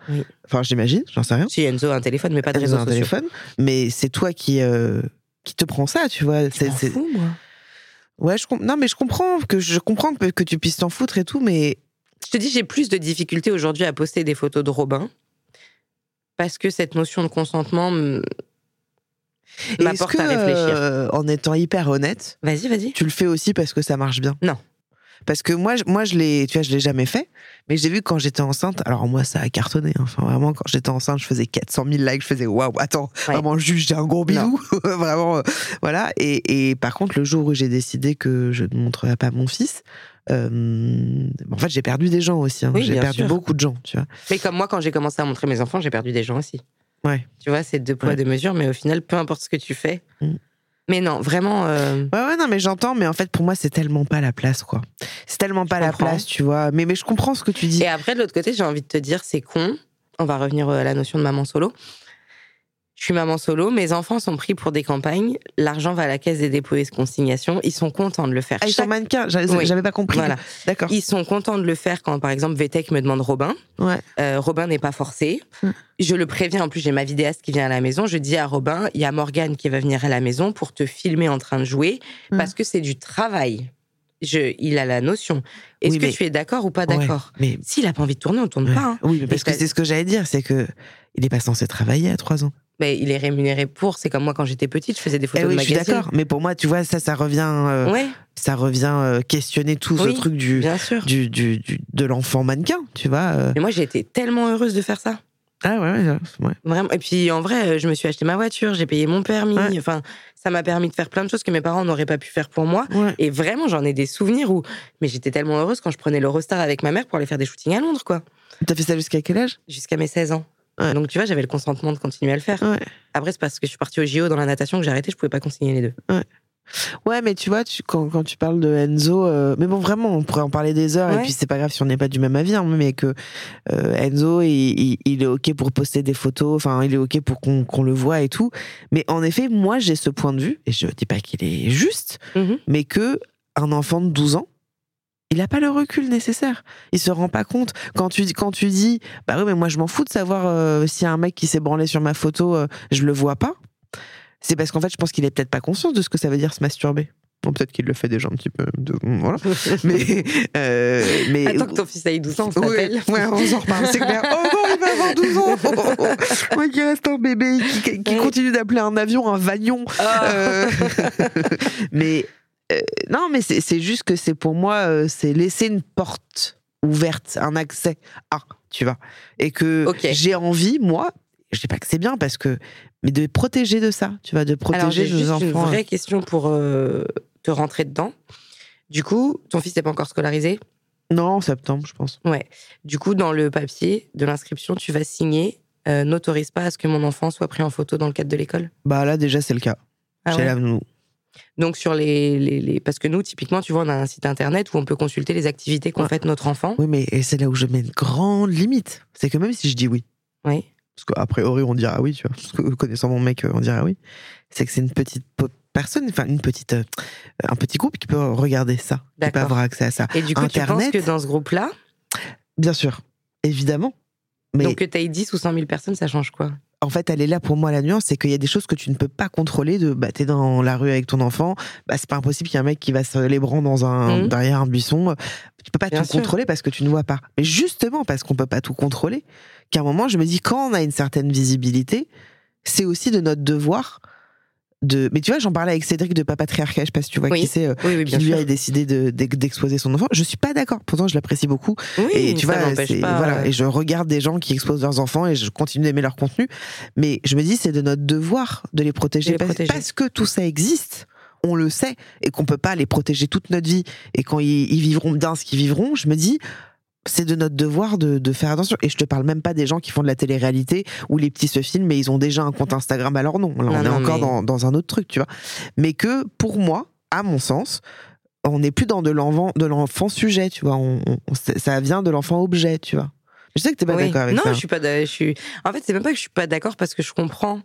Enfin, j'imagine, j'en sais rien. Si Enzo a un téléphone, mais pas de un sociaux. téléphone, mais c'est toi qui euh, qui te prends ça, tu vois. C'est fous, moi. ouais, je non, mais je comprends que je comprends que, que tu puisses t'en foutre et tout, mais Je te dis, j'ai plus de difficultés aujourd'hui à poster des photos de Robin parce que cette notion de consentement Et m'apporte est-ce à que, réfléchir. euh, en étant hyper honnête, Vas-y, vas-y. tu le fais aussi parce que ça marche bien? Non. Parce que moi, je- moi, je l'ai, tu vois, je l'ai jamais fait. Mais j'ai vu quand j'étais enceinte. Alors moi, ça a cartonné. hein. Enfin, vraiment, quand j'étais enceinte, je faisais 400 000 likes. Je faisais waouh, attends, Ouais. vraiment, juste, j'ai un gros bisou. [LAUGHS] vraiment, euh, voilà. Et, et par contre, le jour où j'ai décidé que je ne montrerais pas mon fils, euh, en fait, j'ai perdu des gens aussi. hein. Oui, j'ai perdu sûr. beaucoup de gens, tu vois. Mais comme moi, quand j'ai commencé à montrer mes enfants, j'ai perdu des gens aussi. Ouais. Tu vois, c'est deux poids, Ouais. deux mesures, mais au final, peu importe ce que tu fais. Mm. Mais non, vraiment. euh, Ouais, ouais, non, mais j'entends, mais en fait, pour moi, c'est tellement pas la place, quoi. C'est tellement pas la comprends. place, tu vois. Mais, mais je comprends ce que tu dis. Et après, de l'autre côté, j'ai envie de te dire, c'est con. On va revenir euh, à la notion de maman solo. Je suis maman solo, mes enfants sont pris pour des campagnes, l'argent va à la caisse des dépôts et consignations, ils sont contents de le faire. Ah, ils sont Chaque- mannequins, j'avais Oui. pas compris. Voilà. D'accord. Ils sont contents de le faire quand, par exemple, VTech me demande Robin. Ouais. Euh, Robin n'est pas forcé. Mm. Je le préviens, en plus, j'ai ma vidéaste qui vient à la maison. Je dis à Robin, il y a Morgane qui va venir à la maison pour te filmer en train de jouer, Mm. parce que c'est du travail. Je, il a la notion. Est-ce Oui, que mais- tu es d'accord ou pas Ouais, d'accord mais S'il a pas envie de tourner, on tourne Ouais. pas. hein. Oui, mais parce que c'est ce que j'allais dire, c'est que il est pas censé travailler à 3 ans. Mais il est rémunéré pour. C'est comme moi quand j'étais petite, je faisais des Eh photos oui, de je suis magazines. d'accord. Mais pour moi, tu vois, ça, ça revient, euh, Ouais, ça revient euh, questionner tout Oui, ce truc du, bien sûr. du, du, du- de l'enfant mannequin, tu vois. euh. Mais moi, j'ai été tellement heureuse de faire ça. Ah ouais, ouais, ouais. Vraiment. Et puis, en vrai, euh, je me suis acheté ma voiture, j'ai payé mon permis. Ouais. Enfin, ça m'a permis de faire plein de choses que mes parents n'auraient pas pu faire pour moi. Et vraiment, j'en ai des souvenirs où. Mais j'étais tellement heureuse quand je prenais l'Eurostar avec ma mère pour aller faire des shootings à Londres, quoi. T'as fait ça jusqu'à quel âge? Jusqu'à mes 16 ans. Ouais. Donc tu vois, j'avais le consentement de continuer à le faire. Ouais. Après, c'est parce que je suis partie au JO dans la natation que j'ai arrêté, je pouvais pas consigner les deux. Ouais, mais tu vois, tu, quand, quand tu parles de Enzo, euh, mais bon, vraiment, on pourrait en parler des heures, et puis c'est pas grave si on n'est pas du même avis, hein, mais que euh, Enzo, il, il- il est OK pour poster des photos, enfin, il est OK pour qu'on qu'on le voit et tout. Mais en effet, moi, j'ai ce point de vue, et je dis pas qu'il est juste, Mhm. mais que un enfant de 12 ans, il n'a pas le recul nécessaire. Il se rend pas compte. Quand tu, dis- quand tu dis, bah oui, mais moi je m'en fous de savoir euh, s'il y a un mec qui s'est branlé sur ma photo, euh, je le vois pas. C'est parce qu'en fait, je pense qu'il est peut-être pas conscient de ce que ça veut dire se masturber. Bon, peut-être qu'il le fait déjà un petit peu. de- voilà. [LAUGHS] Mais, euh, mais Attends que ton fils ait 12 ans, on s'appelle. ouais, on s'en reparle, c'est clair. Oh non, il va avoir 12 ans. [LAUGHS] [LAUGHS] Ouais, qui reste un bébé, qui, qui Ouais. continue d'appeler un avion un vagnon. Ah. Euh, mais euh, non, mais c'est juste que c'est pour moi, euh, c'est laisser une porte ouverte, un accès à, tu vois. Et que j'ai envie, moi, je dis pas que c'est bien parce que, mais de protéger de ça, tu vois, de protéger juste nos une enfants. vraie question pour euh, te rentrer dedans. Du coup, ton fils n'est pas encore scolarisé? Non, en septembre, je pense. Ouais. Du coup, dans le papier de l'inscription, tu vas signer n'autorise pas à ce que mon enfant soit pris en photo dans le cadre de l'école? Bah là, déjà, c'est le cas. Ah Chez ouais? la. Donc sur les, les, les- parce que nous typiquement, tu vois, on a un site internet où on peut consulter les activités qu'ont Ouais. faites notre enfant. Oui, mais c'est là où je mets une grande limite. C'est que même si je dis oui, Oui. parce qu'a priori on dira oui, tu vois, parce que connaissant mon mec, on dira oui, c'est que c'est une petite personne, enfin une petite, euh, un petit groupe qui peut regarder ça, qui peut avoir accès à ça. Et du coup, Internet. tu penses que dans ce groupe-là, Bien sûr, évidemment. Mais donc que tu aies 10 ou 100 000 personnes, ça change quoi? En fait, elle est là pour moi la nuance, c'est qu'il y a des choses que tu ne peux pas contrôler. De, bah, t'es dans la rue avec ton enfant, bah, c'est pas impossible qu'il y ait un mec qui va se les bras dans un Mhm. derrière un buisson. Tu peux pas Bien tout sûr. contrôler parce que tu ne vois pas. Mais justement parce qu'on peut pas tout contrôler, qu'à un moment, je me dis quand on a une certaine visibilité, c'est aussi de notre devoir de. Mais tu vois, j'en parlais avec Cédric de Papatriarcat, je sais pas si tu vois Oui. qui c'est. euh, Oui, oui, qui lui sûr. a décidé de- d'ex- d'exposer son enfant. Je suis pas d'accord. Pourtant, je l'apprécie beaucoup. Oui, Et tu vois, pas. voilà, et je regarde des gens qui exposent leurs enfants et je continue d'aimer leur contenu. Mais je me dis, c'est de notre devoir de les protéger, De les parce, protéger. parce que tout ça existe. On le sait et qu'on peut pas les protéger toute notre vie. Et quand ils, ils vivront bien ce qu'ils vivront, je me dis, c'est de notre devoir de, de faire attention. Et je te parle même pas des gens qui font de la télé-réalité où les petits se filment mais ils ont déjà un compte Instagram à leur nom. Là, on Non, est non, encore mais- dans, dans un autre truc, tu vois. Mais que pour moi, à mon sens, on n'est plus dans de l'enfant, de l'enfant sujet, tu vois. On, on- ça vient de l'enfant objet, tu vois. Je sais que t'es pas oui. d'accord avec non, ça. je suis pas. Je suis. En fait, c'est même pas que je suis pas d'accord parce que je comprends.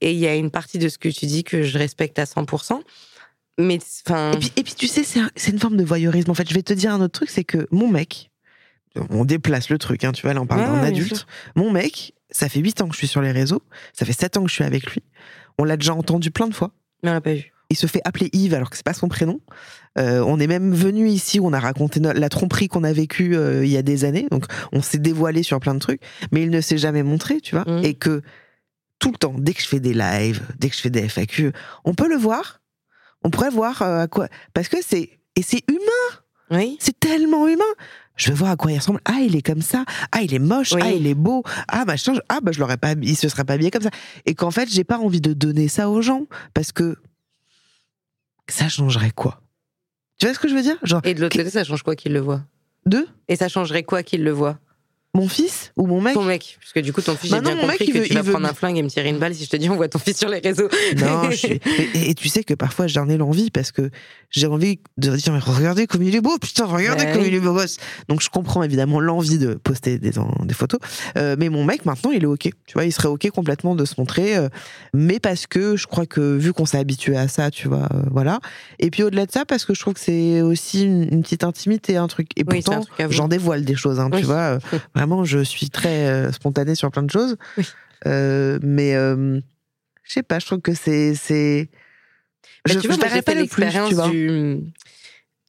Et il y a une partie de ce que tu dis que je respecte à 100%. Mais enfin, Et puis, et puis tu sais, c'est une forme de voyeurisme. En fait, je vais te dire un autre truc, c'est que mon mec, on déplace le truc, hein, tu vois, là on parle Ouais, d'un adulte. Mon mec, ça fait 8 ans que je suis sur les réseaux, ça fait 7 ans que je suis avec lui. On l'a déjà entendu plein de fois. mais on l'a pas vu. Il se fait appeler Yves alors que c'est pas son prénom. Euh, on est même venu ici on a raconté la tromperie qu'on a vécue euh, il y a des années. Donc on s'est dévoilé sur plein de trucs, mais il ne s'est jamais montré, tu vois. Mhm. Et que tout le temps, dès que je fais des lives, dès que je fais des FAQ, on peut le voir. On pourrait voir euh, à quoi. Parce que c'est. Et c'est humain, Oui. c'est tellement humain. Je veux voir à quoi il ressemble. Ah, il est comme ça. Ah, il est moche. Oui. Ah, il est beau. Ah, machin. Ah, bah, je l'aurais pas. Il se serait pas habillé comme ça. Et qu'en fait, j'ai pas envie de donner ça aux gens. Parce que. Ça changerait quoi? Tu vois ce que je veux dire? Genre, Et de l'autre côté, ça change quoi qu'il le voit deux Et ça changerait quoi qu'il le voit Mon fils ou mon mec Ton mec. Parce que du coup, ton fils, Bah j'ai bien mec, compris il que veut- tu vas il veut- prendre un flingue et me tirer une balle si je te dis on voit ton fils sur les réseaux. [LAUGHS] Non, je suis- et, et tu sais que parfois j'en ai l'envie parce que j'ai envie de dire mais regardez comme il est beau, putain, regardez Bah comme il est beau gosse. Donc je comprends évidemment l'envie de poster des, photos. Euh, mais mon mec maintenant il est ok. Tu vois, il serait ok complètement de se montrer. euh, mais parce que je crois que vu qu'on s'est habitué à ça, tu vois, euh, voilà. Et puis au-delà de ça, parce que je trouve que c'est aussi une, une petite intimité, un truc. Et Oui, pourtant, j'en dévoile des choses, hein, Oui. tu vois. [LAUGHS] vraiment, je suis très euh, spontanée sur plein de choses. Oui. Euh, mais euh, je sais pas, je trouve que c'est c'est Bah, je, tu vois, moi, j'ai pas l'expérience tu vois. du.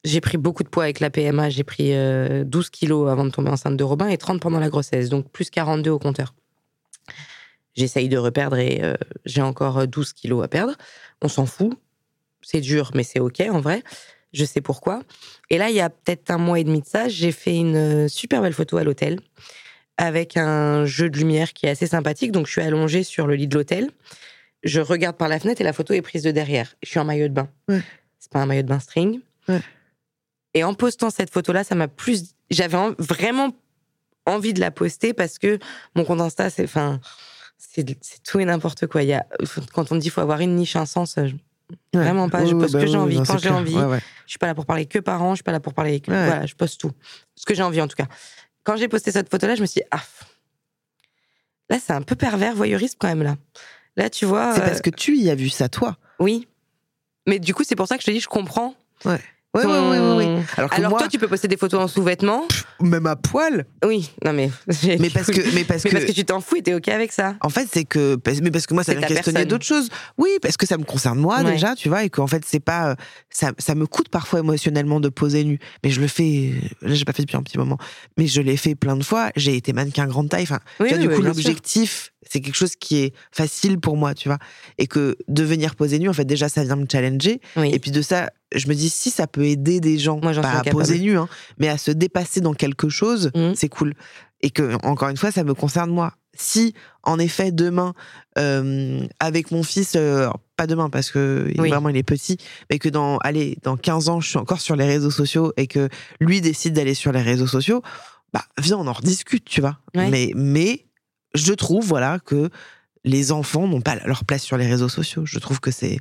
J'ai pris beaucoup de poids avec la PMA. J'ai pris euh, 12 kilos avant de tomber enceinte de Robin et 30 pendant la grossesse. Donc plus 42 au compteur. J'essaye de reperdre et euh, j'ai encore euh, 12 kilos à perdre. On s'en fout. C'est dur, mais c'est OK en vrai. Je sais pourquoi. Et là, il y a peut-être un mois et demi de ça, j'ai fait une euh, super belle photo à l'hôtel avec un jeu de lumière qui est assez sympathique. Donc je suis allongée sur le lit de l'hôtel. Je regarde par la fenêtre et la photo est prise de derrière. Je suis en maillot de bain. Ouais. C'est pas un maillot de bain string. Ouais. Et en postant cette photo-là, ça m'a plus. J'avais en- vraiment envie de la poster parce que mon compte Insta, c'est, enfin, c'est, tout et n'importe quoi. Il y a, quand on dit qu'il faut avoir une niche, un sens, je- Ouais. vraiment pas. Je poste bah ce que j'ai envie, non, quand j'ai envie. Ouais, ouais. Je suis pas là pour parler que parents, je suis pas là pour parler que. Voilà, je poste tout. Ce que j'ai envie, en tout cas. Quand j'ai posté cette photo-là, je me suis dit, ah, là, c'est un peu pervers, voyeuriste quand même, là. Là, tu vois. C'est euh, parce que tu y as vu ça, toi. Oui. Mais du coup, c'est pour ça que je te dis, je comprends. Ouais. Ton- ouais, ouais, ouais, ouais. Alors que Alors moi, toi, tu peux poster des photos en sous-vêtements? même à poil. Oui, non mais. [LAUGHS] Mais parce que, mais parce Mais que, parce que tu t'en fous et t'es ok avec ça. En fait, c'est que, mais parce que moi, ça vient questionner d'autres choses. Oui, parce que ça me concerne moi Ouais. déjà, tu vois, et qu'en fait, c'est pas, euh, ça, ça me coûte parfois émotionnellement de poser nu. Mais je le fais, là, j'ai pas fait depuis un petit moment, mais je l'ai fait plein de fois. J'ai été mannequin grande taille. Enfin, Oui, tu vois, oui, du oui, coup, l'objectif, c'est quelque chose qui est facile pour moi, tu vois, et que de venir poser nu, en fait, déjà, ça vient me challenger. Oui. Et puis de ça, je me dis si ça peut aider des gens, Moi, pas à poser nu, hein, mais à se dépasser dans quelque chose, Mhm. c'est cool. Et que encore une fois, ça me concerne moi. Si en effet demain, euh, avec mon fils, euh, pas demain parce que Oui. vraiment il est petit, mais que dans allez dans 15 ans, je suis encore sur les réseaux sociaux et que lui décide d'aller sur les réseaux sociaux, bah viens on en rediscute, tu vois. Ouais. Mais mais je trouve voilà que les enfants n'ont pas leur place sur les réseaux sociaux. Je trouve que c'est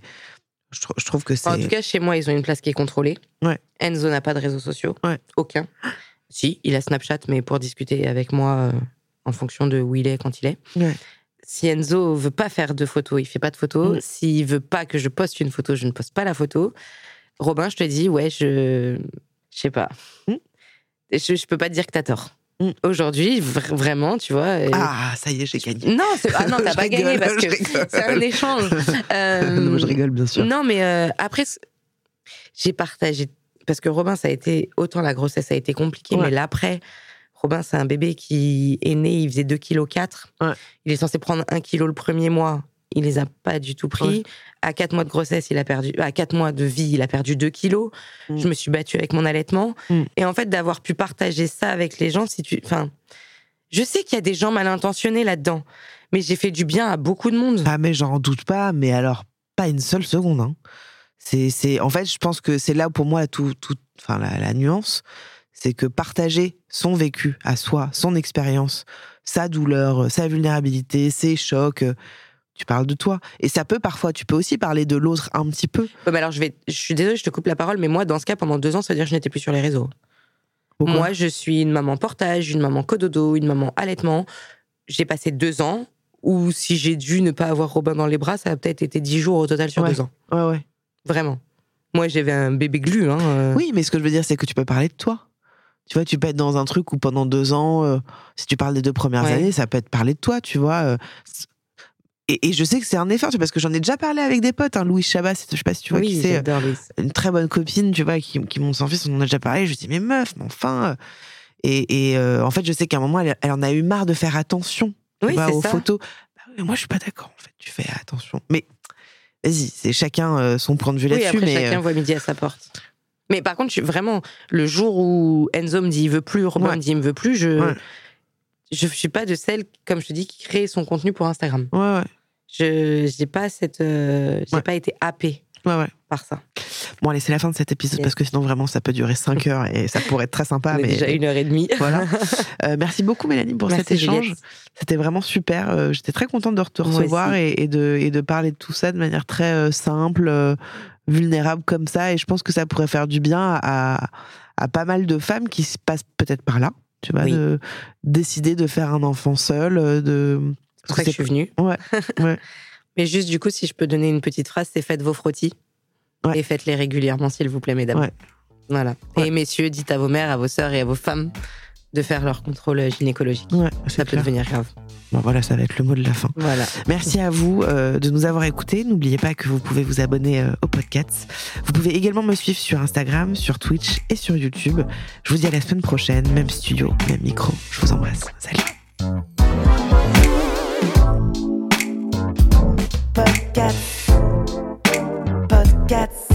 je, trou- je trouve que c'est En tout cas, chez moi, ils ont une place qui est contrôlée. Ouais. Enzo n'a pas de réseaux sociaux. Ouais. Aucun. Si, il a Snapchat, mais pour discuter avec moi euh, en fonction de où il est, quand il est. Ouais. Si Enzo veut pas faire de photos, il fait pas de photos. Mm. S'il veut pas que je poste une photo, je ne poste pas la photo. Robin, je te dis, ouais, je. Je sais pas. Mm. Je, je peux pas te dire que t'as tort. Aujourd'hui, vr- vraiment, tu vois. ah ça y est j'ai gagné. Non, c'est- ah non, t'as pas [LAUGHS] gagné parce que c'est un échange. Euh, [LAUGHS] non, je rigole bien sûr. non, mais euh, après, j'ai partagé. Parce que Robin, ça a été. Autant la grossesse a été compliquée, Ouais. mais l'après, Robin, c'est un bébé qui est né, il faisait 2,4 kg. Ouais. Il est censé prendre 1 kg le premier mois. Il les a pas du tout pris. Ouais. À 4 mois de grossesse, il a perdu. À 4 mois de vie, il a perdu 2 kilos. Mm. Je me suis battue avec mon allaitement. Mm. Et en fait, d'avoir pu partager ça avec les gens, si tu. Enfin. Je sais qu'il y a des gens mal intentionnés là-dedans, mais j'ai fait du bien à beaucoup de monde. Ah mais j'en doute pas, mais alors pas une seule seconde. Hein. C'est, c'est, en fait, je pense que c'est là pour moi tout, tout, enfin la, la nuance, c'est que partager son vécu à soi, son expérience, sa douleur, sa vulnérabilité, ses chocs. Tu parles de toi. Et ça peut parfois, tu peux aussi parler de l'autre un petit peu. Ouais, bah alors je vais, je suis désolée, je te coupe la parole, mais moi, dans ce cas, pendant deux ans, ça veut dire que je n'étais plus sur les réseaux. Pourquoi moi, je suis une maman portage, une maman cododo, une maman allaitement. J'ai passé deux ans où si j'ai dû ne pas avoir Robin dans les bras, ça a peut-être été dix jours au total sur Ouais. deux ans. Ouais, ouais. Vraiment. Moi, j'avais un bébé glu. Hein, euh. Oui, mais ce que je veux dire, c'est que tu peux parler de toi. Tu vois, tu peux être dans un truc où pendant deux ans, euh, si tu parles des deux premières Ouais. années, ça peut être parler de toi, tu vois. euh, et, et je sais que c'est un effort, parce que j'en ai déjà parlé avec des potes. Hein, Louis Chabat, c'est- je sais pas si tu vois oui, qui c'est, euh, une très bonne copine, tu vois, qui, qui monte son fils, on en a déjà parlé. Je lui dis, mais meuf, mais enfin. euh, Et, et, euh, en fait, je sais qu'à un moment, elle, elle en a eu marre de faire attention tu Oui, vois, c'est aux ça. photos. Bah mais moi, je suis pas d'accord, en fait. Tu fais attention. Mais vas-y, c'est chacun son point de vue Oui, là-dessus. mais chacun euh, voit midi à sa porte. Mais par contre, je vraiment, le jour où Enzo me dit il veut plus, Robin Ouais. me dit il me veut plus, je, Ouais. Je suis pas de celle, comme je te dis, qui crée son contenu pour Instagram. ouais, ouais, Je j'ai pas cette, euh, j'ai Ouais. pas été happée ouais, ouais. par ça. Bon, allez, c'est la fin de cet épisode Yes. parce que sinon, vraiment, ça peut durer 5 [LAUGHS] heures et ça pourrait être très sympa. On mais déjà une heure et demie. voilà. [LAUGHS] Euh, merci beaucoup, Mélanie, pour Merci, cet échange. Juliette. C'était vraiment super. Euh, J'étais très contente de te recevoir et, et de, et de parler de tout ça de manière très euh, simple, vulnérable comme ça. Et je pense que ça pourrait faire du bien à, à pas mal de femmes qui se passent peut-être par là. Tu vois, Oui. de décider de faire un enfant seul, euh, de. C'est pour ça que je suis venue. Ouais, ouais. [LAUGHS] Mais juste, du coup, si je peux donner une petite phrase, c'est faites vos frottis. Ouais. Et faites-les régulièrement, s'il vous plaît, mesdames. Voilà. Et messieurs, dites à vos mères, à vos sœurs et à vos femmes de faire leur contrôle gynécologique. Ouais, Ça peut devenir grave. Bon, voilà, ça va être le mot de la fin. Voilà. Merci à vous euh, de nous avoir écoutés. N'oubliez pas que vous pouvez vous abonner euh, au podcast. Vous pouvez également me suivre sur Instagram, sur Twitch et sur YouTube. Je vous dis à la semaine prochaine, même studio, même micro. Je vous embrasse. Salut. Podcast. Podcast.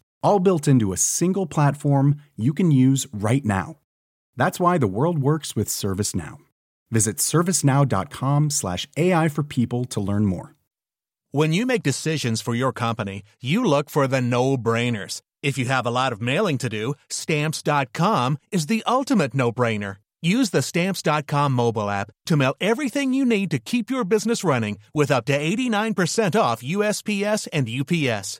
All built into a single platform you can use right now. That's why the world works with ServiceNow. Visit servicenow.com/slash AI for people to learn more. When you make decisions for your company, you look for the no-brainers. If you have a lot of mailing to do, stamps.com is the ultimate no-brainer. Use the stamps.com mobile app to mail everything you need to keep your business running with up to 89% off USPS and UPS.